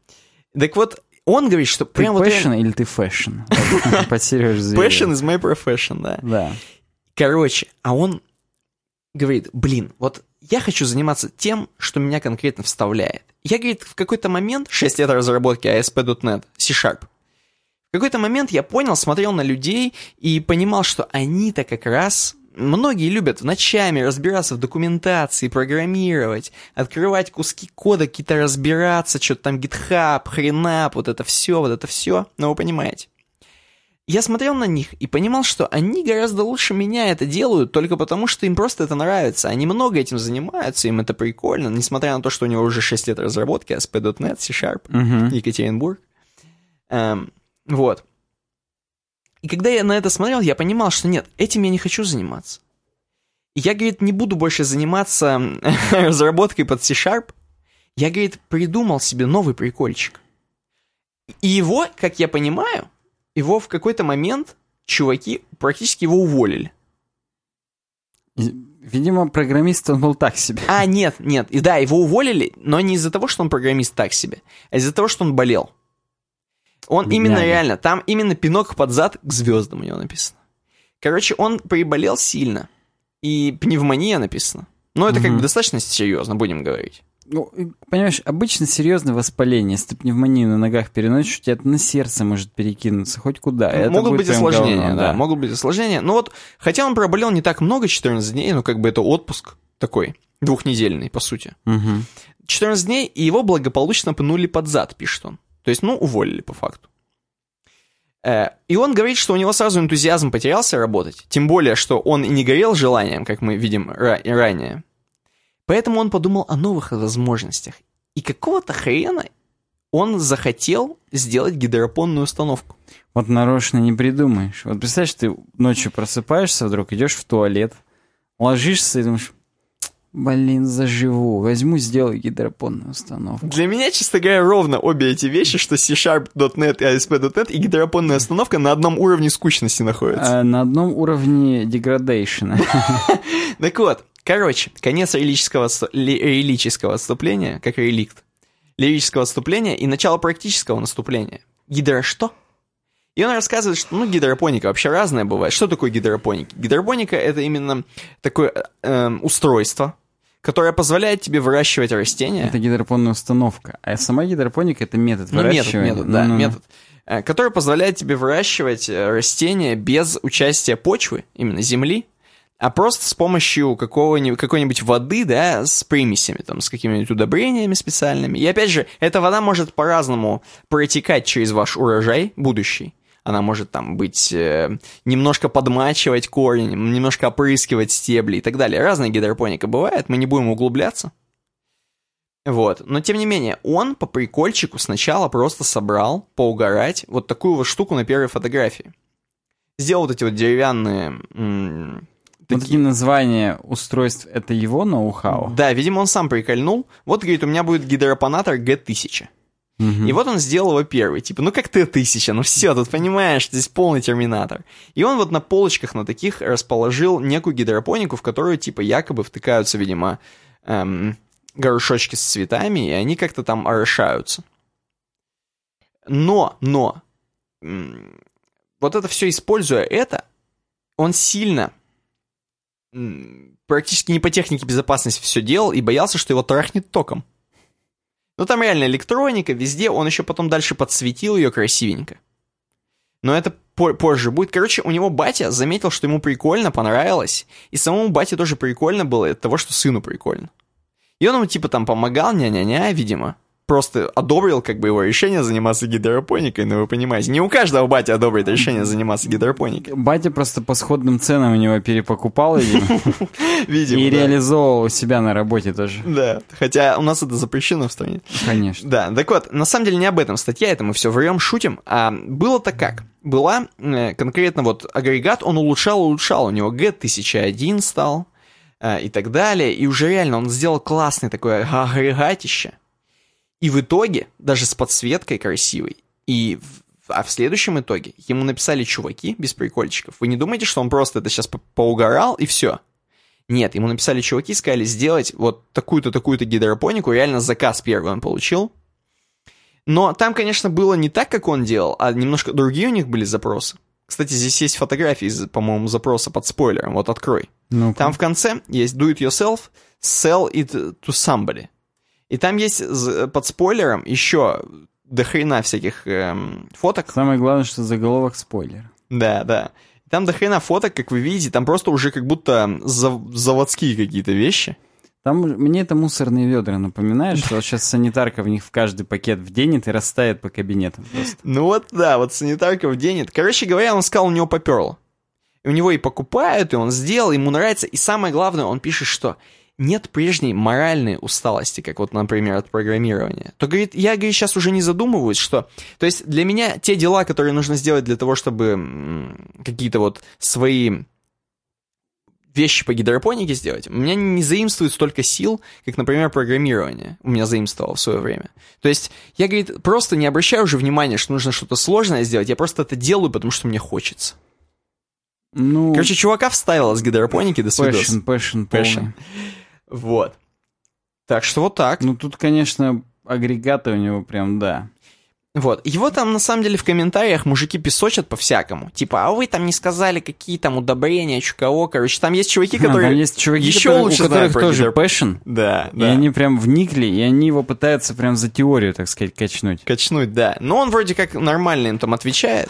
Так вот, он говорит, что Ты прям вот passion или ты fashion? Вот <laughs> Под Сережу Зверева. passion is my profession, да. Да. Короче, а он говорит, блин, вот я хочу заниматься тем, что меня конкретно вставляет. Я, говорит, в какой-то момент, 6 лет разработки ASP.NET, C-Sharp, в какой-то момент я понял, смотрел на людей и понимал, что они-то как раз... Многие любят ночами разбираться в документации, программировать, открывать куски кода, какие-то разбираться, что-то там GitHub, хренап, вот это все, вот это все. Ну, вы понимаете. Я смотрел на них и понимал, что они гораздо лучше меня это делают, только потому, что им просто это нравится. Они много этим занимаются, им это прикольно, несмотря на то, что у него уже 6 лет разработки, ASP.NET, C-Sharp, Мгм. Екатеринбург. Эм, вот. И когда я на это смотрел, я понимал, что нет, этим я не хочу заниматься. И я, говорит, не буду больше заниматься <laughs> разработкой под C-Sharp. Я, говорит, придумал себе новый прикольчик. И его, как я понимаю, его в какой-то момент чуваки практически его уволили. Видимо, программист он был так себе. А, нет, нет. И да, его уволили, но не из-за того, что он программист так себе, а из-за того, что он болел. Он Бедняга. именно реально, там именно пинок под зад к звездам у него написано. Короче, он приболел сильно. И пневмония написано. Но это как Мгм. бы достаточно серьезно, будем говорить. Ну, понимаешь, обычно серьезное воспаление. Если ты пневмонию на ногах переносишь, у тебя это на сердце может перекинуться хоть куда. Это могут быть осложнения, говно, да, могут быть осложнения. Ну вот, хотя он проболел не так много, 14 дней, но как бы это отпуск такой, двухнедельный, по сути. Мгм. 14 дней, и его благополучно пнули под зад, пишет он. То есть, ну, уволили по факту. Э, И он говорит, что у него сразу энтузиазм потерялся работать, тем более, что он и не горел желанием, как мы видим ра- ранее. Поэтому он подумал о новых возможностях. И какого-то хрена он захотел сделать гидропонную установку. Вот нарочно не придумаешь. Вот представляешь, ты ночью просыпаешься, вдруг идешь в туалет, ложишься и думаешь, блин, заживу, возьму, сделаю гидропонную установку. Для меня, честно говоря, ровно обе эти вещи, что C-Sharp.net и ASP.NET и гидропонная установка на одном уровне скучности находятся. А, на одном уровне деградейшена. <laughs> Так вот, короче, конец ли- лирического отступления, как реликт, лирического отступления и начало практического наступления. Гидро что? И он рассказывает, что ну, гидропоника вообще разная бывает. Что такое гидропоника? Гидропоника — это именно такое эм, устройство, которое позволяет тебе выращивать растения. Это гидропонная установка. А сама гидропоника — это метод Ну, метод, выращивания. метод, да, Ну-ну-ну. метод. э, Который позволяет тебе выращивать э, растения без участия почвы, именно земли, а просто с помощью какого-нибудь, какой-нибудь воды, да, с примесями, там, с какими-нибудь удобрениями специальными. И опять же, эта вода может по-разному протекать через ваш урожай будущий. Она может там быть э, немножко подмачивать корень, немножко опрыскивать стебли и так далее. Разная гидропоника бывает, мы не будем углубляться. Вот. Но тем не менее, он по прикольчику сначала просто собрал, поугарать, вот такую вот штуку на первой фотографии. Сделал вот эти вот деревянные... м, Вот такие- такие названия устройств — это его ноу-хау? Да, видимо, он сам прикольнул. Вот, говорит, у меня будет гидропонатор G1000. Мгм. И вот он сделал его первый. Типа, ну как Т-1000, ну все, тут понимаешь, здесь полный терминатор. И он вот на полочках на таких расположил некую гидропонику, в которую, типа, якобы втыкаются, видимо, эм, горшочки с цветами, и они как-то там орошаются. Но, но, вот это все используя это, он сильно практически не по технике безопасности все делал и боялся, что его трахнет током. Ну там реально электроника, везде, он еще потом дальше подсветил ее красивенько. Но это по- позже будет. Короче, у него батя заметил, что ему прикольно, понравилось. И самому бате тоже прикольно было от того, что сыну прикольно. И он ему типа там помогал, ня-ня-ня, видимо. Просто одобрил как бы его решение заниматься гидропоникой, но вы понимаете, не у каждого батя одобрит решение заниматься гидропоникой. Батя просто по сходным ценам у него перепокупал, <laughs> видимо, и реализовывал себя на работе тоже. Да, хотя у нас это запрещено в стране. Конечно. Да, так вот, на самом деле не об этом статья, это мы все врем, шутим. А было-то как? Была э, конкретно вот агрегат, он улучшал, улучшал, у него G1001 стал э, и так далее, и уже реально он сделал классный такой агрегатище. И в итоге, даже с подсветкой красивой, и в- а в следующем итоге ему написали чуваки без прикольчиков. Вы не думаете, что он просто это сейчас по- поугорал и все? Нет, ему написали чуваки, сказали сделать вот такую-то, такую-то гидропонику, реально заказ первый он получил. Но там, конечно, было не так, как он делал, а немножко другие у них были запросы. Кстати, здесь есть фотографии по-моему, запроса под спойлером. Вот открой. ну Там в конце есть do it yourself, sell it to somebody. И там есть з- под спойлером еще до хрена всяких эм, фоток. Самое главное, что заголовок спойлер. Да, да. Там до хрена фоток, как вы видите, там просто уже как будто зав- заводские какие-то вещи. Там мне это мусорные ведра напоминает, что вот сейчас санитарка в них в каждый пакет вденет и растает по кабинетам просто. Ну вот, да, вот санитарка в день. Короче говоря, он сказал, у него поперло. И у него и покупают, и он сделал, ему нравится. И самое главное, он пишет, что нет прежней моральной усталости, как вот, например, от программирования. То, говорит, я, говорит, сейчас уже не задумываюсь, что... То есть для меня те дела, которые нужно сделать для того, чтобы какие-то вот свои вещи по гидропонике сделать, у меня не заимствует столько сил, как, например, программирование у меня заимствовало в свое время. То есть я, говорит, просто не обращаю уже внимания, что нужно что-то сложное сделать, я просто это делаю, потому что мне хочется. Ну, Короче, чувака вставила с гидропоники до свидос. passion, passion, Passion. Вот. Так что вот так. Ну, тут, конечно, агрегаты у него прям, да. Вот. Его там, на самом деле, в комментариях мужики песочат по-всякому. Типа, а вы там не сказали, какие там удобрения, чё кого. Короче, там есть чуваки, <laughs> которые... Там есть чуваки, еще которые- лучше у которых знают тоже гидроп- passion, Да, и да. они прям вникли, и они его пытаются прям за теорию, так сказать, качнуть. Качнуть, да. Но он вроде как нормально им там отвечает.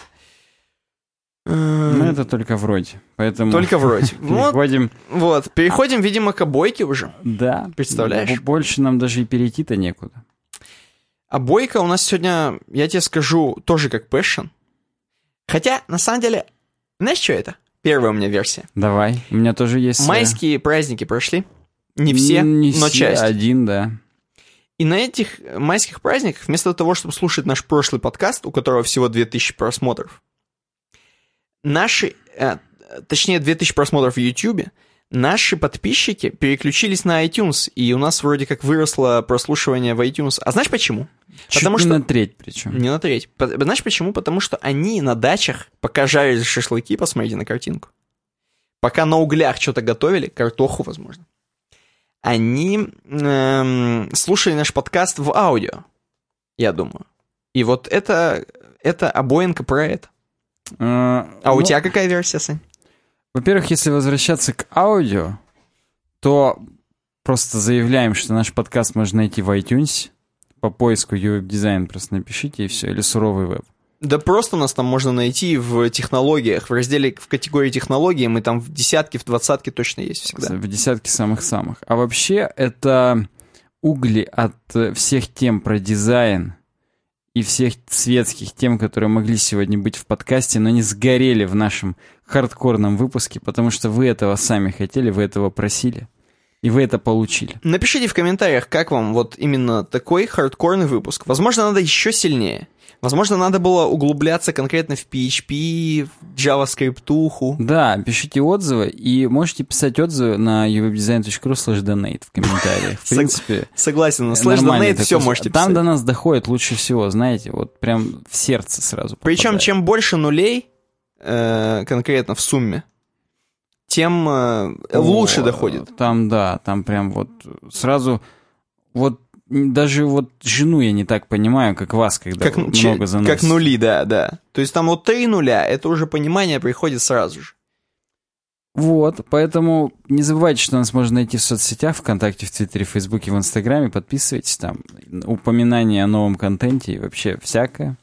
Ну, это только вроде. Поэтому Только вроде. <laughs> Переходим... вот. Переходим, видимо, к обойке уже. Да. Представляешь? Больше нам даже и перейти-то некуда. А бойка у нас сегодня, я тебе скажу, тоже как Passion. Хотя, на самом деле, знаешь, что это? Первая у меня версия. Давай. У меня тоже есть... Майские праздники прошли. Не все, не но все, часть. Один, да. И на этих майских праздниках, вместо того, чтобы слушать наш прошлый подкаст, у которого всего 2000 просмотров, наши, э, точнее 2000 просмотров в YouTube, наши подписчики переключились на iTunes, и у нас вроде как выросло прослушивание в iTunes. А знаешь почему? Чуть Потому не что... на треть причем. Не на треть. Знаешь почему? Потому что они на дачах, пока жарили шашлыки, посмотрите на картинку, пока на углях что-то готовили, картоху, возможно, они эм, слушали наш подкаст в аудио, я думаю. И вот это, это обоинка про это. А, А у ну, тебя какая версия, Сань? Во-первых, если возвращаться к аудио, то просто заявляем, что наш подкаст можно найти в iTunes. По поиску UWeb дизайн просто напишите и все, или суровый веб. Да просто нас там можно найти в технологиях, в разделе, в категории технологии, мы там в десятке, в двадцатке точно есть всегда. В десятке самых-самых. А вообще это угли от э, всех тем про дизайн и всех светских тем, которые могли сегодня быть в подкасте, но не сгорели в нашем хардкорном выпуске, потому что вы этого сами хотели, вы этого просили, и вы это получили. Напишите в комментариях, как вам вот именно такой хардкорный выпуск. Возможно, надо еще сильнее. Возможно, надо было углубляться конкретно в PHP, в JavaScript. Да, пишите отзывы, и можете писать отзывы на uwebdesign.ru slash donate в комментариях. В <laughs> принципе, Согласен, на слэш нормальный donate все можете Там писать. до нас доходит лучше всего, знаете, вот прям в сердце сразу Причем, чем больше нулей э, конкретно в сумме, тем э, лучше доходит. Там, да, там прям вот сразу, вот даже вот жену я не так понимаю, как вас, когда Как, много че- заносите. как нули, да, да. То есть там вот три нуля, это уже понимание приходит сразу же. Вот, поэтому не забывайте, что нас можно найти в соцсетях, ВКонтакте, в Твиттере, в Фейсбуке, в Инстаграме. Подписывайтесь там. Упоминания о новом контенте и вообще всякое.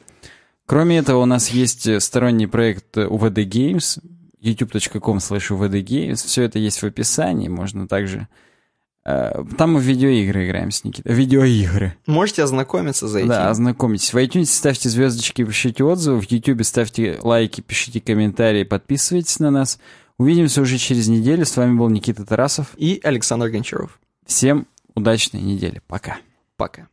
Кроме этого, у нас есть э, сторонний проект э, UVD Games, youtube.com slash. Все это есть в описании. Можно также Э, Там мы в видеоигры играем с Никитой. Видеоигры. Можете ознакомиться за этим. Да, ознакомьтесь. В iTunes ставьте звездочки, пишите отзывы. В YouTube ставьте лайки, пишите комментарии, подписывайтесь на нас. Увидимся уже через неделю. С вами был Никита Тарасов. И Александр Гончаров. Всем удачной недели. Пока. Пока.